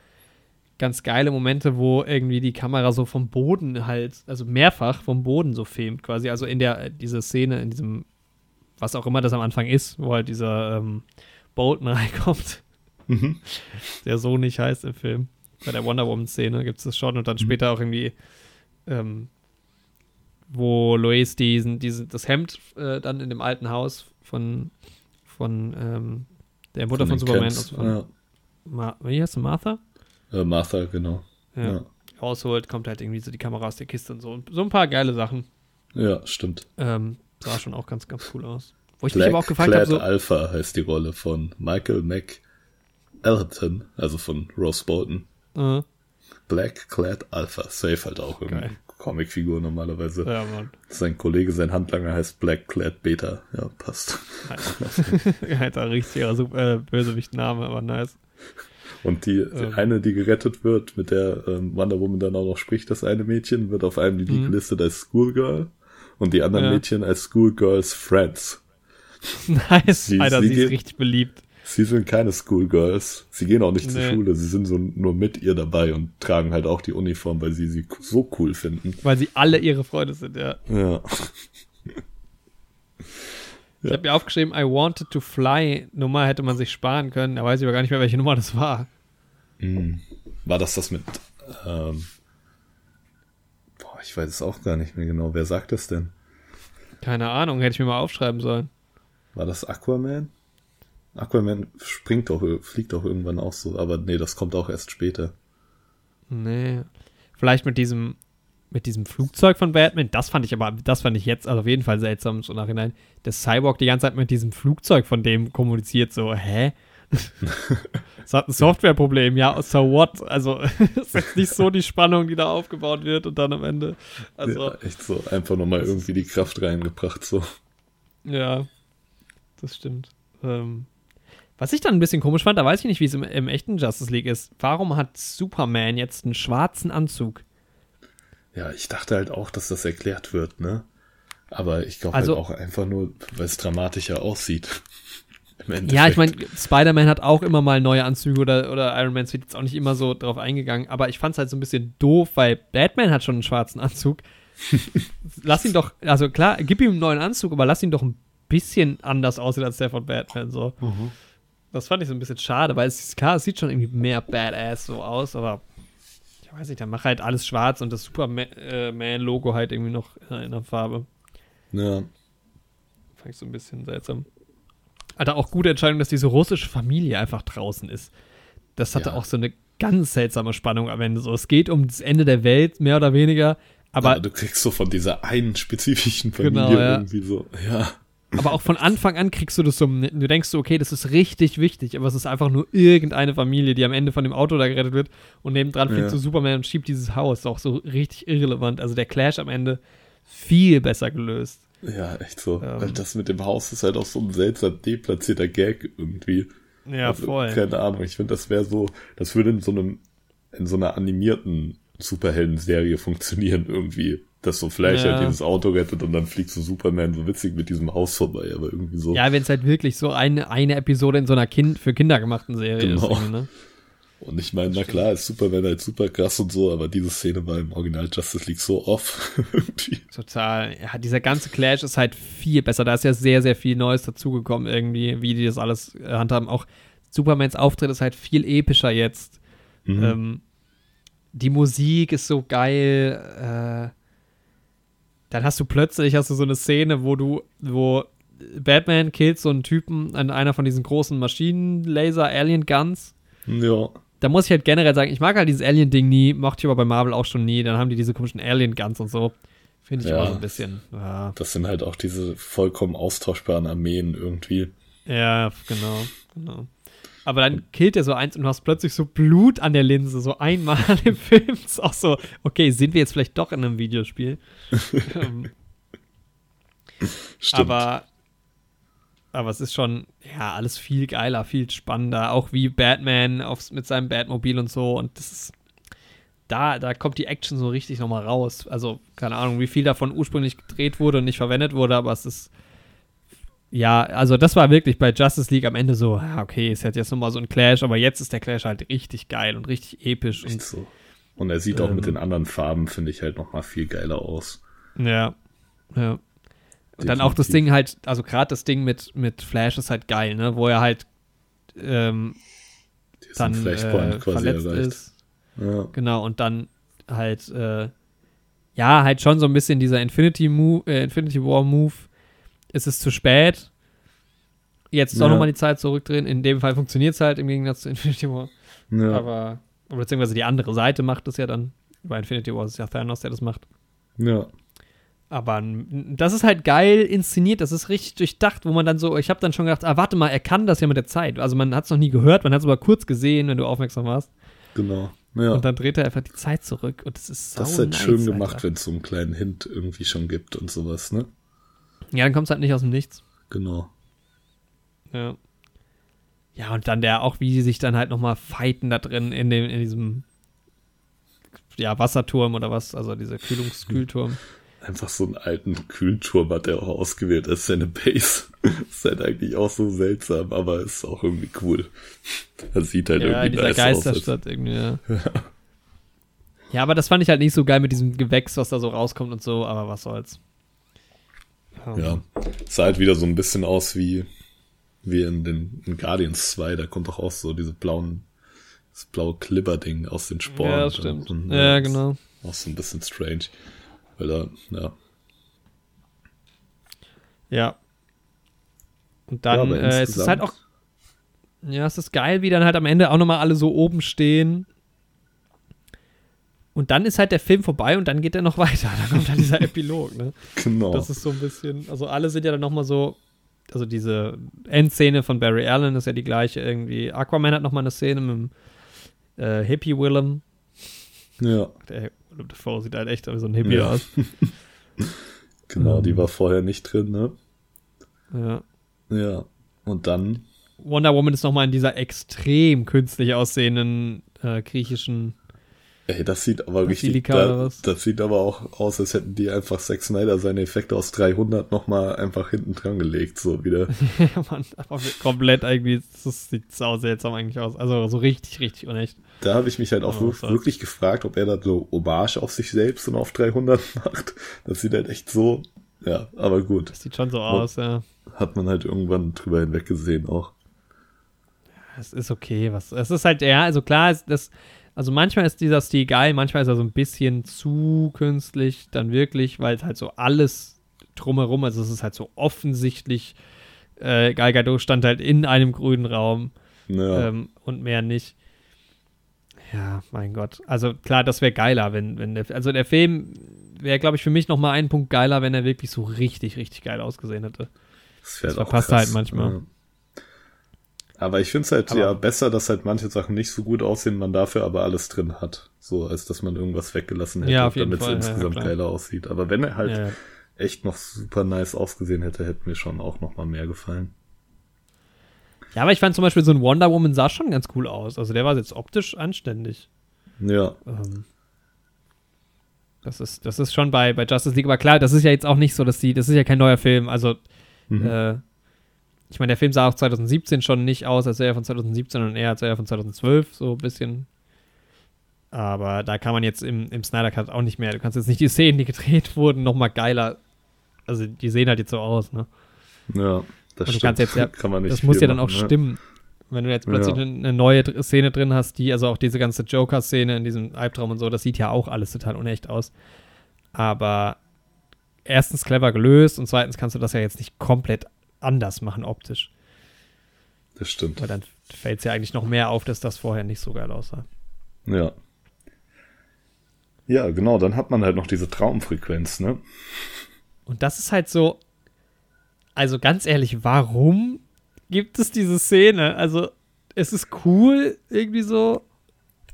ganz geile Momente, wo irgendwie die Kamera so vom Boden halt, also mehrfach vom Boden so filmt, quasi. Also in der, diese Szene, in diesem, was auch immer das am Anfang ist, wo halt dieser ähm, Bolton reinkommt. Mhm. Der so nicht heißt im Film. Bei der Wonder Woman-Szene gibt es das schon und dann mhm. später auch irgendwie, ähm, wo Lois diesen, diesen, das Hemd äh, dann in dem alten Haus von, von ähm, der Mutter von, von Superman. Von, ja. Ma wie heißt du, Martha? Äh, Martha, genau. Ja. ja. Rausholt, kommt halt irgendwie so die Kamera aus der Kiste und so. Und so ein paar geile Sachen. Ja, stimmt. Ähm, sah schon auch ganz, ganz cool aus. Wo ich Black mich aber auch gefragt habe. So Alpha heißt die Rolle von Michael McElton, also von Rose Bolton. Uh. Black Clad Alpha, safe halt auch irgendwie. Comicfigur normalerweise. Ja, Mann. Sein Kollege, sein Handlanger heißt Black Clad Beta. Ja, passt. Alter, richtiger äh, Bösewicht-Name, aber nice. Und die, ähm. eine, die gerettet wird, mit der ähm, Wonder Woman dann auch noch spricht, das eine Mädchen, wird auf einem die mhm. gelistet als Schoolgirl und die anderen ja. Mädchen als Schoolgirls Friends. Nice, sie, Alter, sie, sie ist richtig beliebt. Sie sind keine Schoolgirls. Sie gehen auch nicht nee. zur Schule. Sie sind so nur mit ihr dabei und tragen halt auch die Uniform, weil sie sie so cool finden. Weil sie alle ihre Freunde sind, ja. Ja. Ich habe mir aufgeschrieben, I wanted to fly. Nummer hätte man sich sparen können. Da weiß ich aber gar nicht mehr, welche Nummer das war. Mm. War das das mit. Ähm, boah, ich weiß es auch gar nicht mehr genau. Wer sagt das denn? Keine Ahnung, hätte ich mir mal aufschreiben sollen. War das Aquaman? Aquaman springt doch, fliegt doch irgendwann auch so, aber nee, das kommt auch erst später. Nee. Vielleicht mit diesem, mit diesem Flugzeug von Batman, das fand ich aber, das fand ich jetzt also auf jeden Fall seltsam so nachhinein. Der Cyborg die ganze Zeit mit diesem Flugzeug von dem kommuniziert, so, hä? es hat ein Softwareproblem, ja, so what? Also, es ist nicht so die Spannung, die da aufgebaut wird und dann am Ende. Also, ja, echt so, einfach nochmal irgendwie die Kraft reingebracht, so. Ja, das stimmt. Ähm, was ich dann ein bisschen komisch fand, da weiß ich nicht, wie es im, im, echten Justice League ist. Warum hat Superman jetzt einen schwarzen Anzug? Ja, ich dachte halt auch, dass das erklärt wird, ne? Aber ich glaube also, halt auch einfach nur, weil es dramatischer aussieht. ja, ich meine, Spider-Man hat auch immer mal neue Anzüge oder, oder Iron Man ist jetzt auch nicht immer so drauf eingegangen, aber ich fand es halt so ein bisschen doof, weil Batman hat schon einen schwarzen Anzug. lass ihn doch, also klar, gib ihm einen neuen Anzug, aber lass ihn doch ein bisschen anders aussehen als der von Batman, so. Mhm. Das fand ich so ein bisschen schade, weil es klar, es sieht schon irgendwie mehr Badass so aus, aber ich weiß nicht, dann mach halt alles schwarz und das Superman-Logo halt irgendwie noch in der Farbe. Ja. Fand ich so ein bisschen seltsam. Alter, auch gute Entscheidung, dass diese russische Familie einfach draußen ist. Das hatte ja. auch so eine ganz seltsame Spannung am Ende. So, es geht um das Ende der Welt, mehr oder weniger. Aber ja, du kriegst so von dieser einen spezifischen Familie genau, ja. irgendwie so, ja. Aber auch von Anfang an kriegst du das so, du denkst so, okay, das ist richtig wichtig, aber es ist einfach nur irgendeine Familie, die am Ende von dem Auto da gerettet wird und nebendran fliegt ja. so Superman und schiebt dieses Haus. Auch so richtig irrelevant. Also der Clash am Ende viel besser gelöst. Ja, echt so. Ähm. Weil das mit dem Haus ist halt auch so ein seltsam deplatzierter Gag irgendwie. Ja, also, voll. Keine Ahnung. Ich finde, das wäre so, das würde in so einem, in so einer animierten Superhelden-Serie funktionieren irgendwie dass so Flash halt ja. halt dieses Auto rettet und dann fliegt so Superman so witzig mit diesem Haus vorbei, aber irgendwie so. Ja, wenn es halt wirklich so eine, eine Episode in so einer kind für Kinder gemachten Serie genau. ist. Ne? Und ich meine, na klar, ist Superman halt super krass und so, aber diese Szene war im Original Justice League so off. Total. Ja, dieser ganze Clash ist halt viel besser. Da ist ja sehr, sehr viel Neues dazugekommen, irgendwie, wie die das alles äh, handhaben. Auch Supermans Auftritt ist halt viel epischer jetzt. Mhm. Ähm, die Musik ist so geil. Äh, dann hast du plötzlich hast du so eine Szene, wo du, wo Batman killt so einen Typen an einer von diesen großen Maschinenlaser-Alien-Guns. Ja. Da muss ich halt generell sagen, ich mag halt dieses Alien-Ding nie, mochte ich aber bei Marvel auch schon nie. Dann haben die diese komischen Alien-Guns und so. Finde ich ja, immer so ein bisschen. Ja. Das sind halt auch diese vollkommen austauschbaren Armeen irgendwie. Ja, genau, genau. Aber dann killt er so eins und du hast plötzlich so Blut an der Linse, so einmal im Film. Ist auch so, okay, sind wir jetzt vielleicht doch in einem Videospiel? Ähm, Stimmt. Aber, aber es ist schon, ja, alles viel geiler, viel spannender. Auch wie Batman aufs, mit seinem Batmobil und so. Und das ist, da, da kommt die Action so richtig nochmal raus. Also, keine Ahnung, wie viel davon ursprünglich gedreht wurde und nicht verwendet wurde, aber es ist ja, also das war wirklich bei Justice League am Ende so, okay, es hat jetzt nochmal so ein Clash, aber jetzt ist der Clash halt richtig geil und richtig episch. Echt und, so. Und er sieht ähm, auch mit ähm, den anderen Farben, finde ich, halt nochmal viel geiler aus. Ja, ja. Und dann auch das Ding halt, also gerade das Ding mit, mit Flash ist halt geil, ne? Wo er halt ähm, dann äh, verletzt erreicht. ist. Ja. Genau, und dann halt, äh, ja, halt schon so ein bisschen dieser Infinity, Move, äh, Infinity War Move. Es ist zu spät. Jetzt ja. doch nochmal die Zeit zurückdrehen. In dem Fall funktioniert es halt im Gegensatz zu Infinity War. Ja. Aber, beziehungsweise die andere Seite macht es ja dann. Bei Infinity War ist es ja Thanos, der das macht. Ja. Aber das ist halt geil inszeniert, das ist richtig durchdacht, wo man dann so, ich habe dann schon gedacht, ah, warte mal, er kann das ja mit der Zeit. Also man hat es noch nie gehört, man hat es aber kurz gesehen, wenn du aufmerksam warst. Genau. Ja. Und dann dreht er einfach die Zeit zurück und das ist so Das ist halt nice, schön gemacht, wenn es so einen kleinen Hint irgendwie schon gibt und sowas, ne? Ja, dann kommt es halt nicht aus dem Nichts. Genau. Ja. Ja, und dann der auch, wie die sich dann halt nochmal fighten da drin in dem, in diesem ja, Wasserturm oder was, also dieser Kühlungskühlturm einfach so einen alten Kühlturm hat er auch ausgewählt als seine Base. ist halt eigentlich auch so seltsam, aber ist auch irgendwie cool. Das sieht halt ja, irgendwie nice Geisterstadt aus. irgendwie, ja. ja. ja. aber das fand ich halt nicht so geil mit diesem Gewächs, was da so rauskommt und so, aber was soll's. Um. Ja, sah halt wieder so ein bisschen aus wie, wie in den in Guardians 2, da kommt doch auch so diese blauen, das blaue Clipper-Ding aus den Sporen. Ja, stimmt. Und, ja, genau. Auch so ein bisschen strange. Weil da, ja. Ja. Und dann ja, äh, es ist halt auch. Ja, es ist geil, wie dann halt am Ende auch nochmal alle so oben stehen. Und dann ist halt der Film vorbei und dann geht er noch weiter. Dann kommt halt dieser Epilog, ne? Genau. Das ist so ein bisschen, also alle sind ja dann nochmal so, also diese Endszene von Barry Allen ist ja die gleiche irgendwie. Aquaman hat nochmal eine Szene mit dem äh, Hippie Willem. Ja. Der Willem Dafoe sieht halt echt wie so ein Hippie ja. aus. genau, die war vorher nicht drin, ne? Ja. Ja. Und dann. Wonder Woman ist nochmal in dieser extrem künstlich aussehenden äh, griechischen Ey, das sieht aber richtig, da, das sieht aber auch aus, als hätten die einfach Zack Snyder seine Effekte aus 300 nochmal einfach hinten dran gelegt, so wieder. ja, Mann, aber komplett irgendwie, das sieht sau seltsam eigentlich aus. Also so richtig, richtig unecht. Da habe ich mich halt auch oh, wirklich, wirklich gefragt, ob er da so Hommage auf sich selbst und auf 300 macht. Das sieht halt echt so, ja, aber gut. Das sieht schon so aus, ja. Hat man halt irgendwann drüber hinweg gesehen auch. Es ist okay, was, es ist halt, ja, also klar, das, also manchmal ist dieser Stil geil, manchmal ist er so ein bisschen zu künstlich, dann wirklich, weil es halt so alles drumherum, also es ist halt so offensichtlich, äh, Gal Gadot stand halt in einem grünen Raum ja. ähm, und mehr nicht. Ja, mein Gott. Also klar, das wäre geiler, wenn, wenn der, also der Film wäre, glaube ich, für mich noch mal einen Punkt geiler, wenn er wirklich so richtig, richtig geil ausgesehen hätte. Das, das verpasst halt manchmal. Ja. Aber ich finde es halt aber ja besser, dass halt manche Sachen nicht so gut aussehen, man dafür aber alles drin hat. So, als dass man irgendwas weggelassen hätte, ja, damit es insgesamt ja, geiler aussieht. Aber wenn er halt ja, echt noch super nice ausgesehen hätte, hätte mir schon auch noch mal mehr gefallen. Ja, aber ich fand zum Beispiel so ein Wonder Woman sah schon ganz cool aus. Also der war jetzt optisch anständig. Ja. Ähm, das ist, das ist schon bei, bei Justice League, aber klar, das ist ja jetzt auch nicht so, dass die, das ist ja kein neuer Film. Also, mhm. äh, ich meine, der Film sah auch 2017 schon nicht aus, als wäre er von 2017, sondern eher als wäre er von 2012, so ein bisschen. Aber da kann man jetzt im, im Snyder Cut auch nicht mehr. Du kannst jetzt nicht die Szenen, die gedreht wurden, nochmal geiler. Also, die sehen halt jetzt so aus, ne? Ja, das Und kannst jetzt ja, kann man nicht Das muss ja dann auch ne? stimmen. Wenn du jetzt plötzlich ja. eine neue Szene drin hast, die, also auch diese ganze Joker-Szene in diesem Albtraum und so, das sieht ja auch alles total unecht aus. Aber erstens clever gelöst und zweitens kannst du das ja jetzt nicht komplett anders machen optisch. Das stimmt. Weil dann fällt es ja eigentlich noch mehr auf, dass das vorher nicht so geil aussah. Ja. Ja, genau, dann hat man halt noch diese Traumfrequenz, ne? Und das ist halt so, also ganz ehrlich, warum gibt es diese Szene? Also, es ist cool, irgendwie so,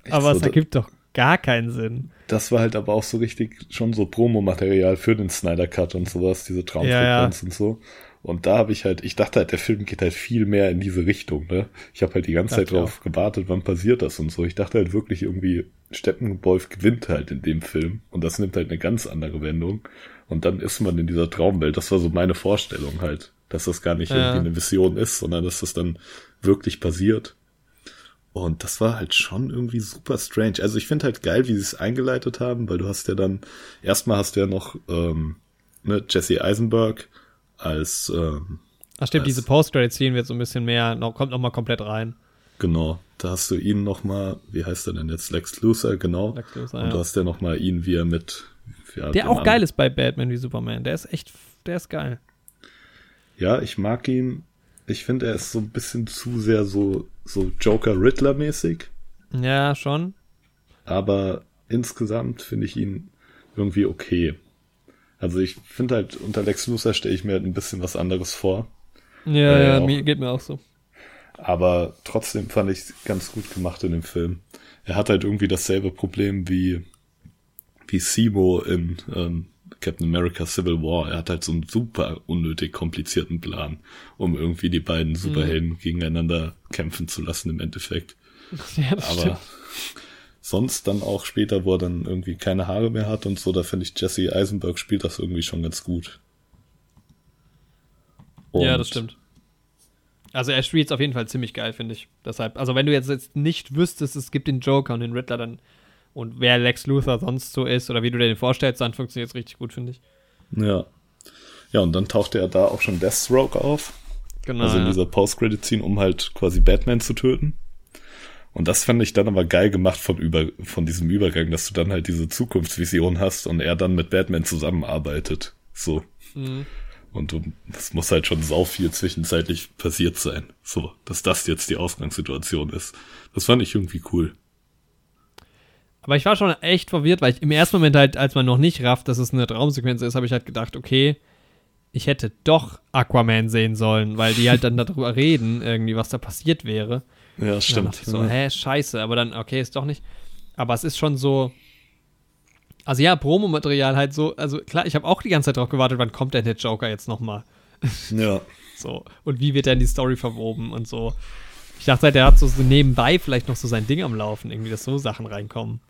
Echt aber so, es ergibt doch gar keinen Sinn. Das war halt aber auch so richtig schon so Promomaterial für den Snyder Cut und sowas, diese Traumfrequenz ja, ja. und so. Und da habe ich halt, ich dachte halt, der Film geht halt viel mehr in diese Richtung, ne? Ich habe halt die ganze Zeit drauf gewartet, wann passiert das und so. Ich dachte halt wirklich irgendwie, Steppenwolf gewinnt halt in dem Film. Und das nimmt halt eine ganz andere Wendung. Und dann ist man in dieser Traumwelt. Das war so meine Vorstellung halt. dass das gar nicht ja. irgendwie eine Vision ist, sondern dass das dann wirklich passiert. Und das war halt schon irgendwie super strange. Also ich finde halt geil, wie sie es eingeleitet haben, weil du hast ja dann, erstmal hast du ja noch ähm, ne, Jesse Eisenberg als ähm, Ach stimmt, als, diese Post-Credit-Scene wird so ein bisschen mehr, noch, kommt noch mal komplett rein. Genau, da hast du ihn noch mal, wie heißt er denn jetzt, Lex Luthor, genau. Lex Luthor, Und du hast ja noch mal ihn, wie er mit... Ja, der auch geil ist bei Batman wie Superman, der ist echt, der ist geil. Ja, ich mag ihn, ich finde, er ist so ein bisschen zu sehr so so Joker-Riddler-mäßig. Ja, schon. Aber insgesamt finde ich ihn irgendwie okay. Also ich finde halt, unter Lex Luthor stelle ich mir halt ein bisschen was anderes vor. Ja, ja, auch, mir, geht mir auch so. Aber trotzdem fand ich es ganz gut gemacht in dem Film. Er hat halt irgendwie dasselbe Problem wie, wie Simo in ähm, Captain America Civil War. Er hat halt so einen super unnötig komplizierten Plan, um irgendwie die beiden Superhelden mhm. gegeneinander kämpfen zu lassen im Endeffekt. Ja, Aber stimmt. Sonst dann auch später, wo er dann irgendwie keine Haare mehr hat und so, da finde ich Jesse Eisenberg spielt das irgendwie schon ganz gut. Und ja, das stimmt. Also er spielt es auf jeden Fall ziemlich geil, finde ich. Deshalb, also wenn du jetzt, jetzt nicht wüsstest, es gibt den Joker und den Riddler, dann und wer Lex Luthor sonst so ist oder wie du dir den vorstellst, dann funktioniert es richtig gut, finde ich. Ja. Ja, und dann tauchte er da auch schon Deathstroke auf. Genau. Also in dieser Post-Credit-Scene, um halt quasi Batman zu töten. Und das fand ich dann aber geil gemacht von, über, von diesem Übergang, dass du dann halt diese Zukunftsvision hast und er dann mit Batman zusammenarbeitet. So. Mhm. Und du, das muss halt schon sau viel zwischenzeitlich passiert sein. So, dass das jetzt die Ausgangssituation ist. Das fand ich irgendwie cool. Aber ich war schon echt verwirrt, weil ich im ersten Moment halt, als man noch nicht rafft, dass es eine Traumsequenz ist, habe ich halt gedacht, okay, ich hätte doch Aquaman sehen sollen, weil die halt dann darüber reden, irgendwie, was da passiert wäre. Ja, stimmt. So, ja. hä, scheiße, aber dann, okay, ist doch nicht. Aber es ist schon so. Also ja, Promomaterial halt so, also klar, ich habe auch die ganze Zeit drauf gewartet, wann kommt denn der Joker jetzt nochmal? Ja. so, und wie wird denn die Story verwoben und so. Ich dachte halt, der hat so, so nebenbei vielleicht noch so sein Ding am Laufen, irgendwie, dass so Sachen reinkommen.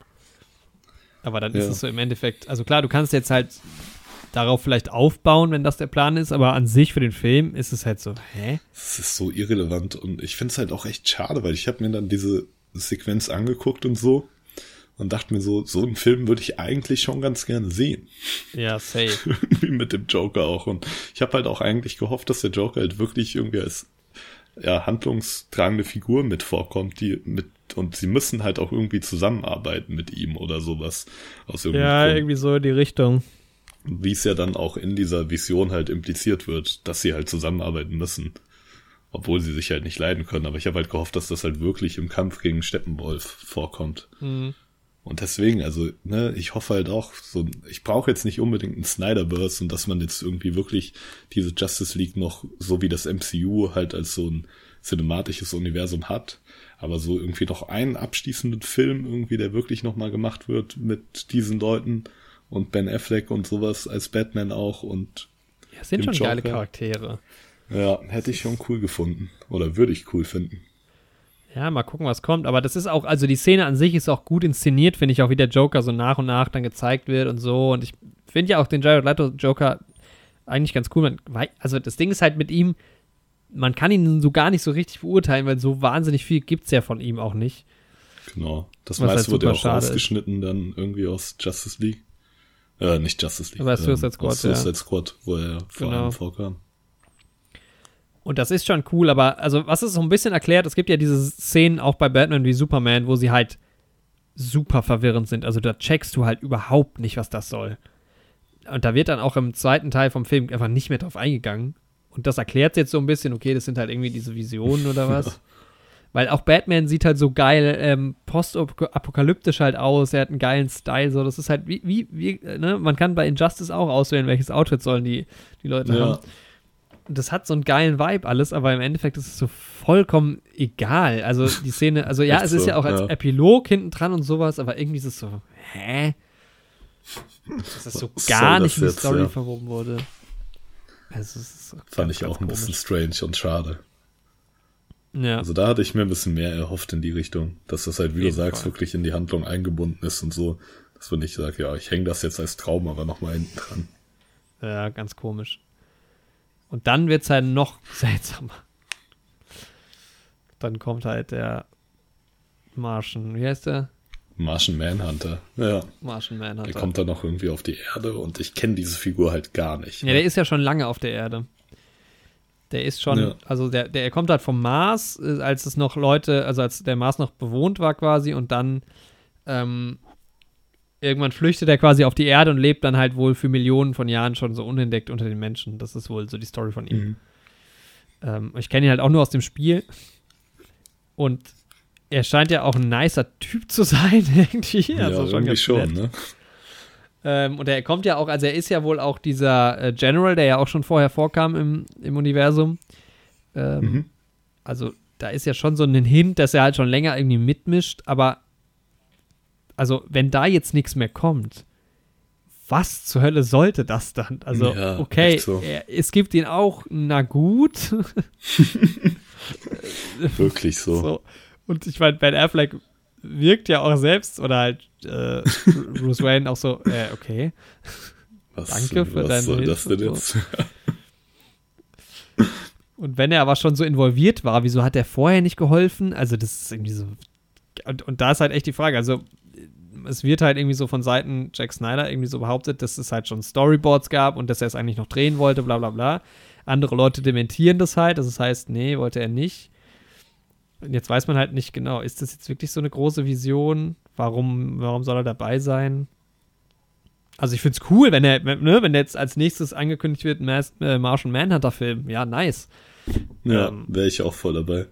Aber dann ja. ist es so im Endeffekt, also klar, du kannst jetzt halt darauf vielleicht aufbauen, wenn das der Plan ist, aber an sich für den Film ist es halt so, hä? Es ist so irrelevant und ich finde es halt auch echt schade, weil ich habe mir dann diese Sequenz angeguckt und so und dachte mir so, so einen Film würde ich eigentlich schon ganz gerne sehen. Ja, safe. Wie mit dem Joker auch. Und ich habe halt auch eigentlich gehofft, dass der Joker halt wirklich irgendwie als ja, handlungstragende Figur mit vorkommt, die mit und sie müssen halt auch irgendwie zusammenarbeiten mit ihm oder sowas. Aus ja, Grund. irgendwie so in die Richtung. Wie es ja dann auch in dieser Vision halt impliziert wird, dass sie halt zusammenarbeiten müssen. Obwohl sie sich halt nicht leiden können. Aber ich habe halt gehofft, dass das halt wirklich im Kampf gegen Steppenwolf vorkommt. Mhm. Und deswegen, also, ne, ich hoffe halt auch, so, ich brauche jetzt nicht unbedingt einen Snyderverse und dass man jetzt irgendwie wirklich diese Justice League noch so wie das MCU halt als so ein cinematisches Universum hat, aber so irgendwie noch einen abschließenden Film irgendwie, der wirklich nochmal gemacht wird mit diesen Leuten und Ben Affleck und sowas als Batman auch und ja, sind schon Joker. geile Charaktere. Ja, hätte ich schon cool gefunden oder würde ich cool finden. Ja, mal gucken, was kommt. Aber das ist auch, also die Szene an sich ist auch gut inszeniert, finde ich, auch wie der Joker so nach und nach dann gezeigt wird und so. Und ich finde ja auch den Jared Leto Joker eigentlich ganz cool. Man, also das Ding ist halt mit ihm, man kann ihn so gar nicht so richtig beurteilen, weil so wahnsinnig viel gibt es ja von ihm auch nicht. Genau. Das meiste halt wurde ja auch ausgeschnitten ist. dann irgendwie aus Justice League. Äh, nicht Justice League. Aber Suicide ähm, Squad, Suicide ja. Squad, wo er vor genau. allem vorkam. Und das ist schon cool, aber also was es so ein bisschen erklärt, es gibt ja diese Szenen auch bei Batman wie Superman, wo sie halt super verwirrend sind. Also da checkst du halt überhaupt nicht, was das soll. Und da wird dann auch im zweiten Teil vom Film einfach nicht mehr drauf eingegangen. Und das erklärt jetzt so ein bisschen, okay, das sind halt irgendwie diese Visionen oder was. Weil auch Batman sieht halt so geil ähm, postapokalyptisch halt aus, er hat einen geilen Style, so, das ist halt wie, wie, wie, ne, man kann bei Injustice auch auswählen, welches Outfit sollen die, die Leute ja. haben das hat so einen geilen Vibe alles, aber im Endeffekt ist es so vollkommen egal. Also die Szene, also ja, Echt es ist so, ja auch als ja. Epilog hinten dran und sowas, aber irgendwie ist es so, hä? Dass das so Was gar nicht in die Story ja. verwoben wurde. Also, so Fand ich auch ein komisch. bisschen strange und schade. Ja. Also da hatte ich mir ein bisschen mehr erhofft in die Richtung, dass das halt, wie du sagst, Fall. wirklich in die Handlung eingebunden ist und so. Dass man nicht sagt, ja, ich hänge das jetzt als Traum aber nochmal hinten dran. Ja, ganz komisch. Und dann wird es halt noch seltsamer. Dann kommt halt der Martian, wie heißt der? Martian Manhunter, ja. Martian Manhunter. Der kommt dann noch irgendwie auf die Erde und ich kenne diese Figur halt gar nicht. Ja, ne? der ist ja schon lange auf der Erde. Der ist schon, ja. also der, der kommt halt vom Mars, äh, als es noch Leute, also als der Mars noch bewohnt war quasi und dann ähm, irgendwann flüchtet er quasi auf die Erde und lebt dann halt wohl für Millionen von Jahren schon so unentdeckt unter den Menschen. Das ist wohl so die Story von ihm. Mhm. Ähm, ich kenne ihn halt auch nur aus dem Spiel. Und er scheint ja auch ein nicer Typ zu sein, irgendwie. Also ja, schon irgendwie schon, ne? Ähm, und er kommt ja auch, also er ist ja wohl auch dieser äh, General, der ja auch schon vorher vorkam im, im Universum. Ähm, mhm. Also da ist ja schon so ein Hint, dass er halt schon länger irgendwie mitmischt, aber also wenn da jetzt nichts mehr kommt, was zur Hölle sollte das dann? Also, ja, okay, so. er, es gibt ihn auch, na gut. Wirklich so. so. Und ich meine, Ben Affleck wirkt ja auch selbst oder halt äh, Bruce Wayne auch so, äh, okay. Was, Danke für was deine soll Hilfe. Das denn jetzt? und wenn er aber schon so involviert war, wieso hat er vorher nicht geholfen? Also, das ist irgendwie so. Und, und da ist halt echt die Frage. Also, es wird halt irgendwie so von Seiten Jack Snyder irgendwie so behauptet, dass es halt schon Storyboards gab und dass er es eigentlich noch drehen wollte, bla bla bla. Andere Leute dementieren das halt, also das heißt, nee, wollte er nicht. Und jetzt weiß man halt nicht genau, ist das jetzt wirklich so eine große Vision? Warum, warum soll er dabei sein? Also ich finde es cool, wenn er, ne, wenn jetzt als nächstes angekündigt wird, Mas äh, Martian Manhunter-Film. Ja, nice. Ja, ähm, wäre ich auch voll dabei.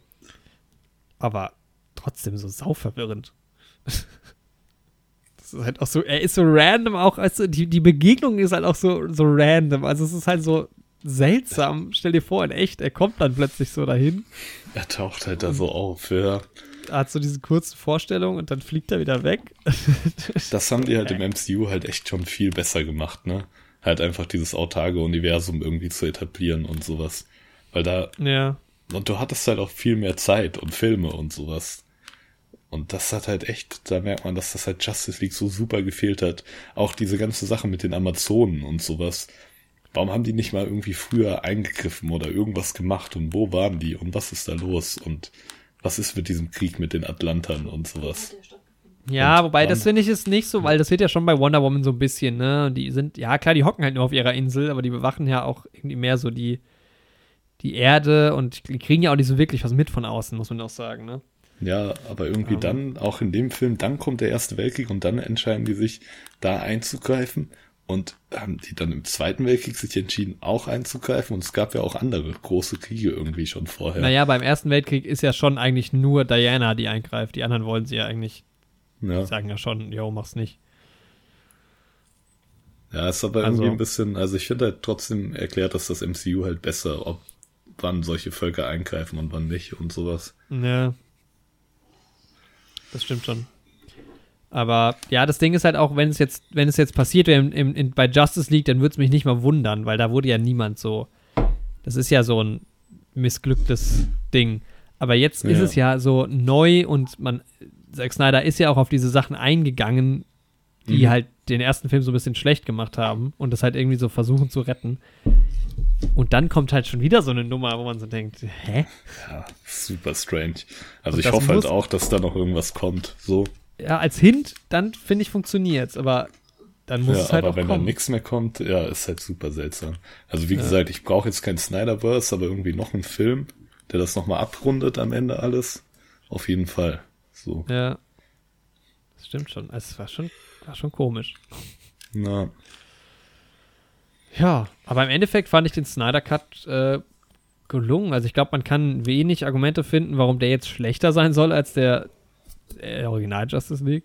Aber trotzdem so sauverwirrend. das ist halt auch so, er ist so random auch, also die, die Begegnung ist halt auch so, so random. Also es ist halt so seltsam. Stell dir vor, in echt, er kommt dann plötzlich so dahin. Er taucht halt da so auf, ja. Er hat so diese kurze Vorstellung und dann fliegt er wieder weg. das haben die halt im MCU halt echt schon viel besser gemacht, ne? Halt einfach dieses autarke Universum irgendwie zu etablieren und sowas. Weil da. Ja. Und du hattest halt auch viel mehr Zeit und Filme und sowas. Und das hat halt echt, da merkt man, dass das halt Justice League so super gefehlt hat. Auch diese ganze Sache mit den Amazonen und sowas. Warum haben die nicht mal irgendwie früher eingegriffen oder irgendwas gemacht und wo waren die und was ist da los und was ist mit diesem Krieg mit den Atlantern und sowas? Ja, und wobei das finde ich ist nicht so, weil das wird ja schon bei Wonder Woman so ein bisschen, ne? Und die sind, ja klar, die hocken halt nur auf ihrer Insel, aber die bewachen ja auch irgendwie mehr so die, die Erde und die kriegen ja auch nicht so wirklich was mit von außen, muss man auch sagen, ne? Ja, aber irgendwie um. dann, auch in dem Film, dann kommt der Erste Weltkrieg und dann entscheiden die sich, da einzugreifen und haben die dann im Zweiten Weltkrieg sich entschieden, auch einzugreifen. Und es gab ja auch andere große Kriege irgendwie schon vorher. Naja, beim Ersten Weltkrieg ist ja schon eigentlich nur Diana, die eingreift. Die anderen wollen sie ja eigentlich. Ja. Die sagen ja schon, jo, mach's nicht. Ja, ist aber also, irgendwie ein bisschen, also ich finde halt trotzdem erklärt, dass das MCU halt besser, ob wann solche Völker eingreifen und wann nicht und sowas. Ja. Das stimmt schon. Aber ja, das Ding ist halt auch, wenn es jetzt, wenn es jetzt passiert wäre bei Justice League, dann würde es mich nicht mal wundern, weil da wurde ja niemand so. Das ist ja so ein missglücktes Ding. Aber jetzt ja. ist es ja so neu und man, Zack Snyder ist ja auch auf diese Sachen eingegangen, die mhm. halt den ersten Film so ein bisschen schlecht gemacht haben und das halt irgendwie so versuchen zu retten. Und dann kommt halt schon wieder so eine Nummer, wo man so denkt, hä? Ja, super strange. Also und ich hoffe halt auch, dass da noch irgendwas kommt. So ja, als Hint, dann finde ich, funktioniert es. Aber dann muss ja, es halt aber auch wenn kommen. da nichts mehr kommt, ja, ist halt super seltsam. Also wie ja. gesagt, ich brauche jetzt kein Snyderverse, aber irgendwie noch einen Film, der das nochmal abrundet am Ende alles. Auf jeden Fall. So. Ja. Das stimmt schon. Es war schon, war schon komisch. Na. Ja, aber im Endeffekt fand ich den Snyder Cut äh, gelungen. Also ich glaube, man kann wenig Argumente finden, warum der jetzt schlechter sein soll als der äh, Original Justice League.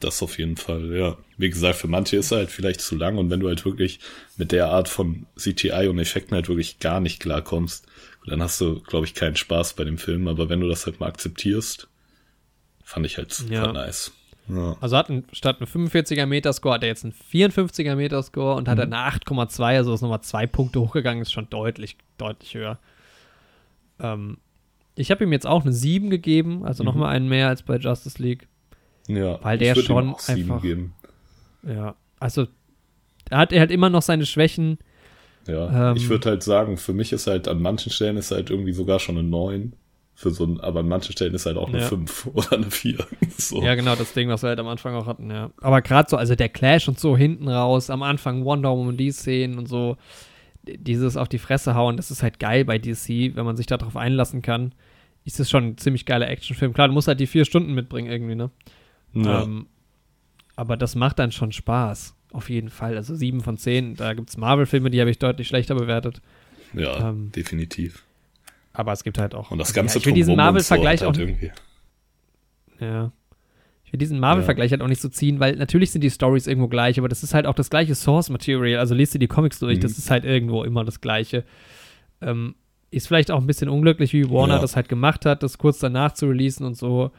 Das auf jeden Fall, ja. Wie gesagt, für manche ist er halt vielleicht zu lang und wenn du halt wirklich mit der Art von CGI und Effekten halt wirklich gar nicht klarkommst, dann hast du, glaube ich, keinen Spaß bei dem Film. Aber wenn du das halt mal akzeptierst, fand ich halt super ja. nice. Ja. Also hat ein, statt einem 45er Meterscore hat er jetzt einen 54er Meterscore und mhm. hat eine 8,2, also ist nochmal zwei Punkte hochgegangen, ist schon deutlich, deutlich höher. Ähm, ich habe ihm jetzt auch eine 7 gegeben, also mhm. nochmal einen mehr als bei Justice League. Ja, weil der schon einfach. Ja, also er hat er hat immer noch seine Schwächen. Ja, ähm, ich würde halt sagen, für mich ist halt an manchen Stellen ist halt irgendwie sogar schon eine 9 für so ein, aber an manchen Stellen ist halt auch eine ja. 5 oder eine 4. so. Ja, genau, das Ding, was wir halt am Anfang auch hatten, ja. Aber gerade so, also der Clash und so hinten raus, am Anfang Wonder Woman, die Szenen und so, dieses auf die Fresse hauen, das ist halt geil bei DC, wenn man sich darauf einlassen kann. Ist das schon ein ziemlich geiler Actionfilm. Klar, du musst halt die vier Stunden mitbringen irgendwie, ne? Ja. Ähm, aber das macht dann schon Spaß. Auf jeden Fall. Also sieben von zehn. Da gibt es Marvel-Filme, die habe ich deutlich schlechter bewertet. Ja, ähm, definitiv. Aber es gibt halt auch. Und das Ganze ja, ich will diesen Marvel-Vergleich so halt auch irgendwie. Ja. Ich will diesen Marvel-Vergleich ja. halt auch nicht so ziehen, weil natürlich sind die Stories irgendwo gleich, aber das ist halt auch das gleiche Source-Material. Also lest dir die Comics durch, mhm. das ist halt irgendwo immer das Gleiche. Ähm, ist vielleicht auch ein bisschen unglücklich, wie Warner ja. das halt gemacht hat, das kurz danach zu releasen und so.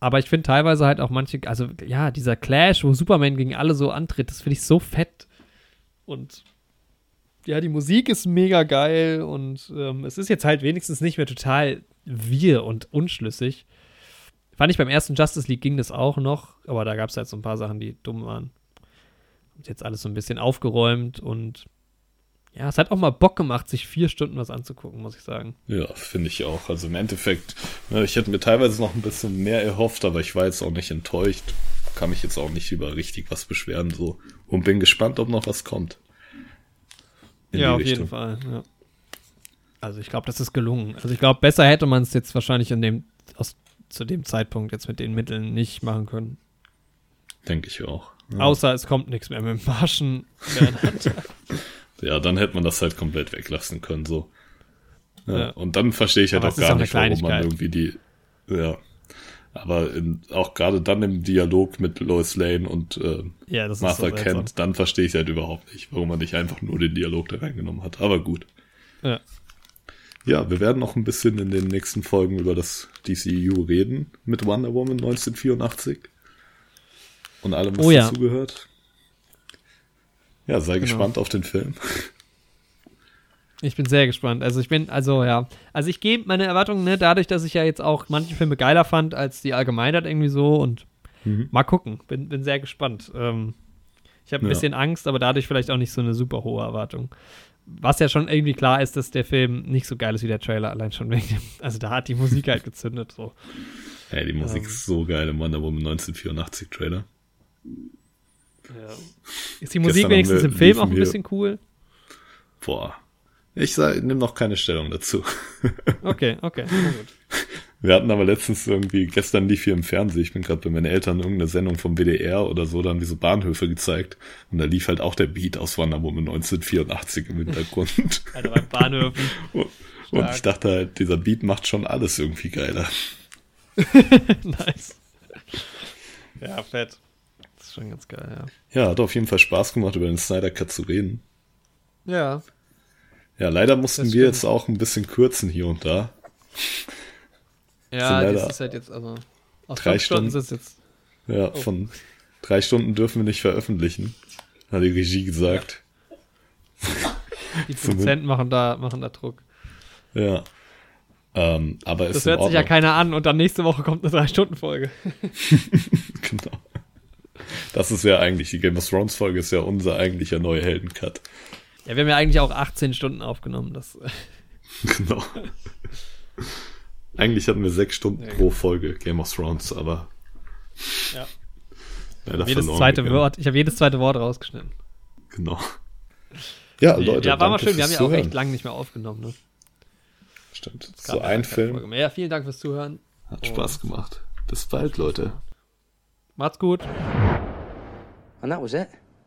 Aber ich finde teilweise halt auch manche, also ja, dieser Clash, wo Superman gegen alle so antritt, das finde ich so fett. Und ja, die Musik ist mega geil und ähm, es ist jetzt halt wenigstens nicht mehr total wir und unschlüssig. Fand ich beim ersten Justice League ging das auch noch, aber da gab es halt so ein paar Sachen, die dumm waren. Und jetzt alles so ein bisschen aufgeräumt und ja, es hat auch mal Bock gemacht, sich vier Stunden was anzugucken, muss ich sagen. Ja, finde ich auch. Also im Endeffekt, ne, ich hätte mir teilweise noch ein bisschen mehr erhofft, aber ich war jetzt auch nicht enttäuscht. Kann mich jetzt auch nicht über richtig was beschweren, so. Und bin gespannt, ob noch was kommt. ja, auf Richtung. jeden Fall, ja. Also ich glaube, das ist gelungen. Also ich glaube, besser hätte man es jetzt wahrscheinlich in dem, aus, zu dem Zeitpunkt jetzt mit den Mitteln nicht machen können. Denke ich auch. Ja. Außer es kommt nichts mehr mit dem Marschen. ja, dann hätte man das halt komplett weglassen können, so. Ja, ja. Und dann verstehe ich halt aber auch gar auch nicht, warum man irgendwie die, ja. Aber in, auch gerade dann im Dialog mit Lois Lane und äh, ja, Martha so Kent, dann verstehe ich halt überhaupt nicht, warum man nicht einfach nur den Dialog da reingenommen hat. Aber gut. Ja. Ja, wir werden noch ein bisschen in den nächsten Folgen über das DCU reden mit Wonder Woman 1984 und allem, was oh, ja. dazugehört. Ja, sei genau. gespannt auf den Film. Ich bin sehr gespannt. Also ich bin, also ja, also ich gebe meine Erwartungen, ne, dadurch, dass ich ja jetzt auch manche Filme geiler fand als die Allgemeinheit irgendwie so und mhm. mal gucken. Bin, bin sehr gespannt. Ähm, ich habe ein ja. bisschen Angst, aber dadurch vielleicht auch nicht so eine super hohe Erwartung. Was ja schon irgendwie klar ist, dass der Film nicht so geil ist wie der Trailer, allein schon wegen dem, also da hat die Musik halt gezündet so. Ey, die Musik ähm, ist so geil im Wonder Woman 1984 Trailer. Ja. Ist die Musik wenigstens im Film auch ein bisschen cool? Boah. Ich nehme noch keine Stellung dazu. okay, okay, gut. Wir hatten aber letztens irgendwie, gestern lief hier im Fernsehen, ich bin gerade bei meinen Eltern irgendeine Sendung vom WDR oder so, da haben die so Bahnhöfe gezeigt und da lief halt auch der Beat aus Wonder Woman 1984 im Hintergrund. Alter, bei Bahnhöfen. und, und ich dachte halt, dieser Beat macht schon alles irgendwie geiler. nice. Ja, fett schon ganz geil, ja. Ja, hat auf jeden Fall Spaß gemacht, über den Snyder Cut zu reden. Ja. Ja, leider mussten wir jetzt auch ein bisschen kürzen hier und da. Ja, das ist halt jetzt, also. Aus drei Stunden, Stunden ist jetzt. Ja, oh. von drei Stunden dürfen wir nicht veröffentlichen, hat die Regie gesagt. Ja. Die Produzenten machen da, machen da Druck. Ja. Ähm, aber das hört sich ja keiner an und dann nächste Woche kommt eine Drei-Stunden-Folge. genau. Das ist ja eigentlich, die Game of Thrones Folge ist ja unser eigentlicher neue Heldencut. Ja, wir haben ja eigentlich auch 18 Stunden aufgenommen. Das genau. Eigentlich hatten wir sechs Stunden ja, pro Folge Game of Thrones, aber. Ja. jedes zweite gegangen. Wort, ich habe jedes zweite Wort rausgeschnitten. Genau. Ja, Leute. Ja, war mal schön. Wir haben ja auch echt lange nicht mehr aufgenommen. Ne? Stimmt. So ein Film. Ja, vielen Dank fürs Zuhören. Hat Spaß gemacht. Bis bald, Leute. Macht's gut. And that was it.